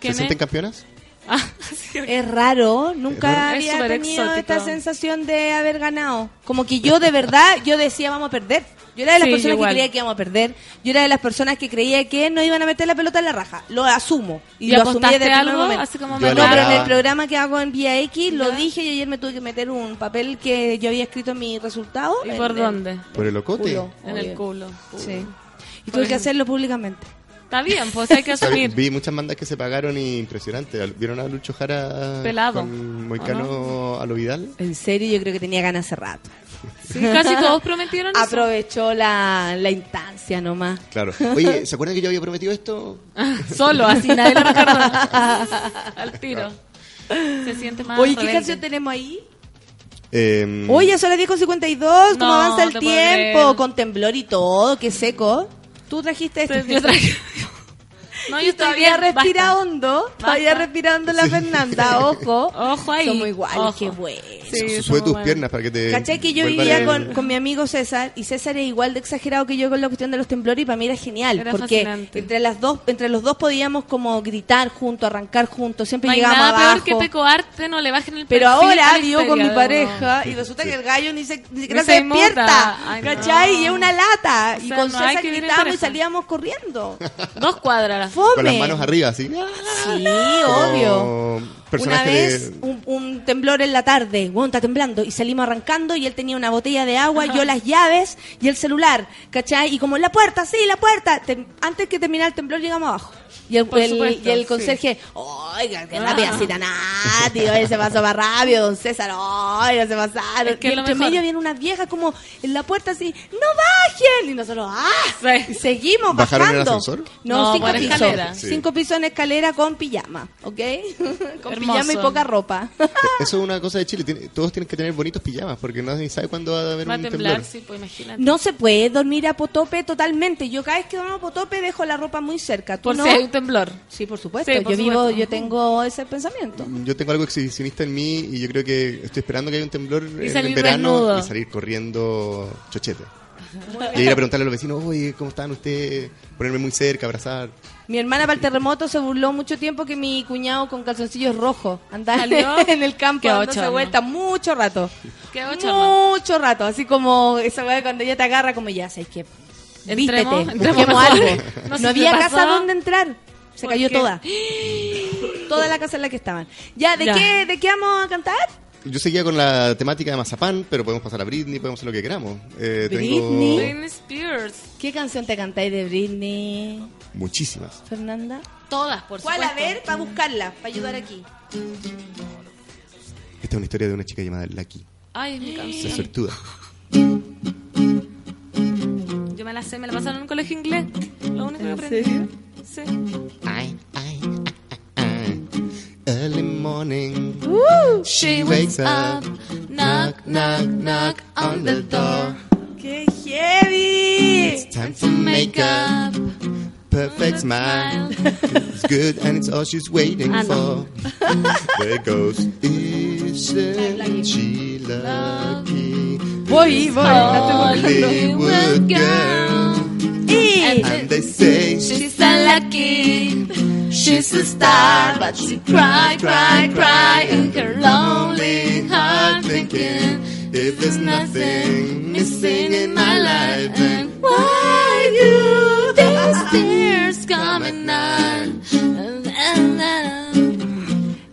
¿Quién
sienten campeonas?
Ah, <laughs> sí.
Es raro, nunca
Es
había tenido
exótico.
esta sensación de haber ganado. Como que yo de verdad, yo decía vamos a perder. Yo era de las
Sí,
personas que creía que íbamos a perder. Yo era de las personas que creía que no iban a meter la pelota en la raja. Lo asumo. Y,
¿Y
lo asumí desde el
algo?
momento.
Así como
Yo
me
No, pero en el programa que hago en Vía X lo dije y ayer me tuve que meter un papel que yo había escrito en mi resultado.
¿Y
en
por
el
dónde?
¿Por el ocote?
culo,
En el culo.
Sí. Y tuve que hacerlo públicamente.
Está bien, pues hay que asumir.
vi muchas bandas que se pagaron y impresionante. ¿Vieron a Lucho Jara
Pelado,
con Moicano a lo Vidal?
En serio, yo creo que tenía ganas hace rato.
Sí, casi <laughs> todos prometieron eso.
Aprovechó la, la instancia nomás.
Claro. Oye, ¿se acuerdan que yo había prometido esto? <laughs>
Solo, así nadie lo recordó. <laughs> Al tiro. Se siente más
Oye, ¿qué
rebelde.
canción tenemos ahí?
Eh,
Oye, son las 10.52, ¿cómo
No,
avanza el tiempo? Con temblor y todo, qué seco. Tú trajiste esto.
Yo traje- No, yo estoy
todavía
bien,
respira
basta.
hondo, todavía
Basta.
respira hondo la Fernanda, <laughs> ojo.
Ojo ahí.
Somos iguales,
Ojo.
qué bueno.
Sí,
Sube tus piernas para que te.
¿Cachai que yo vivía
el-
con, con mi amigo César y César es igual de exagerado que yo con la cuestión de los temblores y para mí era genial
Era
porque
fascinante.
entre las dos entre los dos podíamos como gritar juntos, arrancar juntos, siempre
No
llegábamos
nada
abajo.
peor que Peco Arte, no le bajen el
Pero ahora vivo con mi pareja y resulta que el gallo ni, se, ni siquiera
Ni
se despierta.
Ay,
¿Cachai?
no.
Y es una lata.
O
y con
no
César gritábamos y salíamos corriendo.
Dos cuadras. <laughs>
Fome.
Con las manos arriba, así.
Sí,
Como
obvio. Una
personaje
vez
de-
un, un temblor en la tarde, bueno, está temblando, y salimos arrancando y él tenía una botella de agua, yo las llaves y el celular, ¿cachai? Y como la puerta, sí, la puerta. Tem- antes que terminar el temblor llegamos abajo. Y el, el- y el
sí.
conserje, oiga, que
Ah.
cita Nati, oye, se pasó más rápido, don César, oiga, se pasaron.
Es que
y entre
mejor.
medio viene una vieja como en la puerta así, ¡no bajen! Y nosotros, ¡ah! Y seguimos
¿Bajaron en
bajando.
ascensor?
No,
No,
cinco pisos.
escalera.
Sí.
Cinco pisos en escalera con pijama, ¿ok? <laughs> con
Hermoso.
pijama y poca ropa.
Eso es una cosa de Chile. tiene- todos tienen que tener bonitos pijamas porque nadie sabe cuándo va a haber
Va a
un
temblar,
temblor.
sí, pues imagínate.
No se puede dormir a potope totalmente. Yo cada vez que duermo a potope dejo la ropa muy cerca. ¿Tú
Por
no?
Hay un temblor.
Sí, por supuesto.
Sí, por
yo vivo, yo tengo ese pensamiento.
Yo tengo algo exhibicionista en mí y yo creo que estoy esperando que haya un temblor en el verano
desnudo.
y salir corriendo chochete. Y ir a preguntarle a los vecinos, oye, ¿cómo están ustedes? Ponerme muy cerca, abrazar.
Mi hermana para el terremoto se burló mucho tiempo que mi cuñado con calzoncillos rojos andaba
¿Salió? <laughs>
en el campo dándose
bochorno.
vuelta mucho rato.
Qué bochorno.
Mucho rato. Así como esa weá cuando ella te agarra como ya, ¿sabes qué? Vístete,
Entremos,
busquemos algo.
No sé
había
pasó.
casa donde entrar. Se
¿Por
cayó
qué?
toda. <gasps> Toda la casa en la que estaban. Ya, ¿de
Ya.
qué de qué vamos a cantar?
Yo seguía con la temática de Mazapán, pero podemos pasar a Britney, podemos hacer lo que queramos. Eh,
Britney.
Tengo
Britney Spears.
¿Qué canción te cantáis de Britney,
muchísimas.
Fernanda?
Todas, por
¿Cuál?
supuesto.
A ver, para buscarla, para ayudar aquí.
Esta es una historia de una chica llamada Lucky.
Ay, es mi
La
canción.
suertuda.
Yo me la sé, me la pasaron en un colegio inglés. Lo único que aprendí.
serio?
Sí.
Early morning.
She wakes up, knock, knock, knock on the door.
¡Qué heavy!
It's time for makeup. Perfect smile. It's good and it's all she's waiting
Ah, no.
for. <laughs> There goes. Isn't she lucky?
Voy, voy, la estoy
Hollywood girl. And they say
She's unlucky. She's a star, but she cry, cry, cry in her lonely heart, thinking
if there's nothing missing in my life, then
why you? these tears coming on?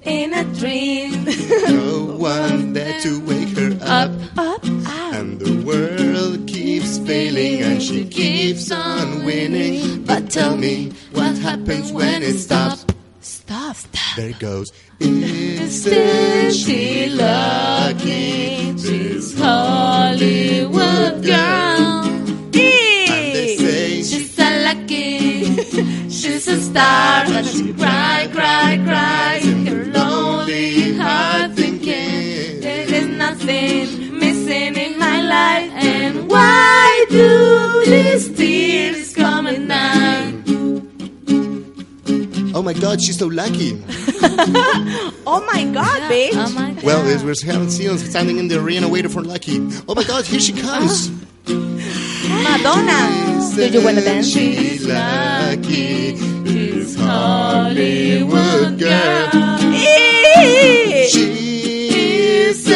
In a dream,
no one there to wake her up.
up,
And the world keeps failing and she keeps on winning. But tell me, what happens when it stops?
Stop, stop.
There it goes. Isn't she lucky? This
Hollywood girl.
And they say
She's lucky. <laughs> She's a star, but she cry, cry, cry in her lonely in my life. And why do these tears coming down?
Oh my god, she's so lucky. <laughs>
Oh my god, bitch.
Oh my God.
Well, as we're having seen standing in the arena waiting for Lucky. Oh my god, here she comes. <gasps>
Madonna. Do you wanna dance?
She lucky. This Hollywood girl. She's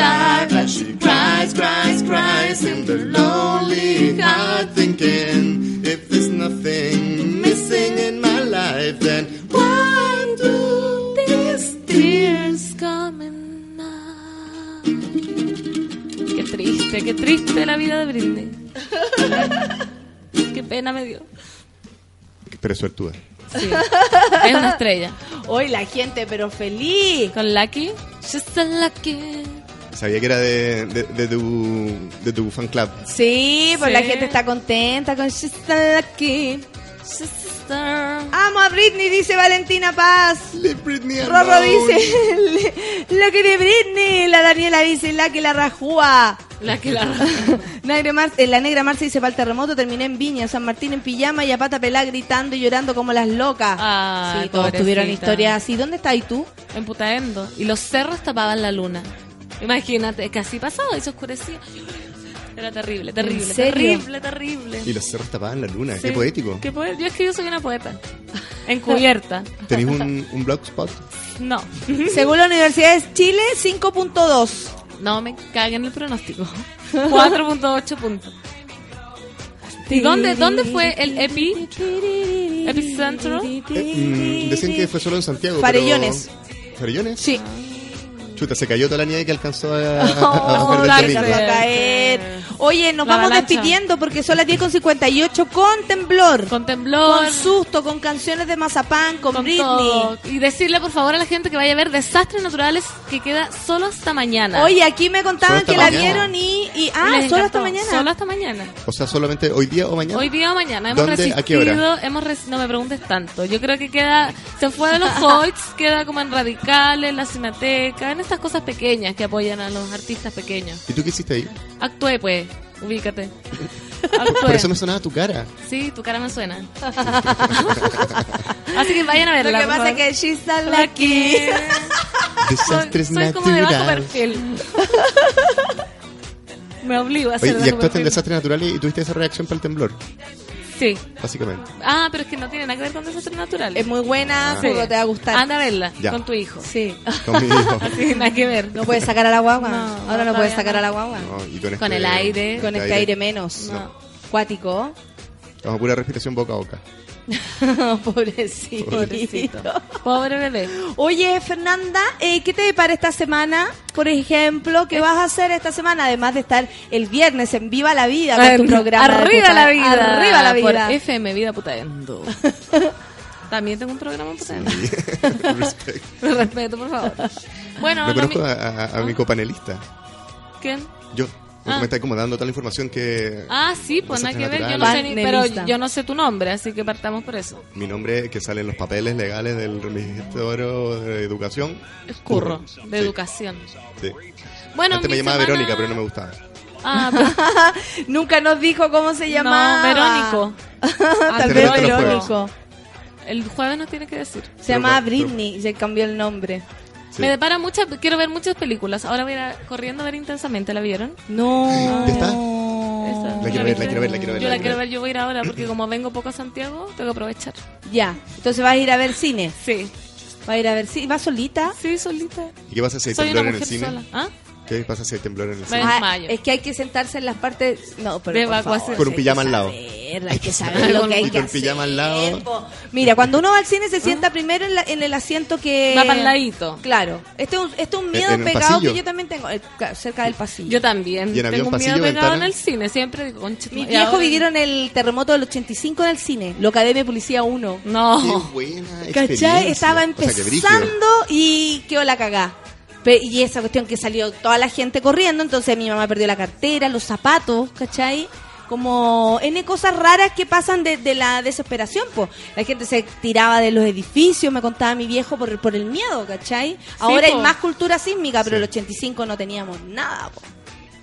She's a star, but she cries, cries, cries in the lonely heart, thinking if there's nothing missing in my life, then why do these
Tears coming down. Qué triste, qué triste la vida de Britney. Qué pena me dio.
Pero suertuda.
Sí. Es una estrella.
Hoy la gente, pero feliz.
Con Lucky. She's so lucky.
Sabía que era de, de, de tu, de tu fan club.
Sí, pues
Sí.
la gente está contenta con She's so lucky.
She's a star.
Amo a Britney, dice Valentina Paz.
Britney
Rorro
alone.
dice, lo que de Britney. La Daniela dice, la que la rajúa.
La que la <laughs>
Negra Mar- eh, la negra Marcia dice, para el terremoto terminé en Viña, San Martín en pijama y a pata pelada gritando y llorando como las locas.
Ay,
sí, todos
pobrecita.
tuvieron historias así. ¿Dónde estás tú?
En Putaendo. Y los cerros tapaban la luna. Imagínate, casi pasaba y se oscurecía. Era terrible, terrible,
¿En serio?
terrible, terrible.
Y los cerros tapaban la luna.
Sí.
Qué poético.
Qué poe- Yo es que yo soy una poeta. Encubierta. <laughs>
¿Tenéis un, un blogspot?
No.
Según la Universidad de Chile, 5.2.
No me caguen el pronóstico. 4.8 puntos. ¿Y dónde, dónde fue el epi? Epicentro.
Mm, decían que fue solo en Santiago. pero-
Farellones.
¿Farellones?
Sí.
Chuta, se cayó toda la nieve que alcanzó a, a, <laughs>
Oh,
bajar del
la
domingo.
alcanzó a caer. Oye, nos
La
vamos
avalancha.
despidiendo porque son las 10.58 con temblor.
Con temblor.
Con susto, con canciones de Mazapán, con,
con
Britney.
todo. Y decirle por favor a la gente que vaya a ver Desastres Naturales que queda solo hasta mañana.
Oye, aquí me contaban que la vieron y... y ah,
les
solo
encantó.
hasta mañana.
Solo hasta mañana.
O sea, solamente hoy día o mañana.
Hoy día o mañana. Hemos
¿Dónde? ¿A qué
resistido.
hora?
Hemos res- no me preguntes tanto. Yo creo que queda. Se fue de los <laughs> Hoyts, queda como en Radicales, la Cineteca, en estas cosas pequeñas que apoyan a los artistas pequeños.
¿Y tú qué hiciste ahí?
Actué, pues. Ubícate. <laughs>
Por
Actué.
eso me sonaba tu cara.
Sí, tu cara me suena. <laughs> Así que vayan a
Lo
verla.
que
por
pasa es que she's so lucky. <laughs>
Desastres
Soy como de bajo
naturales.
perfil. me obligo a hacer
Oye, y actuaste en. Desastres Naturales y tuviste esa reacción para el temblor,
Sí.
básicamente.
Ah, pero es que no tiene nada que ver con desastres naturales.
Es muy buena,
Ah.
seguro te va a gustar.
Anda a verla
Ya.
con tu hijo.
Sí. <laughs>
Con mi hijo.
Así, nada que ver.
No puedes sacar a la guagua.
No,
Ahora no puedes sacar
no.
a la guagua.
No, y con,
Con
este-
el aire.
Con este aire menos.
No.
Cuático.
Vamos a pura respiración boca a boca. <laughs>
Pobrecito.
Pobrecito. Pobre bebé.
Oye, Fernanda, eh, ¿qué te depara esta semana? Por ejemplo, ¿qué vas a hacer esta semana? Además de estar el viernes en Viva la Vida con tu programa.
Arriba
puta-
la vida.
Arriba la vida.
Por FM Vida Putaendo. <laughs> También tengo un programa putaendo. <laughs>
Respect.
Me respeto, por favor. Bueno,
Me
no
conozco
mi-
a, a- a mi copanelista.
¿quién?
Yo. Porque
Ah.
me está como dando toda la información que...
Ah, sí, pues nada que ver. Yo no sé ni, pero yo no sé tu nombre, así que partamos por eso.
Mi nombre que sale en los papeles legales del registro de educación.
Es curro, de
Sí,
educación.
sí.
Bueno,
Antes me llamaba
semana-
Verónica, pero no me gustaba.
Ah, <laughs> pero-
Nunca nos dijo cómo se llamaba.
No, Verónico. <laughs>
Tal vez Verónico.
El jueves nos tiene que decir.
Se llamaba Britney y se cambió el nombre.
Sí.
Me depara muchas, quiero ver muchas películas. Ahora voy a ir a- corriendo a ver intensamente, ¿la vieron?
No.
¿Ya está?
Esa.
La quiero ver, la quiero ver, la quiero ver.
Yo
la
la quiero ver, yo voy a ir ahora porque como vengo poco a Santiago, tengo que aprovechar.
Ya. Entonces vas a ir a ver cine.
Sí.
Vas a ir a ver cine. ¿Vas solita?
Sí, solita.
¿Y qué pasa si hay
Soy una
en el cine?
sola. ¿Ah?
¿Qué pasa si hay temblor en el?
Ah, es que hay que sentarse en las partes. No, pero
De
por
evacuación.
favor,
Con un
hay que
pijama al lado.
saber, Hay que saber lo que hay que
con
hacer.
pijama al lado.
Mira, cuando uno va al cine se sienta primero en, la- en el asiento que.
Va para el ladito.
Claro. Este es un, este es un miedo
¿En un
pegado que yo también tengo, eh, cerca del pasillo.
Yo también.
¿Y en avión,
tengo un miedo
pasillo,
pegado
ventana?
en el cine. Siempre digo, concha tu
Mis
madre".
viejos
Ahora-
vivieron el terremoto del 85 en el cine, lo Academia de Policía 1.
No.
Qué buena.
¿Cachai? Estaba
O sea,
empezando y quedó la cagá. Y esa cuestión que salió toda la gente corriendo, entonces mi mamá perdió la cartera, los zapatos, ¿cachai? Como N cosas raras que pasan de, de la desesperación, pues. La gente se tiraba de los edificios, me contaba mi viejo por, por el miedo, ¿cachai? Ahora hay más cultura sísmica, pero
Sí.
el 85 no teníamos nada, po.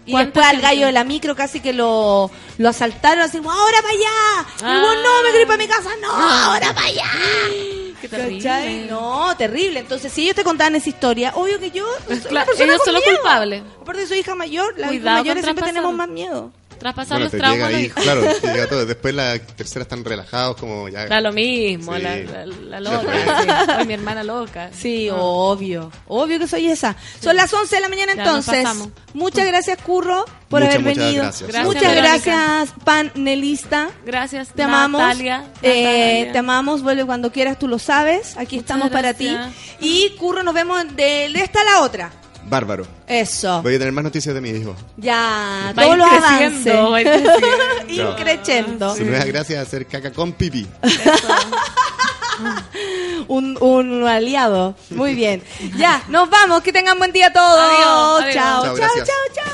Y
¿Cuánta
después al gallo de la micro casi que lo, lo asaltaron así, como, ahora para allá. Y
Ah.
luego, no, me ir para mi casa, no, ahora para allá. <gasps>
Qué
¿Cachai?
terrible.
No, terrible. Entonces, si ellos te contaban esa historia, obvio que yo soy
Claro,
una
ellos son los culpables.
Aparte, soy hija mayor. Las
Cuidado
mayores siempre tenemos más miedo.
Traspasar
Bueno,
los
te
traumas.
llega
los
ahí,
hijos. <laughs>
claro, te llega todo. Después la tercera están relajados, como ya.
Da lo mismo,
Sí.
la, la- la loca. sí. Ay, mi hermana loca.
Sí, obvio. Obvio que soy esa. Son las 11 de la mañana
Ya,
entonces. Muchas <laughs> gracias, Curro, por
Muchas,
haber
muchas
venido.
gracias.
Gracias,
Muchas
Verónica.
gracias, panelista.
Gracias,
Te amamos.
Natalia.
Eh,
Natalia.
te amamos, vuelve cuando quieras, tú lo sabes. Aquí
Muchas
estamos para ti. Y Curro, nos vemos de esta a la otra.
Bárbaro.
Eso.
Voy a tener más noticias de mi hijo.
Ya,
Va
todos los
creciendo,
avances.
va. <laughs>
Increchendo.
Su nueva gracia es hacer caca con pipí.
un, un aliado. Muy bien. Ya, nos vamos. Que tengan buen día todos.
Adiós, adiós.
Chao,
Chao,
chao, chao,